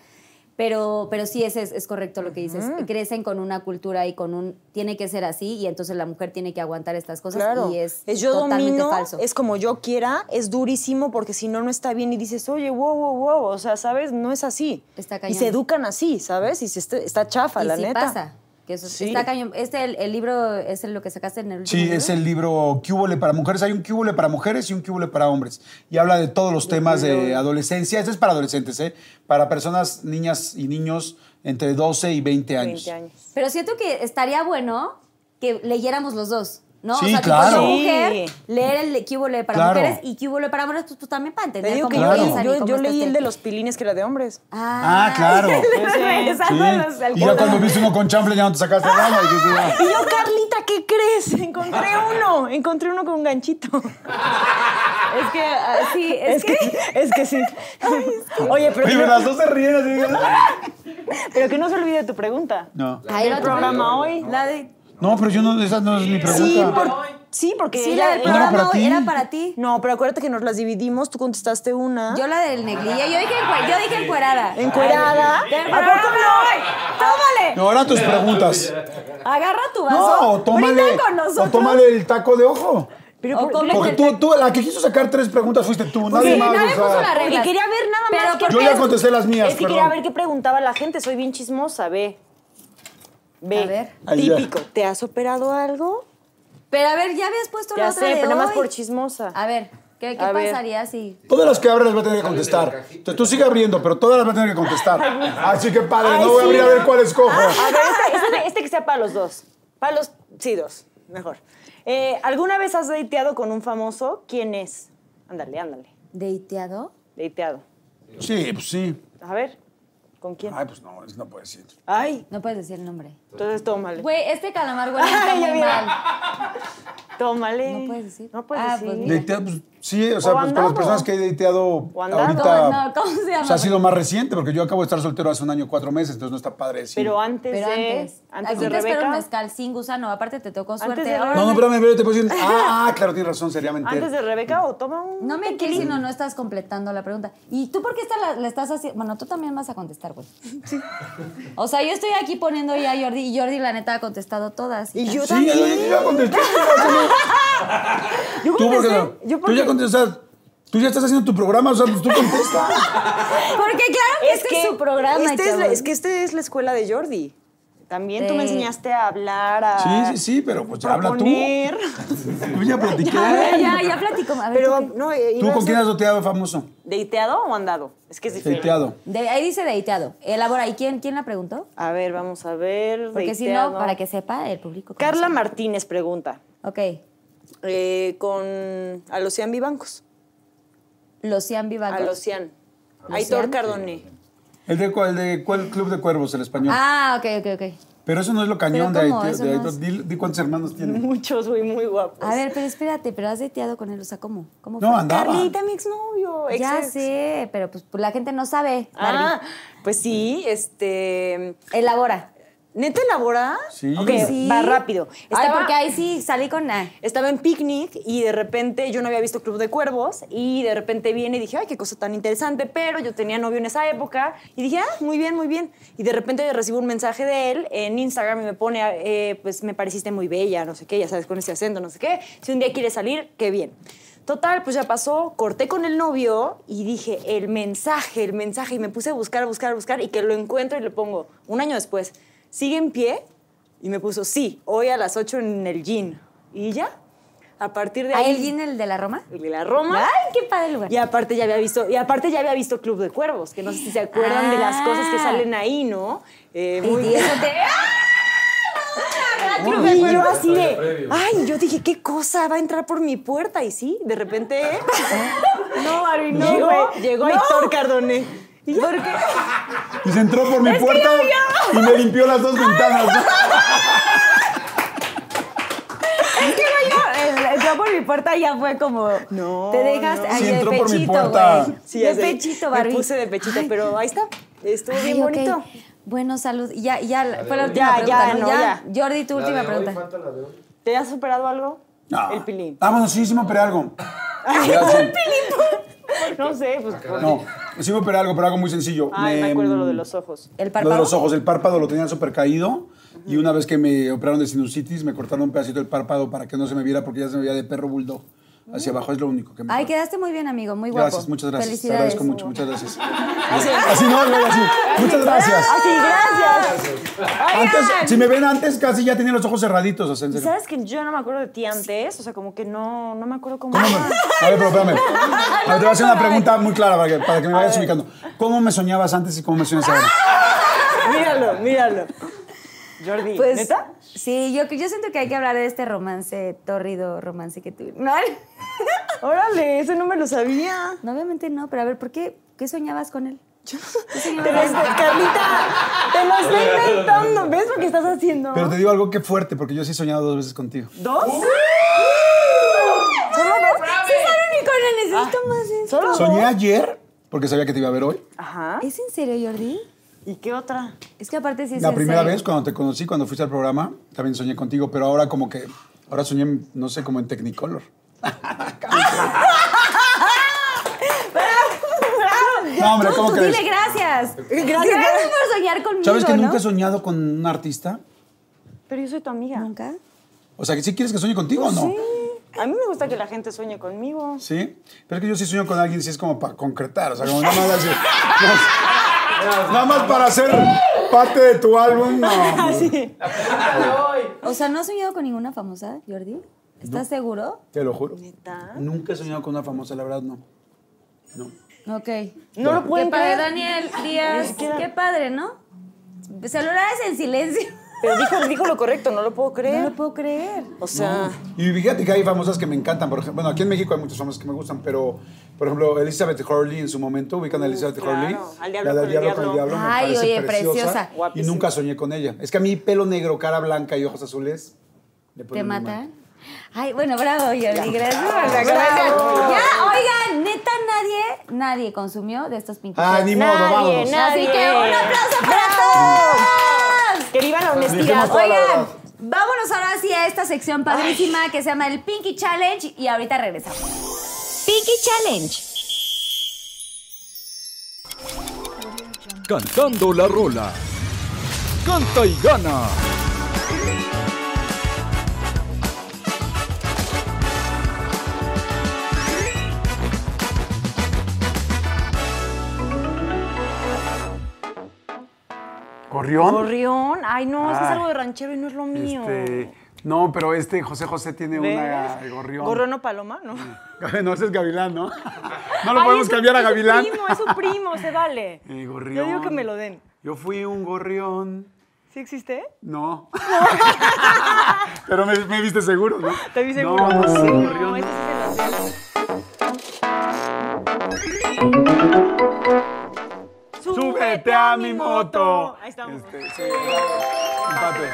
Pero, pero sí, es, es, es correcto lo que dices. Crecen con una cultura y con un... Tiene que ser así y entonces la mujer tiene que aguantar estas cosas Claro. y es, yo totalmente domino, falso. es como yo quiera, es durísimo porque si no, no está bien y dices, oye, wow, wow, wow, o sea, ¿sabes? No es así. Está y cañón. se educan así, ¿sabes? Y se está, está chafa, y la sí neta. pasa. Que eso Sí. está cañón. Este, el, el libro, es lo que sacaste en el último Sí, libro? es el libro Cúbole para mujeres. Hay un Cúbole para mujeres y un Cúbole para hombres. Y habla de todos los temas de adolescencia. Este es para adolescentes, ¿eh? Para personas, niñas y niños entre 12 y 20 años. 20 años. Pero siento que estaría bueno que leyéramos los dos. ¿No? Sí, o sea, claro. como Sí. mujer, leer el Cúbole para Claro. mujeres y Cúbole para hombres, pues, pues, también para Te entender digo cómo que yo, piensan y yo, cómo yo está leí este- el de los pilines que era de hombres. Ah, claro. Regresando a los- al Y ya cuando viste uno con chample ya no te sacaste dijiste, "Ah". Y yo, Carlita, ¿qué crees? Encontré uno. Encontré uno con un ganchito. Es que, ah, sí, es, Es que, es que sí. Oye, pero, Oye, pero las dos se ríen así. pero que no se olvide tu pregunta. No. Ahí El va tu programa hoy. La de, No, pero yo no, esa no es mi pregunta. Sí, por- sí, porque sí, ella- la programa para ti? era para ti. No, pero acuérdate que nos las dividimos. Tú contestaste una. Yo la del negrilla. Yo dije, yo dije encuerada. ¿Encuerada? ¿A poco. ¡Tómale! No, ahora tus preguntas. Agarra tu vaso. No, tómale, con nosotros. o tómale el taco de ojo. Pero O por- Porque tú, tú, la que quiso sacar tres preguntas fuiste tú, nadie Sí, más. nadie o sea, puso la regla. Porque quería ver nada Pero más. Yo ya contesté las mías, Es que perdón. quería ver qué preguntaba la gente. Soy bien chismosa, ve. Ve. A ver. Típico. ¿Te has operado algo? Pero a ver, ya habías puesto la Ya otra sé, de pero nada más hoy. por chismosa. A ver, ¿qué, qué A ver. pasaría si...? Todas las que abres las va a tener que contestar. Entonces tú sigue abriendo, pero todas las va a tener que contestar. Así que padre, Ay, no voy a sí, abrir a ver cuál escojo. A ver, este, este- este que sea para los dos. Para los. Sí, dos. Mejor. Eh, ¿Alguna vez has dateado con un famoso? ¿Quién es? Ándale, ándale. ¿Deiteado? Dateado. Sí, pues sí. A ver, ¿con quién? Ay, pues no, eso no puede decir. Ay, No puedes decir el nombre. Entonces tómale. Güey, este calamar huele está muy mira. mal. Tómale. No puedes decir. No puedes Ah, decir. pues mira. Dateado, pues sí, o sea, O pues con las personas que he dateado O andado. ahorita. ¿Cómo- no, ¿cómo se llama? O sea, ha sido más reciente, porque yo acabo de estar soltero hace un año, cuatro meses, entonces no está padre decir. Pero antes Pero de. antes. Antes Aquí de te un Rebeca. mezcal sin gusano. Aparte te tocó Antes suerte. de Ahora No, no, me- espérame, espérame, te puedo decir. Ah, ah, claro, tienes razón, sería mentir. Antes de Rebeca o toma un. No me entiendes si no, no estás completando la pregunta. ¿Y tú por qué esta la, la estás haciendo? Bueno, tú también vas a contestar, güey. O sea, yo estoy aquí poniendo ya a Jordi y Jordi, la neta, ha contestado todas. Y yo Sí, también. yo, yo ya contesté. Yo Tú, no? Yo ya contestas. Tú ya estás haciendo tu programa, o sea, pues tú contestas. Porque claro que este es su programa, este es, la- es que este es la escuela de Jordi. También tú me enseñaste a hablar, a Sí, sí, sí, pero pues ya habla tú. proponer. Tú ya platiqué. A ya, ya platico. A ver, Pero, ¿tú no, eh, ¿Tú iba a con quién has doteado famoso? ¿Deiteado o andado? Es que es diferente. Dateado. De- ahí dice deiteado. Elabora. ¿Y quién, quién la preguntó? A ver, vamos a ver. Porque si deiteado. no, para que sepa el público. Carla Martínez pregunta. Ok. eh, con Alocian Vivancos. Locian Vivacos. Alocian. Aitor Cardone. El de, el de cuál Club de Cuervos, el español. Ah, ok, ok, ok. Pero eso no es lo cañón de Di, di cuántos hermanos tiene. Muchos, güey, muy guapos. A ver, pero espérate, pero has deteado con él, o sea, ¿cómo? ¿Cómo No, fue? andaba. Carlita, mi exnovio. ex Ya ex. sé, pero pues la gente no sabe. Ah, Barbie. pues sí, este. Elabora. ¿Neta elabora? Sí. Ok, Sí. va rápido. Ay, Estaba, porque ahí sí salí con... ah, estaba en picnic y de repente yo no había visto Club de Cuervos y de repente viene y dije, ay, qué cosa tan interesante, pero yo tenía novio en esa época y dije, ah, muy bien, muy bien. Y de repente recibo un mensaje de él en Instagram y me pone, eh, pues me pareciste muy bella, no sé qué, ya sabes, con ese acento, no sé qué. Si un día quieres salir, qué bien. Total, pues ya pasó, corté con el novio y dije, el mensaje, el mensaje, y me puse a buscar, a buscar, a buscar y que lo encuentro y le pongo, un año después, ¿sigue en pie? Y me puso, sí, hoy a las 8 en el gin. Y ya, a partir de ahí... ¿Ahí alguien el de la Roma? El de la Roma. Ay, qué padre lugar. Y aparte ya había visto, y aparte ya había visto Club de Cuervos, que no sé si se acuerdan de las cosas que Ah. salen ahí, ¿no? Eh, Y muy eso te... Y yo así de, ay, yo dije, ¿qué cosa va a entrar por mi puerta? Y sí, de repente, no, Barbie, no, Llegó, güey. Llegó Héctor Cardone. ¿Y ya? Y se entró por mi puerta y me limpió las dos ventanas. Es que güey, yo, el- entró por mi puerta y ya fue como... No, Te dejas no. ahí Sí, de entró por mi pechito, puerta. güey. Sí, de pechito, Barbie. Me puse de pechito, Ay. pero ahí está. Estuvo Ay, bien bonito. Bueno, salud. Y Ya, ya, fue la última Ya, pregunta, ya, ¿no? ya. Jordi, tu La última de hoy, pregunta. falta la de hoy. ¿Te has superado algo? No. El pilín. Ah, bueno, sí, sí me operé algo. Ya, sí. No sé, pues. por- No, sí me operé algo, pero algo muy sencillo. Ay, me acuerdo lo de los ojos. El Lo párpado. de los ojos, el párpado lo tenía súper caído. Y una vez que me operaron de sinusitis, me cortaron un pedacito del párpado para que no se me viera porque ya se me veía de perro bulldog. Hacia abajo es lo único que me Ay, quedaste muy bien, amigo. Muy guapo. Gracias, muchas gracias. Te Felicidades. agradezco mucho, muchas gracias. Así no, no, así. Muchas gracias. Así, gracias. Antes, si me ven antes, casi ya tenía los ojos cerraditos. O sea, en serio. ¿Sabes que yo no me acuerdo de ti antes? O sea, como que no, no me acuerdo cómo. ¿Cómo me- A ver, pero espérame. A ver, te voy a hacer una pregunta muy clara para que, para que me vayas ubicando. ¿Cómo me soñabas antes y cómo me sueñas ahora? Míralo, míralo. Jordi, Pues, ¿neta? Sí, yo, yo siento que hay que hablar de este romance, tórrido romance que tuvimos. No, Órale, ese no me lo sabía. no, obviamente no, pero a ver, ¿por qué? ¿Qué soñabas con él? ¿Qué Te soñabas? lo estoy- Carlita, te lo estoy inventando. ¿Ves lo que estás haciendo? Pero te digo algo que fuerte, porque yo sí he soñado dos veces contigo. ¿Dos? ¡Solo Sí, solo ni con él, necesito más esto. ¿Solo Soñé dos? ayer, porque sabía que te iba a ver hoy. Ajá. ¿Es en serio, Jordi? ¿Y qué otra? Es que aparte sí es La primera serio. vez cuando te conocí, cuando fuiste al programa, también soñé contigo, pero ahora como que, ahora soñé, no sé, como en Technicolor. No, hombre, ¿cómo Tú, crees? Dile gracias. Gracias. Gracias por soñar conmigo, ¿Sabes que ¿no? nunca he soñado con un artista? Pero yo soy tu amiga. ¿Nunca? O sea, que sí quieres que sueñe contigo o no? Sí. A mí me gusta que la gente sueñe conmigo. ¿Sí? Pero es que yo sí sueño con alguien, sí es como para concretar, o sea, como nada más así. Nada más para hacer parte de tu álbum, no. O sea, ¿no has soñado con ninguna famosa, Jordi? ¿Estás seguro? Te lo juro. ¿Neta? Nunca he soñado con una famosa, la verdad, no. No. Ok. No lo Qué pueden padre. Daniel Díaz. Qué padre, ¿no? Celulares en silencio. Pero dijo, dijo lo correcto, no lo puedo No creer. lo puedo creer. O sea, Y fíjate que hay famosas que me encantan, por ejemplo, bueno, aquí en México hay muchas famosas que me gustan, pero, por ejemplo, Elizabeth Hurley en su momento, ubican a Elizabeth claro. Hurley. Al diablo La con del el diablo con el diablo. me Ay, parece oye, preciosa. Y nunca soñé con ella. Es que a mí pelo negro, cara blanca y ojos azules ¿Te matan? Ay, bueno, bravo, Jordi. Gracias Bravo. Ya, oigan, neta, nadie, nadie consumió de estos pinches. Ah, ni modo, Nadie, vamos. nadie. Así que un aplauso para todos. Que viva la honestidad. Oigan, vámonos ahora sí a esta sección padrísima que se llama el Pinky Challenge y ahorita regresamos. Pinky Challenge. Cantando la rola. Canta y gana. ¿Gorrión? Gorrión. Ay, no, es que es algo de ranchero y no es lo mío. Este, no, pero este José José tiene ¿Ves? una gorrión. ¿Gorrión o paloma? No. No, ese es Gavilán, ¿no? No lo Ay, podemos cambiar a es su Gavilán. primo, es su primo, se vale. Eh, gorrión. Yo digo que me lo den. Yo fui un gorrión. ¿Sí existe? No. Pero me, me viste seguro, ¿no? Te vi seguro. No, no sé, No, gorrión. ese sí se lo sé. Súbete a mi moto. Ahí estamos. Este, sí, empate.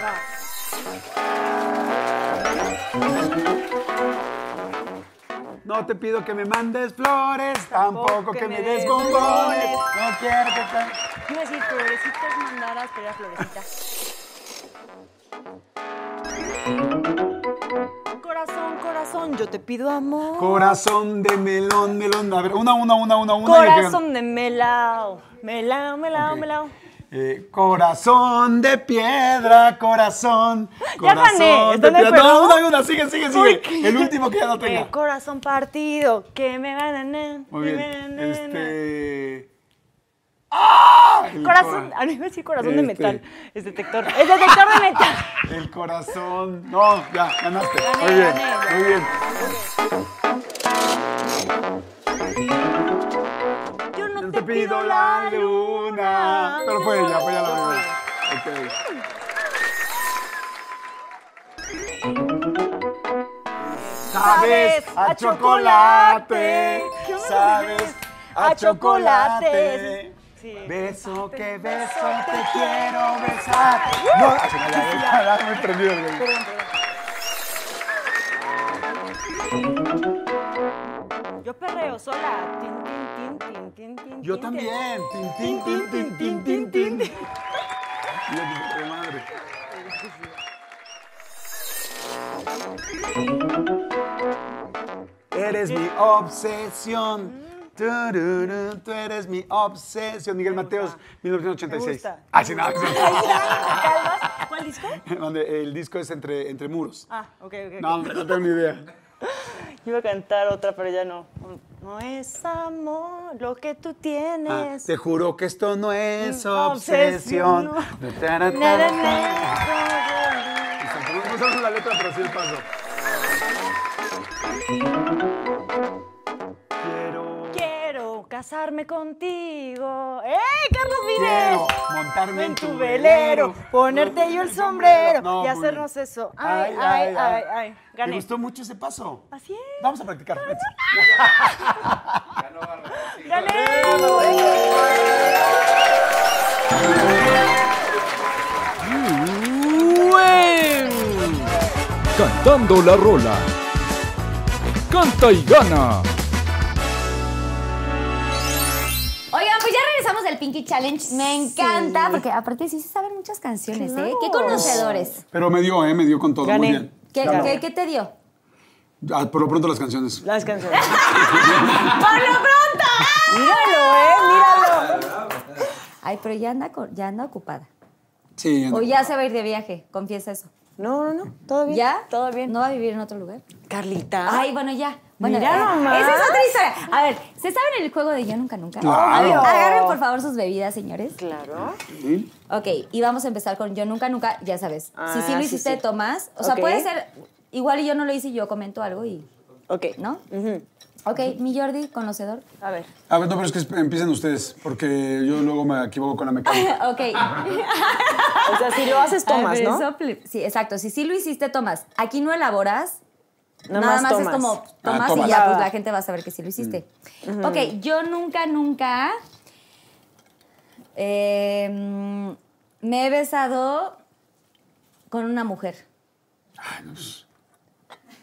No te pido que me mandes flores, tampoco que me des bombones. No quiero que te... Iba a decir florecitas mandaras, pero era florecita. Corazón, corazón, yo te pido amor. Corazón de melón, melón. A ver, una, una, una, una, una. Corazón de melao. Melao, melao, Ok. melao. Eh, corazón de piedra, corazón. Ya gané, corazón ¿están de piedra. No, una, una, sigue, sigue, sigue. Uy, El último que ya no Eh, tenga. corazón partido, que me van a... Muy que bien. Este. ¡Ah! El Corazón, cora- a mí me decía corazón de Este. metal. Es detector. Es detector de metal. El corazón. No, ya, ganaste. Gané, muy bien, gané. muy bien. Yo no Yo te pido la luna. Pero fue ella, fue ella la primera. Ok. Sabes a chocolate. Sabes a chocolate. Sí. Beso que beso te quiero besar. No, ah, me ya, ya, prendido, güey. Yo perreo sola. Tin, tin, tin, tin, tin, tin, Yo también. Tin, tin, tin, tin, tin, tin, tin. Madre. Eres mi obsesión. Tú eres mi obsesión. Miguel Mateos, 1986. Me gusta. Ah, sí, nada. ¿Cuál disco? Donde el disco es entre, entre muros. Ah, ok, ok. No, no tengo ni idea. Iba a cantar otra, pero ya no. No es amor lo que tú Ah, tienes. te juro que esto no es Obsesión, obsesión. Nada, nada. No sabemos la letra, pero sí el paso. Casarme contigo. ¡Eh, Carlos Vives! Quiero montarme en tu velero, ponerte yo el sombrero No, y muy hacernos bien. eso. Ay, ay, ay, ay. ¿Te Gané. gustó mucho ese paso? Así es. Vamos a practicar. Ganó Bárbara, sí. ¡Gané! Cantando la rola. Canta y gana. Del Pinky Challenge. Me encanta, porque aparte sí se saben muchas canciones, ¿eh? Qué conocedores. Pero me dio, ¿eh? Me dio con todo. Gané. Muy bien. ¿Qué, Claro. qué- qué te dio? Ah, por lo pronto las canciones. Las canciones. ¡Por lo pronto! Míralo, ¿eh? Míralo. Ay, pero ya anda, ya anda ocupada. Sí. O ya se va a ir de viaje, confiesa eso. No, no, no. ¿Todo bien? ¿Ya? Todo bien. ¿No va a vivir en otro lugar? Carlita. Ay, bueno, ya. Bueno, Mira eh, nomás. Esa es otra historia. A ver, ¿se saben el juego de Yo Nunca Nunca? Claro. Agarren, por favor, sus bebidas, señores. Claro. Sí. Ok, y vamos a empezar con Yo Nunca Nunca, ya sabes. Ah, si sí lo hiciste, sí. Tomás. O sea, puede ser, igual y yo no lo hice y yo comento algo y, Ok. ¿no? Ujú. Ok, mi Jordi, conocedor. A ver. A ver, no, pero es que empiecen ustedes, porque yo luego me equivoco con la mecánica. ok. O sea, si lo haces, tomas, ver, ¿no? sí, exacto. Si sí lo hiciste, tomas. Aquí no elaboras. Nada Nada más más es como tomas Ah, tomas. y ya, pues la gente va a saber que sí lo hiciste. Ok, yo nunca, nunca eh, mm, me he besado con una mujer.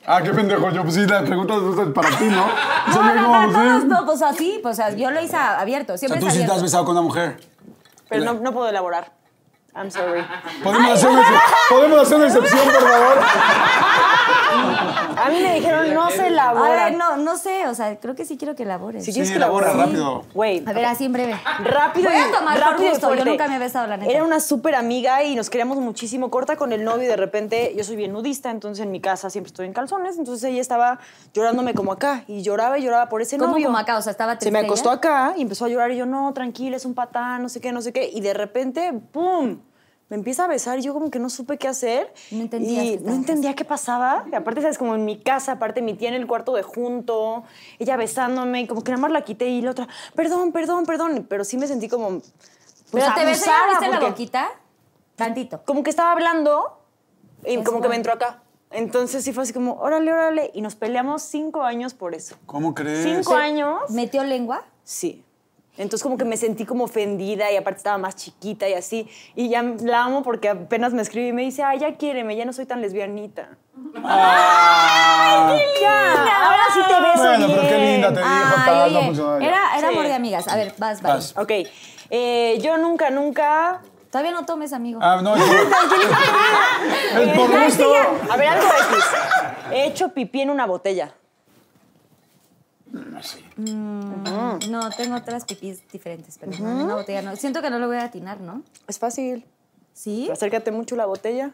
Ah, qué pendejo. Yo, pues sí, la pregunta es para ti, ¿no? No, no, no, todos, sí. no, pues así, pues yo lo hice abierto, O siempre sea, tú sí te has besado con una mujer. Pero no, no puedo elaborar. I'm sorry. ¿Podemos, hacer una, ¿Podemos hacer una excepción, por favor? A mí me dijeron no se A elabora. ver, no, sé, o sea, creo que sí quiero que elabores. Si Sí, quieres que elabora rápido. Güey. A ver, así en breve. Rápido Voy a tomar por rápido y gusto, yo nunca me he besado, la neta. Era una súper amiga y nos queríamos muchísimo. Corta con el novio y de repente yo soy bien nudista, entonces en mi casa siempre estoy en calzones. Entonces ella estaba llorándome como acá y lloraba y lloraba por ese ¿Cómo novio. como acá? O sea, estaba Se me triste acostó ella. acá y empezó a llorar y yo, no, tranquila, es un patán, no sé qué, no sé qué. Y de repente, ¡pum! Me empieza a besar y yo como que no supe qué hacer. No entendías qué Y no entendía qué pasaba. Y aparte, ¿sabes? Como en mi casa, aparte mi tía en el cuarto de junto, ella besándome y como que nada más la quité y la otra, perdón, perdón, perdón. Pero sí me sentí como... Pues, Pero te besé, abusada, ¿ya viste la porque boquita? Tantito. Como que estaba hablando y Es como que me entró acá. Entonces sí fue así como, órale, órale. Y nos peleamos cinco años por eso. ¿Cómo crees? Cinco años. ¿Metió lengua? Sí. Entonces como que me sentí como ofendida y aparte estaba más chiquita y así. Y ya la amo porque apenas me escribe y me dice, ay, ya quiéreme, ya no soy tan lesbianita. Ah. Ya, ahora sí te beso Bueno, bien. pero qué linda te dijo, Ay, tal, no oye, funcionó ya. era, era Sí. amor de amigas. A ver, vas, vas. Vas. Ok. Eh, yo nunca, nunca... Todavía no tomes, amigo. Ah, no, es por, es por gusto. A ver, algo X. He hecho pipí en una botella. No, tengo otras pipís diferentes, pero no, en una botella no. Siento que no lo voy a atinar, ¿no? Es fácil. ¿Sí? Acércate mucho la botella.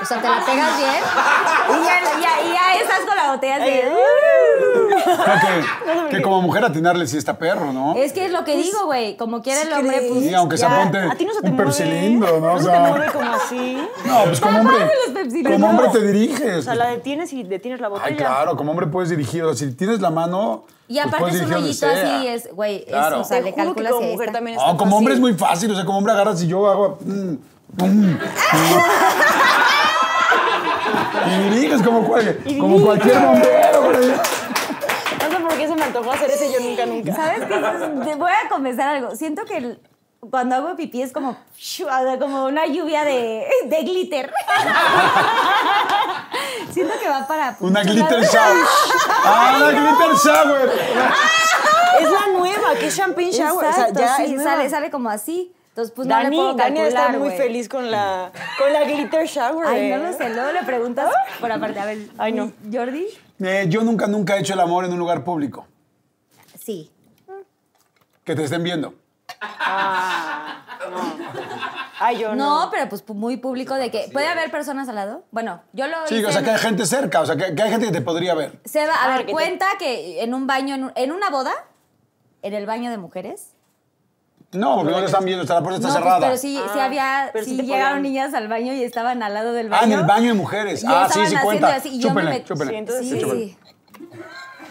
O sea, te la pegas bien y ya, ya, y ya estás con la botella así. Creo que, que como mujer atinarle sí está perro, ¿no? Es que es lo que digo, güey. Como quiere el hombre, pues... Sí, aunque se Ya, apunte a ti no se te un mueve. pepsilindo, ¿no? O No se te sea, mueve como así. no, pues como hombre, como hombre te O diriges. sea, la detienes y detienes la botella. Ay, claro, como hombre puedes dirigir. O sea, si tienes la mano. Y pues aparte es un sea. así, es, güey, es, Claro. o sea, Te le juro que calculas como mujer también No, está como hombre es muy fácil. O sea, como hombre agarras y yo hago. mm, mm, y diriges como, cual- como cualquier bombero. güey. No sé por qué se me antojó hacer ese yo nunca, nunca. ¿Sabes qué? Te voy a confesar algo. Siento que el- cuando hago pipí es como, como una lluvia de, de glitter. Siento que va para... Una glitter shower. Ah, una glitter shower. Es la nueva, que es champagne shower. Exacto, o sea, ya sí, es nueva. sale, sale como así. Entonces, pues no le Dani, puedo Dani estar muy feliz con la, con la glitter shower. Ay, no lo sé. Luego le preguntas por aparte. A ver, Ay, no. ¿Jordi? Eh, yo nunca, nunca he hecho el amor en un lugar público. Sí. Que te estén viendo. Ay, yo no. No, pero pues muy público de que... ¿Puede haber personas al lado? Bueno, yo lo Sí, hice o sea, en- que hay gente cerca. O sea, que, que hay gente que te podría ver. Seba, a Ah, ver, que te- cuenta que en un baño, en, un- en una boda, en el baño de mujeres... No, porque no te están viendo. está- La puerta está no, pues, cerrada. pero sí, sí Ah, había... pero sí llegaron podían- niñas al baño y estaban al lado del baño. Ah, en el baño de mujeres. Y Ah, sí, estaban sí haciendo cuenta. así, y yo me Chúpenle, met- chúpenle. Sí, entonces Sí, sí.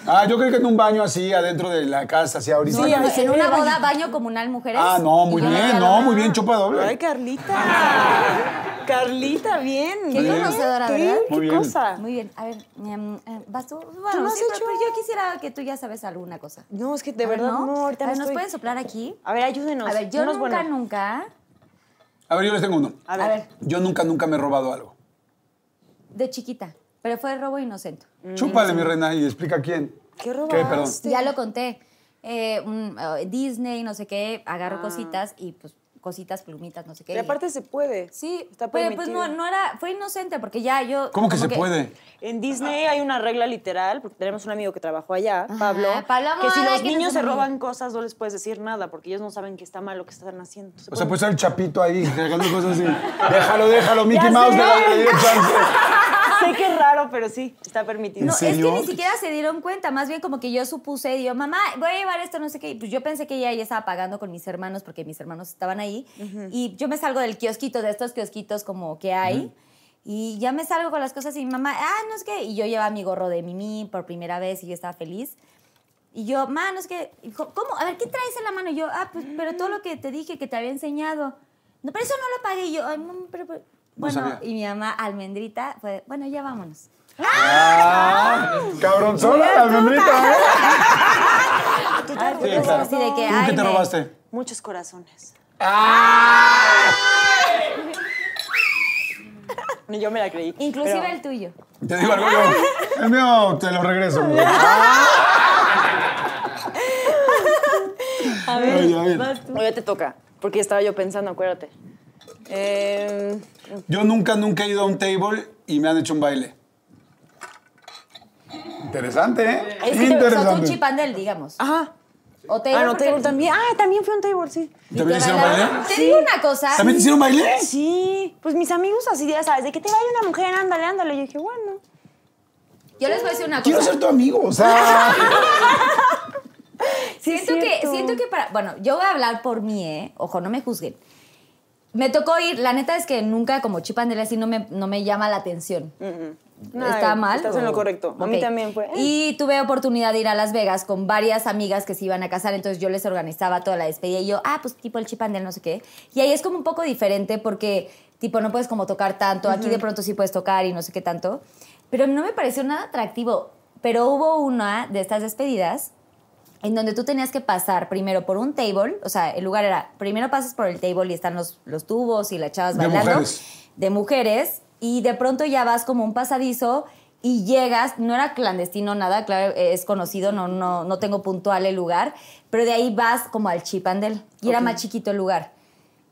Ah, yo creo que en un baño así, adentro de la casa, así ahorita. No, no, Sí, en una boda, baño comunal mujeres. Ah, no, muy bien, no, muy bien, chupa doble. Ay, Carlita. Carlita, bien. Qué bien. conocedora. Muy ¿Qué bien. cosa? Muy bien, a ver, eh, vas tú. Bueno, ¿Tú no has sí, hecho? pero yo quisiera que tú ya sabes alguna cosa. No, es que de verdad no, ahorita a no ver, ¿nos estoy. pueden soplar aquí? A ver, ayúdenos. A ver, yo nunca, buenos. nunca, A ver, yo les tengo uno. A ver. a ver, Yo nunca, nunca me he robado algo. de chiquita, pero fue robo inocente. Chúpale, mi reina, y explica quién. ¿Qué Perdón. robaste? Ya lo conté. Eh, un, eh, Disney, no sé qué, agarro cositas y pues cositas, plumitas, no sé qué. Y aparte se puede. sí, está pero permitido. pues no, no era, fue inocente porque ya yo... ¿Cómo que se puede? En Disney hay una regla literal, porque tenemos un amigo que trabajó allá, Pablo, Pablo que si los que niños se amigo. roban cosas no les puedes decir nada, porque ellos no saben que está mal lo que están haciendo. Se O sea, puede- ser el chapito ahí, regando cosas así. Déjalo, déjalo, Mickey Ya Mouse, le dio chance. Sé que es raro, pero sí, está permitido. No, ¿En es que ni siquiera se dieron cuenta, más bien como que yo supuse, y yo, mamá, voy a llevar esto, no sé qué, y pues yo pensé que ella ya estaba pagando con mis hermanos porque mis hermanos estaban ahí, y yo me salgo del kiosquito, de estos kiosquitos como que hay, y ya me salgo con las cosas y mi mamá, ah, no es que, y yo llevaba mi gorro de Mimi por primera vez y yo estaba feliz. Y yo, ma, no es que, ¿cómo? A ver, ¿qué traes en la mano? Y yo, ah, pues, pero todo lo que te dije que te había enseñado. No, pero eso no lo pagué. Y yo, ay, mamá, pero, pero- Bueno, y mi mamá, almendrita, fue, bueno, ya vámonos. Ah, cabronzona la almendrita, ¿eh? Ay, Sí, pues, claro. así de que, ¿Tú ay, qué te me- robaste? Muchos corazones. ¡Ah! Ni yo me la creí. Inclusive pero- el tuyo. Te digo algo yo. El mío te lo regreso. güey. A ver, Oye, a ver. vas O ya te toca, porque estaba yo pensando, acuérdate. Eh, Yo nunca, nunca he ido a un table y me han hecho un baile. Interesante, ¿eh? Es que un Interesante. chipandel, digamos. ajá. O te Ah, no, table también. Ah, también fui a un table, sí. ¿También hicieron baile? Te digo una cosa. ¿También te hicieron baile? Sí, pues mis amigos así, ya sabes, de que te vaya una mujer, ándale, ándale. Yo dije, bueno. Yo les voy a decir una Quiero cosa. ser tu amigo, o sea. Sí, es siento que, cierto. siento que para. Bueno, yo voy a hablar por mí, ¿eh? Ojo, no me juzguen. Me tocó ir, la neta es que nunca como chipandel así no me, no me llama la atención. No, ¿Está mal? Estás en lo o- correcto. A mí también fue. eh. Y tuve oportunidad de ir a Las Vegas con varias amigas que se iban a casar, entonces yo les organizaba toda la despedida y yo, ah, pues tipo el chipandel, no sé qué. Y ahí es como un poco diferente porque, tipo, no puedes como tocar tanto, aquí de pronto sí puedes tocar y no sé qué tanto. Pero no me pareció nada atractivo. Pero hubo una de estas despedidas en donde tú tenías que pasar primero por un table, o sea, el lugar era, primero pasas por el table y están los, los tubos y las chavas De bailando. mujeres. De mujeres, y de pronto ya vas como un pasadizo y llegas, no era clandestino nada, claro, es conocido, no, no, no tengo puntual el lugar, pero de ahí vas como al chipandel, y era más chiquito el lugar.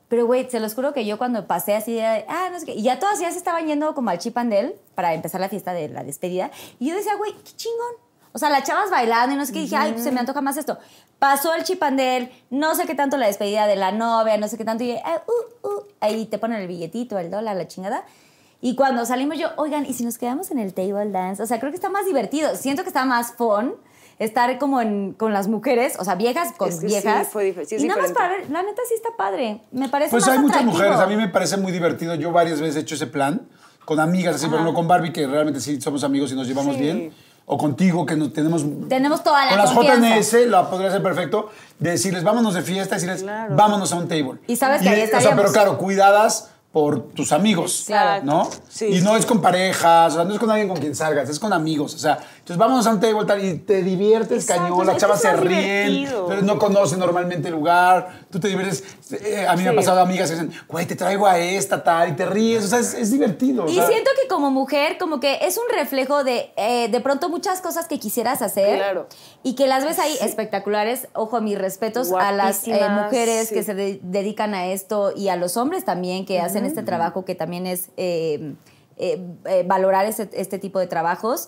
Pero, güey, se los juro que yo cuando pasé así de, ah, no sé qué, y ya todas ya se estaban yendo como al chipandel para empezar la fiesta de la despedida, y yo decía, güey, qué chingón. O sea, las chavas bailando y no sé qué, dije, ay, pues se me antoja más esto. Pasó el chipandel, no sé qué tanto la despedida de la novia, no sé qué tanto, y ah, uh, uh, ahí te ponen el billetito, el dólar, la chingada. Y cuando salimos yo, oigan, ¿y si nos quedamos en el table dance? O sea, creo que está más divertido. Siento que está más fun estar como en- con las mujeres, o sea, viejas con Es que sí, viejas. fue dif- sí y nada más para ver, la neta sí está padre. Me parece Pues más hay muchas atractivo. mujeres. A mí me parece muy divertido. Yo varias veces he hecho ese plan con amigas, así, por ejemplo, con Barbie, que realmente sí somos amigos y nos llevamos Sí. bien. O contigo, que nos tenemos. Tenemos toda la Con las confianza. JNS la podría ser perfecto. De decirles, vámonos de fiesta, decirles, Claro. vámonos a un table. Y sabes que ahí o sea, pero claro, cuidadas por tus amigos. Claro. ¿No? Sí, y no sí. es con parejas, o sea, no es con alguien con quien salgas, es con amigos. O sea, entonces vámonos a un table tal y te diviertes, Exacto, cañón, las chavas se ríen, pero no conocen normalmente el lugar, tú te diviertes. Eh, a mí me ha pasado amigas que dicen, güey, te traigo a esta tal y te ríes, o sea, es, es divertido. o Y sea. siento que como mujer, como que es un reflejo de eh, de pronto muchas cosas que quisieras hacer. Claro. Y que las ves ahí espectaculares. Ojo, mis respetos a las eh, mujeres sí. que se de- dedican a esto y a los hombres también que hacen este trabajo que también es eh, eh, eh, valorar este, este tipo de trabajos.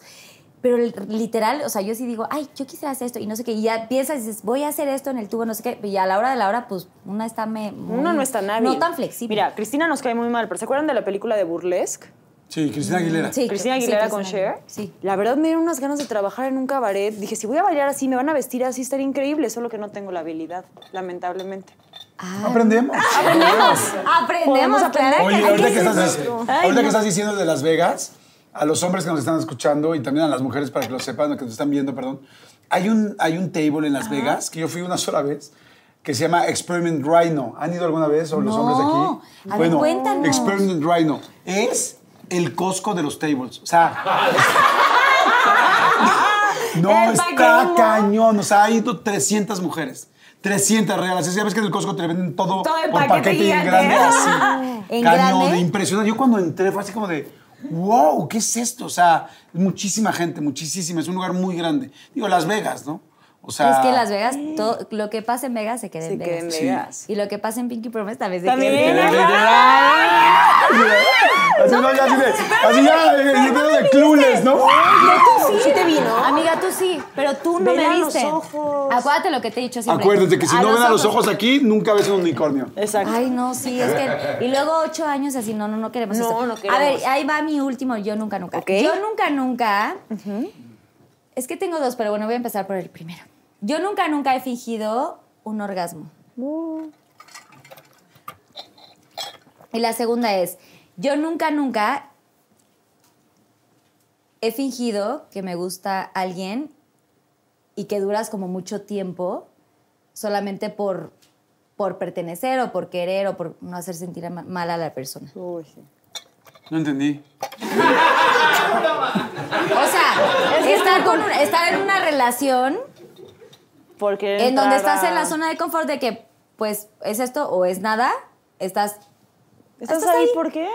Pero literal, o sea, yo sí digo, ay, yo quisiera hacer esto y no sé qué. Y ya piensas y dices, voy a hacer esto en el tubo, no sé qué. Y a la hora de la hora, pues una está me, muy- Uno no es tan hábil. No tan flexible. Mira, Cristina nos cae muy mal, pero ¿se acuerdan de la película de Burlesque? Sí, Cristina Aguilera. Sí, Cristina sí, Aguilera con Cher. Sí. La verdad me dieron unas ganas de trabajar en un cabaret. Dije, si voy a bailar así, me van a vestir así, estaría increíble. Solo que no tengo la habilidad, lamentablemente. Aprendemos. Aprendemos, Podemos claro aprender. que Oye, ahorita que, estás, ahorita que estás diciendo de Las Vegas, a los hombres que nos están escuchando y también a las mujeres para que lo sepan, que nos están viendo, perdón. Hay un, hay un table en Las Vegas que yo fui una sola vez que se llama Experiment Rhino. ¿Han ido alguna vez o los No. hombres de aquí? A ver, cuéntanos. Experiment Rhino es el Costco de los tables. O sea, no, está cañón. O sea, ha ido 300 mujeres. 300 regalas. Ya ves que en el Costco te venden todo, Todo el por paquete paquete y en grande así. ¿En cañón, grande? impresionante. Yo cuando entré fue así como de, wow, ¿qué es esto? O sea, muchísima gente, muchísima. Es un lugar muy grande. Digo, Las Vegas, ¿no? O sea, es que Las Vegas, todo, lo que pasa en Vegas se queda Se en queda Vegas. en Sí. Vegas. Y lo que pasa en Pinky Promise también se También. queda en Vegas. Así, no, ya, así, de, así ya, eh, eh, pedo de clules, ¿no? ¿Sí te vino? Amiga, tú sí, pero tú no me a los viste. ojos. Acuérdate lo que te he dicho siempre. Acuérdate que si no ven a los ojos aquí, nunca ves un unicornio. Exacto. Ay, no, sí, es que. Y luego ocho años así, no, no, no queremos No, esto. no A ver, queremos. ahí va mi último, yo nunca, nunca. Ok. Yo nunca, nunca. Es que tengo dos, pero bueno, voy a empezar por el primero. Yo nunca, nunca he fingido un orgasmo. Y la segunda es, yo nunca, nunca he fingido que me gusta alguien y que duras como mucho tiempo solamente por, por pertenecer o por querer o por no hacer sentir ma- mal a la persona. Uy, sí. No entendí. O sea, estar, con un- estar en una relación Porque en donde estás en la zona de confort de que, pues, es esto o es nada, estás... ¿Estás ahí por qué?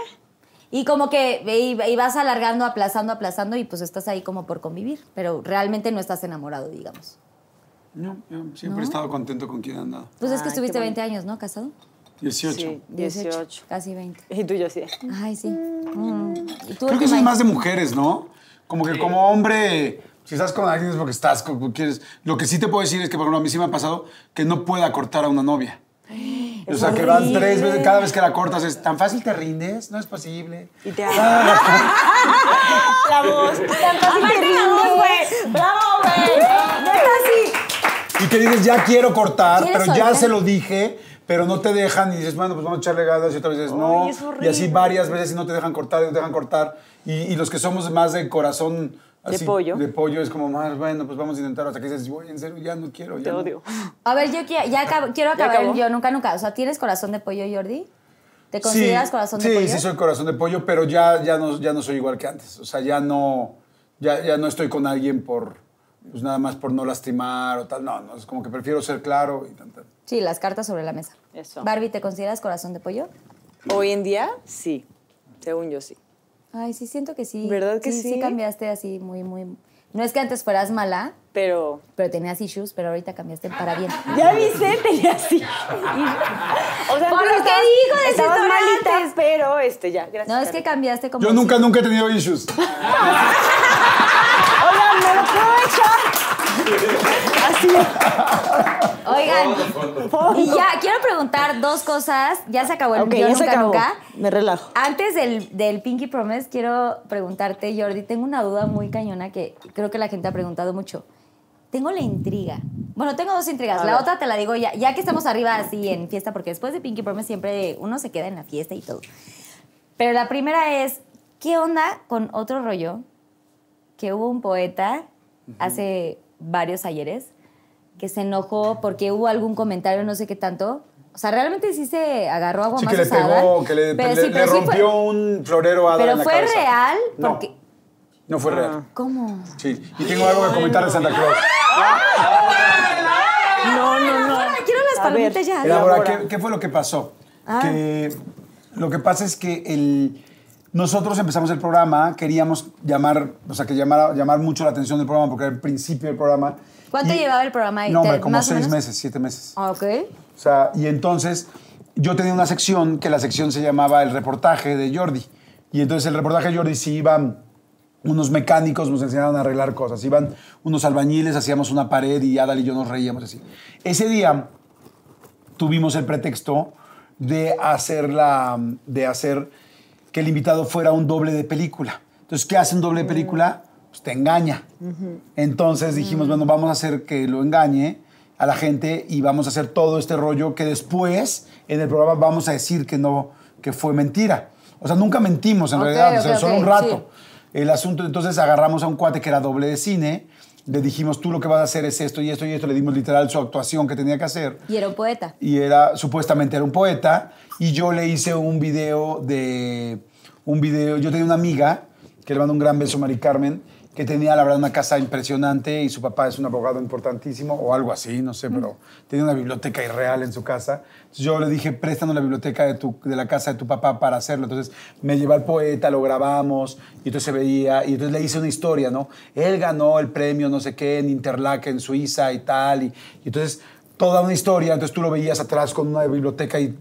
Y como que y, y vas alargando, aplazando, aplazando y pues estás ahí como por convivir, pero realmente no estás enamorado, digamos. No, yo siempre he estado contento con quien he andado. Pues es que Ay, estuviste qué 20 años, ¿no? ¿Casado? 18. Sí, 18. Casi 20. Y tú yo sí. Ay, sí. Mm. ¿Y tú, Creo que eso es más de mujeres, ¿no? Como que como hombre, si estás con alguien es porque estás, quieres. Lo que sí te puedo decir es que, por ejemplo, a mí sí me ha pasado que no pueda cortar a una novia. O sea, que van tres veces, cada vez que la cortas es tan fácil te rindes, no es posible. Y te La voz. Tan fácil que la voz, güey. ¡Bravo, güey! Neta, sí. Y que dices, ya quiero cortar, ¿Quieres pero ya se lo dije, pero no te dejan. Y dices, bueno, pues vamos a echarle ganas. Y otra vez dices, no. Ay, es y así varias veces y no te dejan cortar, y no te dejan cortar. Y, y los que somos más de corazón. De pollo. De pollo es como más, bueno, pues vamos a intentar. Hasta que dices, güey, en serio, ya no quiero. Ya Te no". odio. A ver, yo qui- ya acabo- quiero acabar el yo nunca, nunca. O sea, ¿tienes corazón de pollo, Jordi? ¿Te consideras sí, corazón sí, de pollo? Sí, soy corazón de pollo, pero ya, ya, no, ya no soy igual que antes. O sea, ya no, ya, ya no estoy con alguien por, pues nada más por no lastimar o tal. No, no, es como que prefiero ser claro y tal, tal. Sí, las cartas sobre la mesa. Eso. Barbie, ¿te consideras corazón de pollo? Hoy en día, sí. Según yo, sí. Ay, sí, siento que sí. ¿Verdad que Sí sí? cambiaste así muy, muy... No es que antes fueras mala, Pero. pero tenías issues, pero ahorita cambiaste para bien. Ya viste, tenía así. O sea, Por antes lo que dijo de estabas malita, pero este, ya, gracias. No, es que cambiaste como... Yo nunca, nunca he tenido issues. Oigan, ¿me lo puedo echar? Así. Oigan, y ya, quiero preguntar dos cosas. Ya se acabó el Ok, yo ya nunca, se acabó. nunca. Me relajo. Antes del, del Pinky Promise, quiero preguntarte, Jordi, tengo una duda muy cañona que creo que la gente ha preguntado mucho. Tengo la intriga. Bueno, tengo dos intrigas. A la ver. otra te la digo ya, ya que estamos arriba así en fiesta, porque después de Pinky Promise siempre uno se queda en la fiesta y todo. Pero la primera es, ¿qué onda con otro rollo? Que hubo un poeta hace varios ayeres que se enojó porque hubo algún comentario, no sé qué tanto. O sea, realmente sí se agarró agua Sí, más que le pegó, que le, Pero le- sí, le pero sí fue- rompió un florero a pero en la fue cabeza. real No, porque... no fue real. ¿Cómo? Sí, y tengo algo que comentar de Santa Claus. No, no, no. Quiero las palomitas ya. Elabora. ¿qué, qué fue lo que pasó? Ah. Que lo que pasa es que el, nosotros empezamos el programa, queríamos llamar, o sea, que llamara, llamar mucho la atención del programa, porque era el principio del programa. ¿Cuánto Y- llevaba el programa ahí? No, hombre, ¿Te- como más seis meses, siete meses. Ah, Ok. O sea, y entonces yo tenía una sección que la sección se llamaba el reportaje de Jordi. Y entonces el reportaje de Jordi sí iban unos mecánicos, nos enseñaban a arreglar cosas. Iban unos albañiles, hacíamos una pared y Adal y yo nos reíamos así. Ese día tuvimos el pretexto de hacer, la, de hacer que el invitado fuera un doble de película. Entonces, ¿qué hace un doble de película? Pues te engaña. Entonces dijimos, bueno, vamos a hacer que lo engañe a la gente y vamos a hacer todo este rollo que después en el programa vamos a decir que no, que fue mentira. O sea, nunca mentimos en realidad, o sea, ok, solo un rato. el asunto, entonces agarramos a un cuate que era doble de cine, le dijimos, tú lo que vas a hacer es esto y esto y esto, le dimos literal su actuación que tenía que hacer. Y era un poeta. Y era, supuestamente era un poeta, y yo le hice un video de, un video, yo tenía una amiga, que le mando un gran beso, Mari Carmen, que tenía, la verdad, una casa impresionante y su papá es un abogado importantísimo o algo así, no sé, pero tenía una biblioteca irreal en su casa. Entonces yo le dije, préstanos la biblioteca de, tu, de la casa de tu papá para hacerlo. Entonces me llevó al poeta, lo grabamos y entonces se veía y entonces le hice una historia, ¿no? Él ganó el premio, no sé qué, en Interlaken, en Suiza y tal. Y, y entonces toda una historia, entonces tú lo veías atrás con una biblioteca y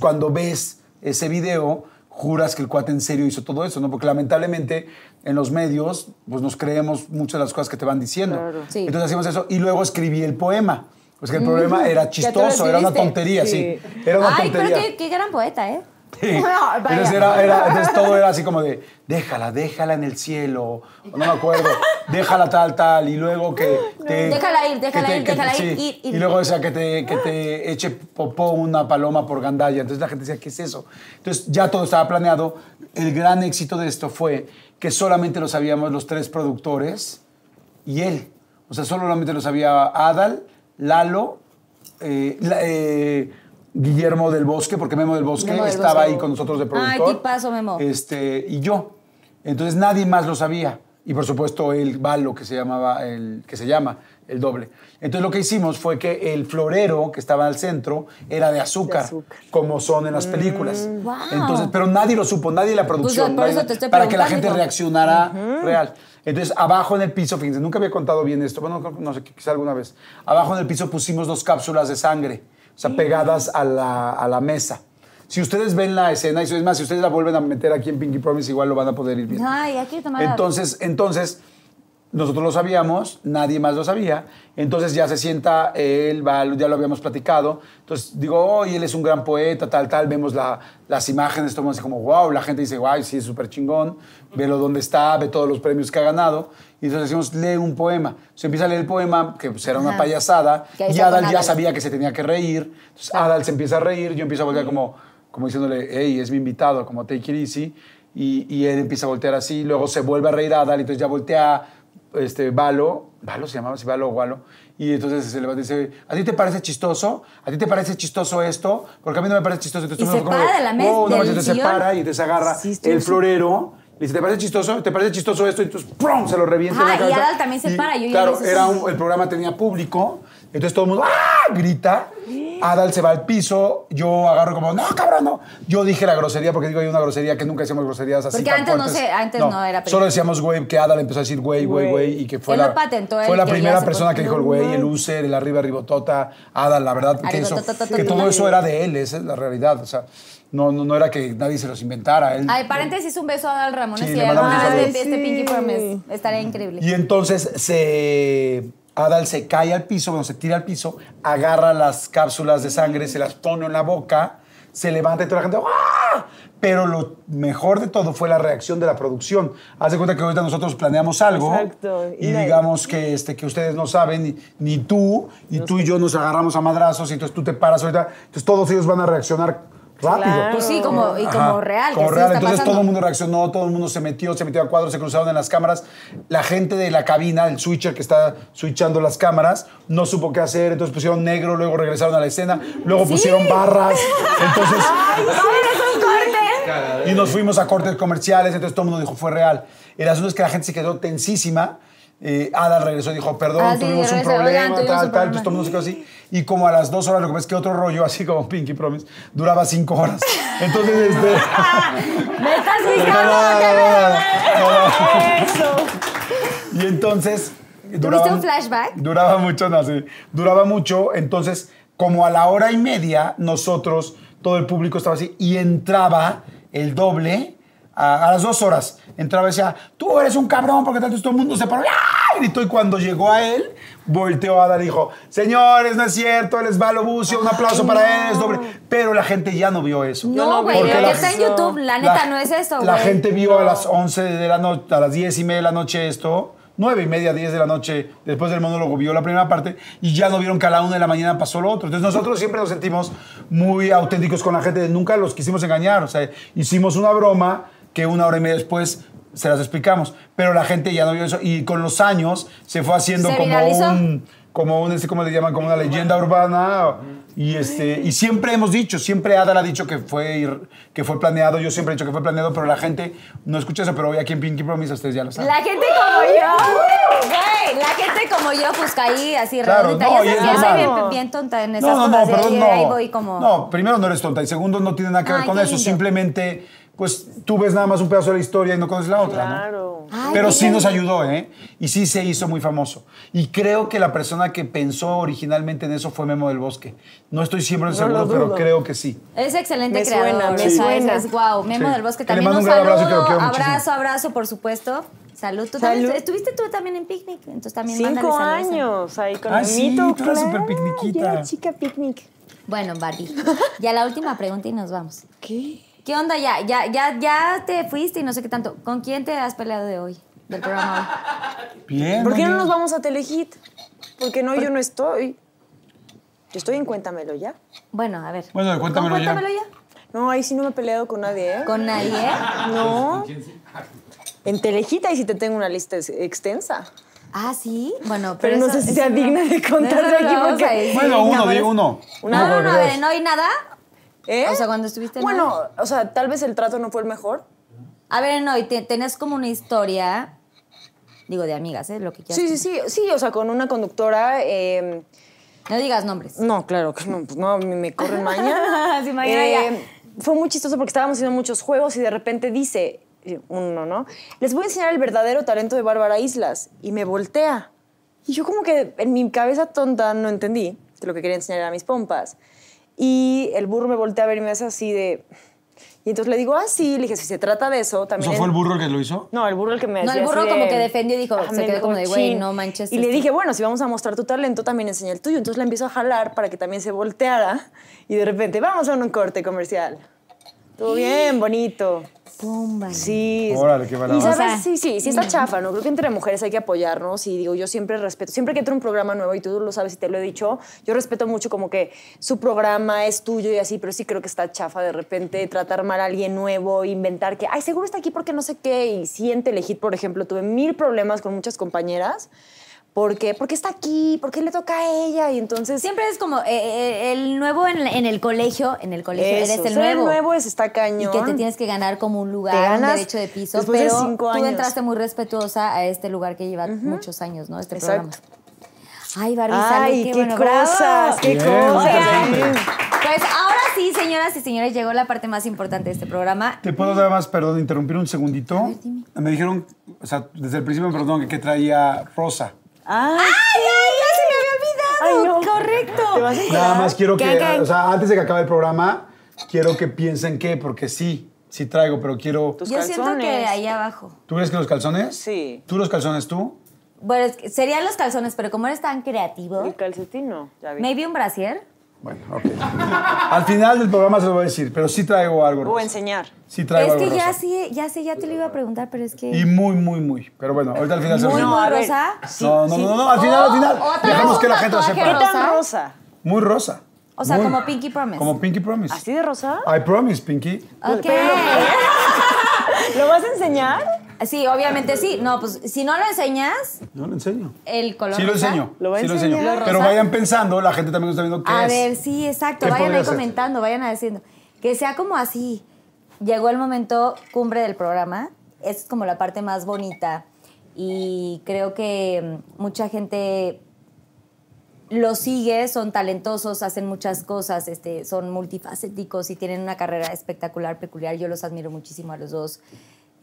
cuando ves ese video juras que el cuate en serio hizo todo eso, ¿no? Porque lamentablemente en los medios pues nos creemos muchas de las cosas que te van diciendo. Sí. Entonces hacíamos eso y luego escribí el poema. Pues que el problema era chistoso, era una tontería, sí. Sí. Era una Ay, tontería. pero qué, qué gran poeta, ¿eh? Entonces, era- era- entonces todo era así como de, déjala, déjala en el cielo, o no me acuerdo, déjala tal, tal, y luego que te... Déjala ir, déjala te- ir, te- déjala sí. ir. Y luego decía que te, que te eche popó una paloma por gandalla. Entonces la gente decía, ¿qué es eso? Entonces ya todo estaba planeado. El gran éxito de esto fue que solamente lo sabíamos los tres productores y él. O sea, solamente lo sabía Adal, Lalo, eh, la- eh, Guillermo del Bosque, porque Memo del Bosque Memo del estaba Bosque. ahí con nosotros de Ay, productor. tipazo, Memo. Este, y yo. Entonces nadie más lo sabía. Y por supuesto el Balo, que se, llamaba el, que se llama el doble. Entonces lo que hicimos fue que el florero que estaba al centro era de azúcar, De azúcar. como son en las películas. Wow. Entonces, pero nadie lo supo, nadie la producción. nadie- te estoy para que la gente reaccionara real. Entonces, abajo en el piso, fíjense, nunca había contado bien esto, bueno, no sé, quizá alguna vez. Abajo en el piso pusimos dos cápsulas de sangre, o sea, pegadas a la, a la mesa. Si ustedes ven la escena, y es más, si ustedes la vuelven a meter aquí en Pinky Promise, igual lo van a poder ir viendo. Ay, tomar. Entonces, entonces, nosotros lo sabíamos, nadie más lo sabía. Entonces ya se sienta él, va, ya lo habíamos platicado. Entonces digo, oh, y él es un gran poeta, tal, tal. Vemos la- las imágenes, tomamos así como, wow. La gente dice, wow, sí, es súper chingón. Velo dónde está, ve todos los premios que ha ganado. Y entonces decimos, lee un poema. Se empieza a leer el poema, que pues, era una Ajá. payasada. Y Adal ya sabía que se tenía que reír. Entonces Adal se empieza a reír, yo empiezo a voltear como, como diciéndole, hey, es mi invitado, como take it easy. Y, y él empieza a voltear así, luego se vuelve a reír Adal, entonces ya voltea este, Valo, Valo se llamaba así, Valo o Gualo, y entonces se levanta y dice, ¿a ti te parece chistoso? ¿A ti te parece chistoso esto? Porque a mí no me parece chistoso. Entonces, Y se como para de la mesa, "Oh, no del manches", entonces se para y entonces agarra Sí, el florero, le dice, ¿te parece chistoso? ¿Te parece chistoso esto? Y entonces, ¡prum! se lo revienta en la Ajá, y cabeza. Adal también se para, yo claro, era un- el programa tenía público, entonces todo el mundo ¡ah! grita. Adal se va al piso, yo agarro como, no, cabrón, no. Yo dije la grosería porque digo, hay una grosería que nunca decíamos groserías así Porque tan antes no sé, antes no era Solo decíamos güey, que Adal empezó a decir güey, güey, güey, y que fue Él la, patentó, fue la primera persona que dijo el güey, el user, el arriba, ribotota, Adal, la verdad, que, eso, Arribototototota. que todo eso era de él, esa es la realidad. O sea, no, no, no era que nadie se los inventara. Él, Ay, paréntesis, un beso a Adal Ramones Sí, y le mandamos un alguna vez saludo. este. Pinky Promise. Estaría increíble. Y entonces se, Adal se cae al piso, bueno, se tira al piso, agarra las cápsulas de sangre, se las pone en la boca, se levanta y toda la gente ¡ah! Pero lo mejor de todo fue la reacción de la producción. Haz de cuenta que ahorita nosotros planeamos algo Exacto. y digamos que, este, que ustedes no saben, ni, ni tú, y tú y yo nos agarramos a madrazos y entonces tú te paras ahorita, entonces todos ellos van a reaccionar rápido. Claro. Pues sí, como, y como Ajá, real. que Como sí real. está Entonces pasando. todo el mundo reaccionó, todo el mundo se metió, se metió a cuadros, se cruzaron en las cámaras. La gente de la cabina, el switcher que está switchando las cámaras, no supo qué hacer, entonces pusieron negro, luego regresaron a la escena, luego pusieron barras. Entonces. Y nos fuimos a cortes comerciales, entonces todo el mundo dijo, fue real. El asunto es que la gente se quedó tensísima. Eh, Ada regresó y dijo, perdón, Ah, sí, tuvimos un problema, oigan, tuvimos tal, un tal. Entonces todo el mundo se quedó así. Y como a las dos horas, lo que pasa es que otro rollo, así como Pinky Promise, duraba cinco horas. Entonces, este... ¡Me estás fijando! no, no, no, no. Eso. Y entonces. ¿Tuviste un flashback? Duraba mucho, no sé. Duraba mucho. Entonces, como a la hora y media, nosotros, todo el público estaba así, y entraba el doble a, a las dos horas. Entraba y decía, tú eres un cabrón, porque tanto todo el mundo se paró. ¡ah! Gritó. Y cuando llegó a él, volteó a dar y dijo, señores, no es cierto, él es Valo Bucio, un aplauso para él, es doble. Pero la gente ya no vio eso. No, güey, lo la- está en YouTube, la neta, no es eso, güey. La gente vio a las 11 de la noche, a las 10 y media de la noche esto, 9 y media, 10 de la noche, después del monólogo vio la primera parte y ya no vieron que a la 1 de la mañana pasó lo otro. Entonces nosotros siempre nos sentimos muy auténticos con la gente, nunca los quisimos engañar, o sea, hicimos una broma que una hora y media después se las explicamos. Pero la gente ya no vio eso. Y con los años se fue haciendo ¿Se como un, como un, este, ¿cómo le llaman? Como una leyenda urbana. Y, este, y siempre hemos dicho, siempre Adal ha dicho que fue, que fue planeado. Yo siempre he dicho que fue planeado, pero la gente no escucha eso. Pero hoy aquí en Pinky Promise ustedes ya lo saben. La gente como yo, güey, la gente como yo, pues caí así Claro, redondita. no, yo soy bien, bien tonta en esas No, no, no, cosas. de perdón, ahí, no. ahí voy como... No, primero no eres tonta y segundo no tiene nada que ver Ay, con eso. lindo. Simplemente, pues tú ves nada más un pedazo de la historia y no conoces la otra, ¿no? Claro. Ay, Pero sí nos ayudó, ¿eh? Y sí se hizo muy famoso. Y creo que la persona que pensó originalmente en eso fue Memo del Bosque. No estoy siempre No seguro, lo pero creo que sí. Es excelente Me creador. suena, me sea, suena. Es, wow. Memo Sí. del Bosque también mando un un gran abrazo, saludo. que lo quiero muchísimo. abrazo, abrazo, por supuesto. Salud. ¿Tú Salud. También, estuviste tú también en picnic, entonces también Cinco años ahí con Ay, el sí, mito. tú eras claro, súper picniquita. yo era chica picnic. Bueno, Barbie. Ya la última pregunta y nos vamos. ¿Qué? ¿Qué onda ya? Ya, ya, ya te fuiste y no sé qué tanto. ¿Con quién te has peleado de hoy? Del programa hoy. Bien. ¿Por qué no nos vamos a Telehit? Porque no, yo no estoy. Yo estoy en Cuéntamelo ya. Bueno, a ver. Bueno, cuéntamelo ¿Con ya. Cuéntamelo ya. No, ahí sí no me he peleado con nadie, ¿eh? ¿Con nadie? No. En Telehit ahí sí te tengo una lista ex- extensa. Ah, sí. Bueno, Pero pero, no sé si sea digna de contar de no aquí porque-. Bueno, No, uno, di uno. No, no, no, ver, dos. ¿no hay nada? ¿Eh? O sea, cuando estuviste en Bueno, o sea, tal vez el trato no fue el mejor. A ver, no, y te- tenés como una historia, digo, de amigas, ¿eh? Lo que quieras. Sí, sí, sí. Sí, o sea, con una conductora. eh, No digas nombres. no, claro que no, pues no, me, me corren mañana. Sí, mañana ya. Fue muy chistoso porque estábamos haciendo muchos juegos y de repente dice eh, uno, ¿no? Les voy a enseñar el verdadero talento de Bárbara Islas. Y me voltea. Y yo como que en mi cabeza tonta no entendí que lo que quería enseñar era mis pompas. Y el burro me voltea a ver y me hace así de... Y entonces le digo, ah, sí, le dije, si se trata de eso, ¿Eso también... fue el burro el que lo hizo? no, el burro el que me No, el burro así como de- que defendió y dijo, Ajá, se me quedó como de, güey, no manches Y le esto. dije, bueno, si vamos a mostrar tu talento, también enseña el tuyo. Entonces la empiezo a jalar para que también se volteara. Y de repente, vamos a un corte comercial. Todo bien, bonito. Sí. Órale, qué mala Y onda. sabes, O sea, sí, sí, sí está chafa, ¿no? Creo que entre mujeres hay que apoyarnos y digo, yo siempre respeto, siempre que entro a un programa nuevo y tú lo sabes y te lo he dicho, yo respeto mucho como que su programa es tuyo y así, pero sí creo que está chafa de repente tratar mal a alguien nuevo, inventar que, ay, seguro está aquí porque no sé qué. Y sí, en Telehit, por ejemplo, tuve mil problemas con muchas compañeras. ¿Por qué? ¿Por qué está aquí? ¿Por qué le toca a ella? Y entonces... Siempre es como eh, eh, el nuevo en, en el colegio, en el colegio Eso, eres el nuevo. el nuevo es está Y cañón. que te tienes que ganar como un lugar, Te un ganas derecho de piso, después de pero cinco tú años. entraste muy respetuosa a este lugar que lleva muchos años, ¿no? Este Exacto. programa. Ay, Barbie, Ay, salud, qué, bueno, bravo. cosas, qué Bien, cosas. Pues ahora sí, señoras y señores, llegó la parte más importante de este programa. ¿Te puedo nada más, perdón, interrumpir un segundito? Me dijeron, o sea, desde el principio me preguntaron que qué traía Rosa. Ah, ¡Ay, ay, ya se me había olvidado! Ay, no. Correcto. ¿Te vas a enterar? Nada más quiero ¿Qué, que, qué? o sea, antes de que acabe el programa, quiero que piensen que, porque sí, sí traigo, pero quiero... Tus Yo siento que calzones. ahí abajo. ¿Tú crees que los calzones? Sí. ¿Tú los calzones tú? Bueno, es que serían los calzones, pero como eres tan creativo, El calcetín no, ya vi. maybe un brasier. Bueno, ok. Al final del programa se lo voy a decir, pero sí traigo algo O enseñar. Sí traigo Es que algo ya rosa. sí, ya sé, ya te lo iba a preguntar, pero es que... Y muy, muy, muy. Pero bueno, ahorita al final se lo muy a rosa. no, no, no, no, al final, al final. O- otra Dejemos vez que la gente lo ¿Qué sepa. rosa. tan rosa? Muy rosa. O sea, Muy. como Pinky Promise. Como Pinky Promise. ¿Así de rosa? I promise, Pinky. Ok. ¿Lo vas a enseñar? Sí, obviamente sí. No, pues si no lo enseñas, No lo enseño. el color Sí lo rosa- enseño. Lo va a sí lo enseñar. enseño. Lo Pero rosa. vayan pensando, la gente también está viendo qué A es. ver, sí, exacto. ¿Qué Vayan podría ahí ser? comentando, vayan diciendo. Que sea como así. Llegó el momento cumbre del programa. Es como la parte más bonita. Y creo que mm, mucha gente lo sigue, son talentosos, hacen muchas cosas, este, son multifacéticos y tienen una carrera espectacular, peculiar. Yo los admiro muchísimo a los dos.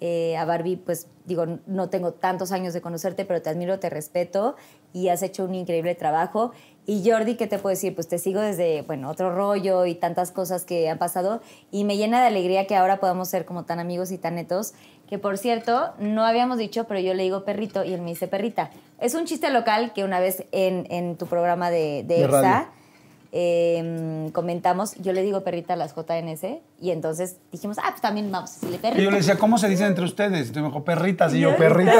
Eh, a Barbie, pues digo, no tengo tantos años de conocerte, pero te admiro, te respeto y has hecho un increíble trabajo. Y Jordi, ¿qué te puedo decir? Pues te sigo desde, bueno, otro rollo y tantas cosas que han pasado y me llena de alegría que ahora podamos ser como tan amigos y tan netos. Que por cierto, no habíamos dicho, pero yo le digo perrito y él me dice perrita. Es un chiste local que una vez en, en tu programa de, de De EXA. Eh, comentamos, yo le digo perrita a las JNS y entonces dijimos, ah, pues también vamos a decirle Y perrita. yo le decía, ¿cómo se dicen entre ustedes? Entonces me dijo, perritas. Y yo, perritas.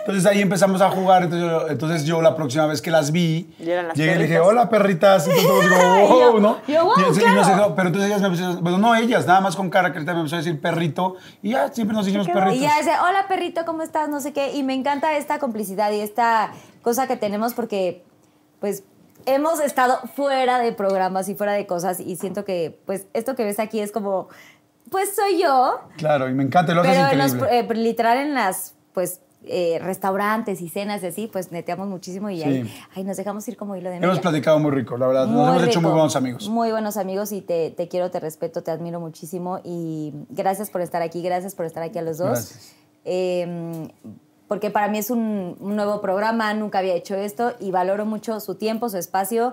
Entonces ahí empezamos a jugar. Entonces yo, entonces yo la próxima vez que las vi, Y llegué y le dije, hola, perritas. Y todos digo, Y yo- wow, ¿no? yo, wow, y entonces- y claro. nos dijo, pero entonces ellas me empezaron, bueno, no ellas, nada más con cara carita me empezó a decir perrito. Y ya siempre nos dijimos perritos. Y ya dice, hola perrito, ¿cómo estás? No sé qué. Y me encanta esta complicidad y esta cosa que tenemos porque, pues, hemos estado fuera de programas y fuera de cosas y siento que, pues, esto que ves aquí es como, pues soy yo, Claro, y me encanta, lo haces pero en los, increíble. eh, literal en las, pues, eh, restaurantes y cenas y así, pues neteamos muchísimo y Sí. ahí, ay, nos dejamos ir como hilo de Hemos media. platicado muy rico, la verdad. Nos hemos hecho muy buenos amigos. Muy buenos amigos y te, te quiero, te respeto, te admiro muchísimo y gracias por estar aquí, gracias por estar aquí a los dos. Gracias. Eh, porque para mí es un, un nuevo programa, nunca había hecho esto y valoro mucho su tiempo, su espacio.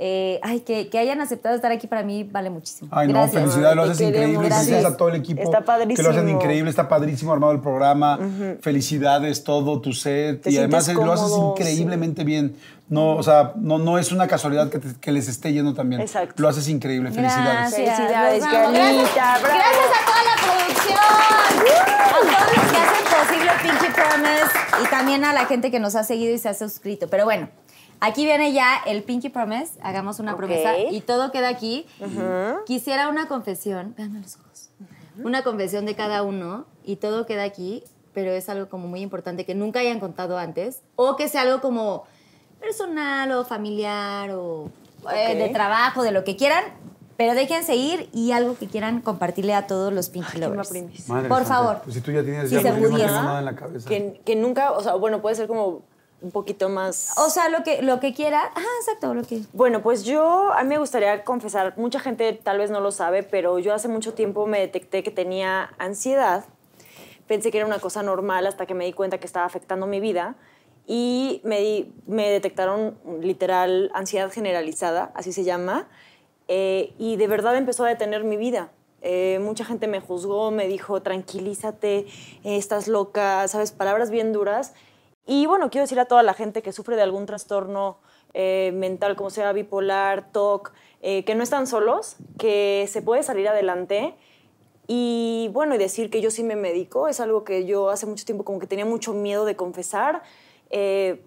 Eh, ay, que, que hayan aceptado estar aquí para mí vale muchísimo. Ay, no, felicidades, lo haces queremos. increíble. Gracias. Felicidades a todo el equipo. Está Que lo hacen padrísimo. increíble, está padrísimo armado el programa. Felicidades, todo tu set. Te y además lo haces increíblemente bien. No, o sea, no, no es una casualidad que, te- que les esté yendo también. Exacto. Lo haces increíble. Felicidades. Gracias. Felicidades. Galita, Gracias, gracias a toda la producción, a todos los que hacen posible Pinky Promise y también a la gente que nos ha seguido y se ha suscrito. Pero bueno, aquí viene ya el Pinky Promise. Hagamos una Ok. promesa y todo queda aquí. Quisiera una confesión. Véanme los ojos. Una confesión de cada uno y todo queda aquí, pero es algo como muy importante que nunca hayan contado antes o que sea algo como personal o familiar o eh, Ok. de trabajo, de lo que quieran, pero déjense ir y algo que quieran compartirle a todos los Pinky Lovers. Madre Por santa, favor. Pues si tú ya tienes Si ya, se porque yo no pudiera. nada en la cabeza. Que, que nunca, o sea, bueno, puede ser como un poquito más... O sea, lo que, lo que quiera. Ajá, exacto, lo que. Bueno, pues yo, a mí me gustaría confesar, mucha gente tal vez no lo sabe, pero yo hace mucho tiempo me detecté que tenía ansiedad. Pensé que era una cosa normal hasta que me di cuenta que estaba afectando mi vida y me, di- me detectaron literal ansiedad generalizada, así se llama, eh, y de verdad empezó a detener mi vida. Eh, mucha gente me juzgó, me dijo, tranquilízate, eh, estás loca, sabes, palabras bien duras. Y bueno, quiero decir a toda la gente que sufre de algún trastorno mental, como sea bipolar, TOC, que no están solos, que se puede salir adelante. Y bueno, y decir que yo sí me medico es algo que yo hace mucho tiempo como que tenía mucho miedo de confesar.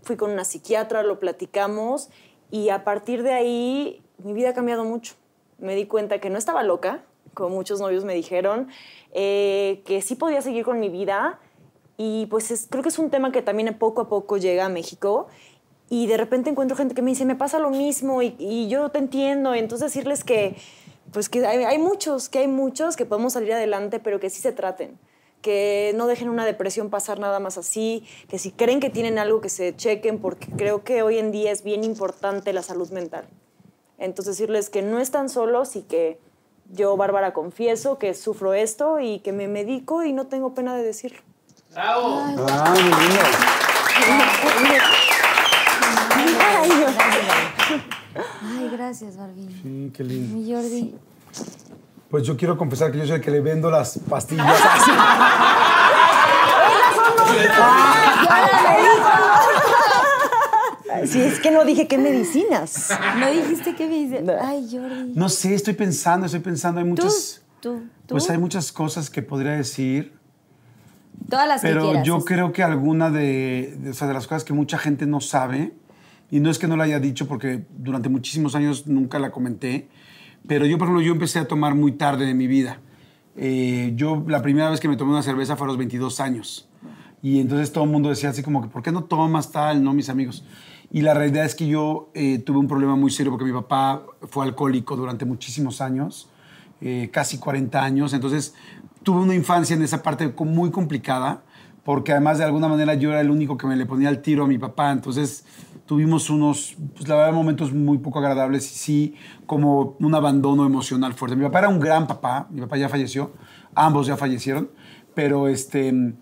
Fui con una psiquiatra, lo platicamos y a partir de ahí mi vida ha cambiado mucho. Me di cuenta que no estaba loca, como muchos novios me dijeron, eh, que sí podía seguir con mi vida y pues es- creo que es un tema que también poco a poco llega a México y de repente encuentro gente que me dice, me pasa lo mismo y, y yo te entiendo. Entonces decirles que, pues que hay, hay muchos, que hay muchos que podemos salir adelante, pero que sí se traten. Que no dejen una depresión pasar nada más así, que si creen que tienen algo que se chequen, porque creo que hoy en día es bien importante la salud mental. Entonces decirles que no están solos y que yo, Bárbara, confieso que sufro esto y que me medico y no tengo pena de decirlo. ¡Bravo! Ah, muy lindo. Ay, gracias, Barbie. Sí, qué lindo. Mi Jordi. Pues yo quiero confesar que yo soy el que le vendo las pastillas. Si es que no dije qué medicinas. No dijiste que me dice. Ay, Jordi. No sé, estoy pensando, estoy pensando. Hay muchas. tú, tú. Pues hay muchas cosas que podría decir. Todas las que Pero quieras. yo es- creo que alguna de, de, o sea, de las cosas que mucha gente no sabe, y no es que no la haya dicho porque durante muchísimos años nunca la comenté, pero yo, por ejemplo, yo empecé a tomar muy tarde de mi vida. Eh, yo la primera vez que me tomé una cerveza fue a los 22 años. Y entonces todo el mundo decía así como que, ¿por qué no tomas tal? No, mis amigos. Y la realidad es que yo eh, tuve un problema muy serio porque mi papá fue alcohólico durante muchísimos años, eh, casi 40 años. Entonces tuve una infancia en esa parte muy complicada porque además de alguna manera yo era el único que me le ponía el tiro a mi papá. Entonces tuvimos unos, pues la verdad, momentos muy poco agradables y sí, como un abandono emocional fuerte. Mi papá era un gran papá, mi papá ya falleció, ambos ya fallecieron, pero este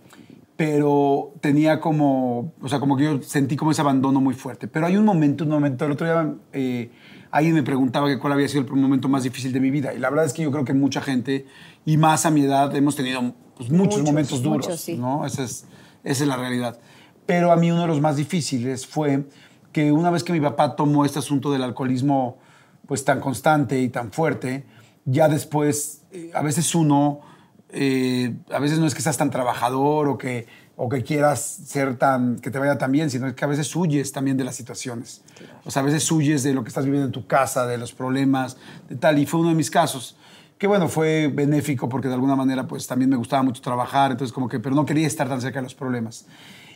pero tenía como, o sea, como que yo sentí como ese abandono muy fuerte. Pero hay un momento, un momento, el otro día eh, alguien me preguntaba que cuál había sido el momento más difícil de mi vida. Y la verdad es que yo creo que mucha gente, y más a mi edad, hemos tenido pues, muchos, Muchos, momentos duros, muchos, sí. ¿no? Esa es, esa es la realidad. Pero a mí uno de los más difíciles fue que una vez que mi papá tomó este asunto del alcoholismo pues tan constante y tan fuerte, ya después, eh, a veces uno, eh, a veces no es que seas tan trabajador o que, o que quieras ser tan, que te vaya tan bien, sino que a veces huyes también de las situaciones. O sea, a veces huyes de lo que estás viviendo en tu casa, de los problemas, de tal. Y fue uno de mis casos que bueno, fue benéfico porque de alguna manera pues también me gustaba mucho trabajar, entonces como que, pero no quería estar tan cerca de los problemas.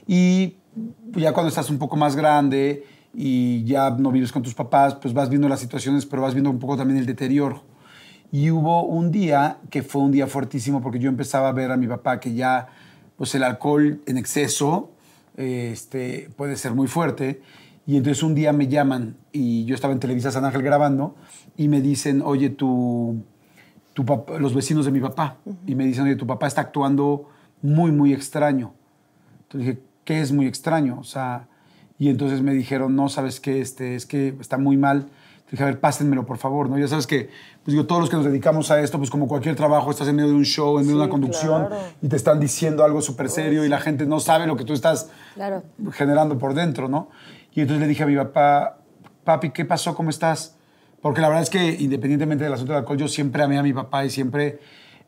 Y ya cuando estás un poco más grande y ya no vives con tus papás, pues vas viendo las situaciones, pero vas viendo un poco también el deterioro. Y hubo un día que fue un día fuertísimo porque yo empezaba a ver a mi papá que ya, pues el alcohol en exceso este, puede ser muy fuerte. Y entonces un día me llaman y yo estaba en Televisa San Ángel grabando y me dicen, oye, tu, tu papá- los vecinos de mi papá, y me dicen, oye, tu papá está actuando muy, muy extraño. Entonces dije, ¿qué es muy extraño? O sea, y entonces me dijeron, no, ¿sabes qué? Este, es que está muy mal. Dije, a ver, pásenmelo, por favor, ¿no? Ya sabes que, pues digo, todos los que nos dedicamos a esto, pues como cualquier trabajo, estás en medio de un show, en medio de una conducción, claro. y te están diciendo algo súper serio y la gente no sabe lo que tú estás Claro. generando por dentro, ¿no? Y entonces le dije a mi papá, papi, ¿qué pasó? ¿Cómo estás? Porque la verdad es que independientemente del asunto del alcohol, yo siempre amé a mi papá y siempre,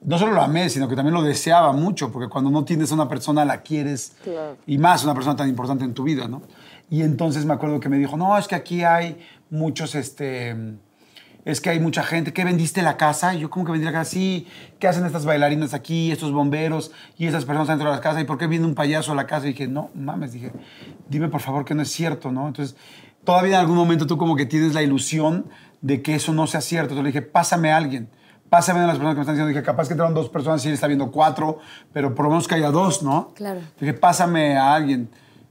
no solo lo amé, sino que también lo deseaba mucho, porque cuando no tienes a una persona, la quieres, Claro. y más una persona tan importante en tu vida, ¿no? Y entonces me acuerdo que me dijo, no, es que aquí hay muchos, este, es que hay mucha gente, ¿qué vendiste la casa? Y yo, ¿cómo que vendí la casa? Sí, ¿qué hacen estas bailarinas aquí, estos bomberos y esas personas dentro de las casas? ¿Y por qué viene un payaso a la casa? Y dije, no, mames, dije, dime por favor que no es cierto, ¿no? Entonces, todavía en algún momento tú como que tienes la ilusión de que eso no sea cierto. Entonces le dije, pásame a alguien. Pásame a las personas que me están diciendo. Dije, capaz que entraron dos personas y él está viendo cuatro, pero por lo menos que haya dos, ¿no? Claro. Dije, pásame a alguien.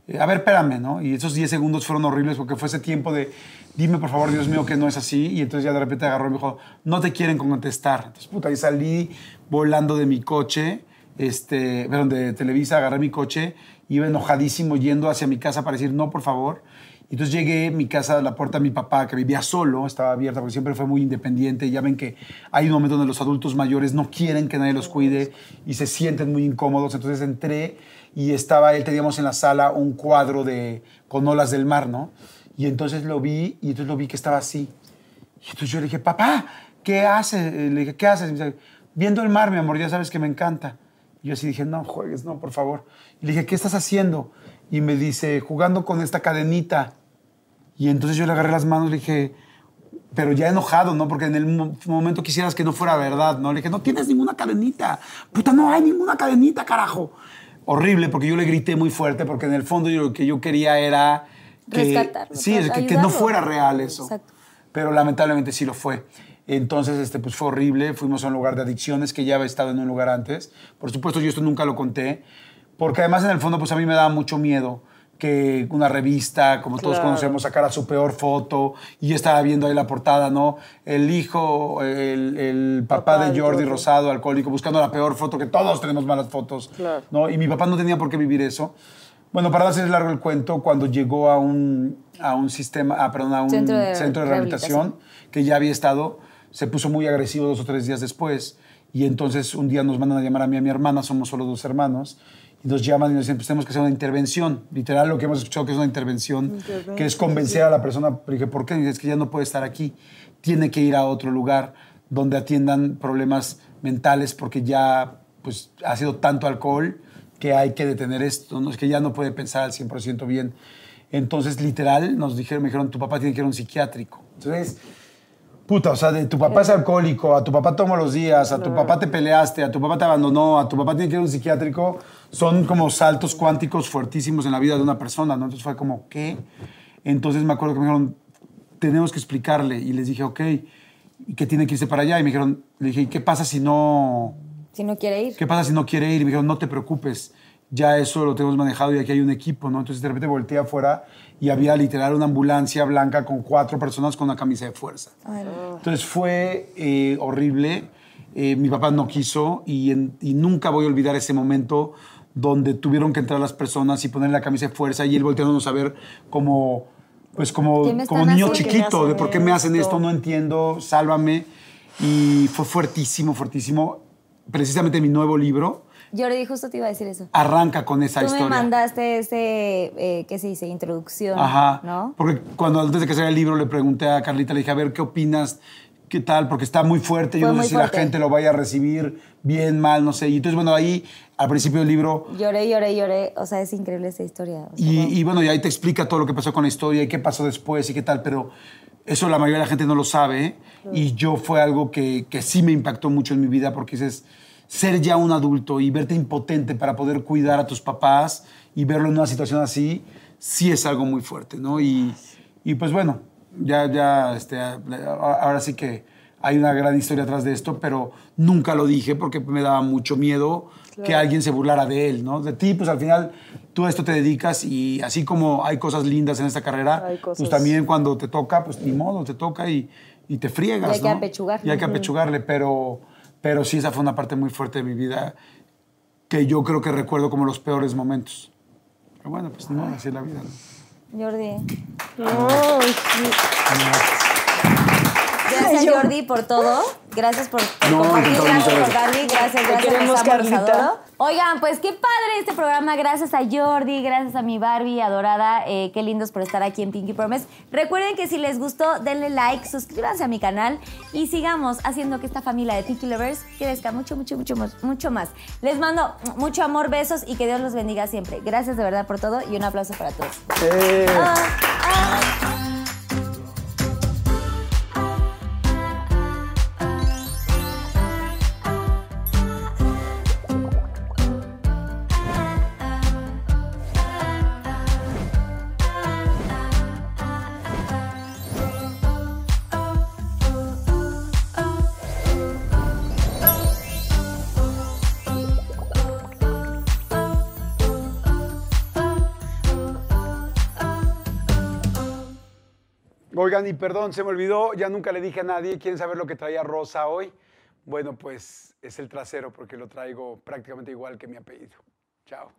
Eh, A ver, espérame, ¿no? Y esos 10 segundos fueron horribles porque fue ese tiempo de, dime por favor, Dios mío, que no es así. Y entonces ya de repente agarró y me dijo, no te quieren contestar. Entonces, puta, ahí salí volando de mi coche, este, perdón, de Televisa, agarré mi coche, iba enojadísimo yendo hacia mi casa para decir, no, por favor. Y entonces llegué a mi casa, a la puerta de mi papá, que vivía solo, estaba abierta porque siempre fue muy independiente. Ya ven que hay un momento donde los adultos mayores no quieren que nadie los cuide y se sienten muy incómodos. Entonces entré y estaba él, teníamos en la sala un cuadro de, con olas del mar, ¿no? Y entonces lo vi y entonces lo vi que estaba así. Y entonces yo le dije, papá, ¿qué haces? Le dije, ¿qué haces? Y me dice, viendo el mar, mi amor, ya sabes que me encanta. Y yo así dije, no juegues, no, por favor. Y le dije, ¿qué estás haciendo? Y me dice, jugando con esta cadenita. Y entonces yo le agarré las manos y le dije, pero ya enojado, ¿no? Porque en el mo- momento quisieras que no fuera verdad, ¿no? Le dije, no tienes ninguna cadenita. Puta, no hay ninguna cadenita, carajo. Horrible, porque yo le grité muy fuerte, porque en el fondo lo que yo quería era que, Rescatarlo, sí, es que, que no fuera real eso. Exacto. Pero lamentablemente sí lo fue. Entonces, este, pues fue horrible. Fuimos a un lugar de adicciones que ya había estado en un lugar antes. Por supuesto, yo esto nunca lo conté, porque además en el fondo, pues a mí me daba mucho miedo que una revista, como todos conocemos, sacara su peor foto y yo estaba viendo ahí la portada, ¿no? El hijo, el, el papá, Papá de de Jordi Jordi. Rosado, alcohólico, buscando la peor foto, que todos tenemos malas fotos, Claro. ¿no? Y mi papá no tenía por qué vivir eso. Bueno, para darse largo el cuento, cuando llegó a un, a un sistema, ah, perdón, a un Centro de centro de rehabilitación, rehabilitación. que ya había estado, se puso muy agresivo dos o tres días después. Y entonces un día nos mandan a llamar a mí y a mi hermana, somos solo dos hermanos, y nos llaman y nos dicen, pues tenemos que hacer una intervención. Literal, lo que hemos escuchado que es una intervención, que es convencer a la persona. Dije, ¿por qué? Es que ya no puede estar aquí, tiene que ir a otro lugar donde atiendan problemas mentales porque ya pues, ha sido tanto alcohol que hay que detener esto, ¿no? es que ya no puede pensar al 100% bien. Entonces, literal, nos dijeron, me dijeron, tu papá tiene que ir a un psiquiátrico. Entonces, puta, o sea, de tu papá es alcohólico, a tu papá toma los días, a tu papá te peleaste, a tu papá te abandonó, a tu papá tiene que ir a un psiquiátrico, son como saltos cuánticos fuertísimos en la vida de una persona, ¿no? Entonces fue como, ¿qué? Entonces me acuerdo que me dijeron, tenemos que explicarle. Y les dije, ok, ¿y qué tiene que irse para allá? Y me dijeron, le dije, ¿y qué pasa si no, Si no quiere ir. ¿Qué pasa si no quiere ir? Y me dijeron, no te preocupes, ya eso lo tenemos manejado y aquí hay un equipo, ¿no? Entonces de repente volteé afuera y había literal una ambulancia blanca con cuatro personas con una camisa de fuerza. Entonces fue eh, horrible. Eh, mi papá no quiso y, en- y nunca voy a olvidar ese momento donde tuvieron que entrar las personas y poner la camisa de fuerza y él volteándonos a ver como, pues como, ¿Qué me como niño chiquito, ¿Por qué me de por qué me hacen hacen esto, esto? no entiendo, sálvame. Y fue fuertísimo, fuertísimo. Precisamente mi nuevo libro Jordi, justo te iba a decir eso. arranca con esa Tú historia. me mandaste ese, eh, ¿qué se dice? Introducción, Ajá. ¿no? Porque cuando antes de que saliera el libro le pregunté a Carlita, le dije, a ver, ¿qué opinas? ¿Qué tal? Porque está muy fuerte. Yo Fue no sé si fuerte. la gente lo vaya a recibir bien, mal, no sé. Y entonces, bueno, ahí, al principio del libro, Lloré, lloré, lloré. O sea, es increíble esa historia. O sea, y, wow. y bueno, y ahí te explica todo lo que pasó con la historia y qué pasó después y qué tal, pero eso la mayoría de la gente no lo sabe. Y yo fue algo que, que sí me impactó mucho en mi vida porque dices, ser ya un adulto y verte impotente para poder cuidar a tus papás y verlo en una situación así, sí es algo muy fuerte, ¿no? Y, y pues bueno, ya, ya, este, ahora sí que hay una gran historia atrás de esto, pero nunca lo dije porque me daba mucho miedo que alguien se burlara de él, ¿no? De ti, pues al final tú a esto te dedicas y así como hay cosas lindas en esta carrera, pues también cuando te toca, pues ni modo, te toca y, y te friegas, Y hay que ¿no? apechugar. Y hay que apechugarle, pero, pero sí, esa fue una parte muy fuerte de mi vida que yo creo que recuerdo como los peores momentos. Pero bueno, pues no, así es la vida, ¿no? Jordi. Sí. Gracias, Jordi, por todo. Gracias por, por No, compartir. Gracias muchas por gracias. Darly. Gracias, gracias. queremos, amo, los Carlita. Oigan, pues qué padre este programa. Gracias a Jordi, gracias a mi Barbie adorada. Eh, qué lindos por estar aquí en Pinky Promise. Recuerden que si les gustó, denle like, suscríbanse a mi canal y sigamos haciendo que esta familia de Pinky Lovers crezca mucho, mucho, mucho, más- mucho más. Les mando mucho amor, besos y que Dios los bendiga siempre. Gracias de verdad por todo y un aplauso para todos. Eh. Ah, ah. Oigan, y perdón, se me olvidó, ya nunca le dije a nadie, ¿quieren saber lo que traía Rosa hoy? Bueno, pues es el trasero porque lo traigo prácticamente igual que mi apellido. Chao.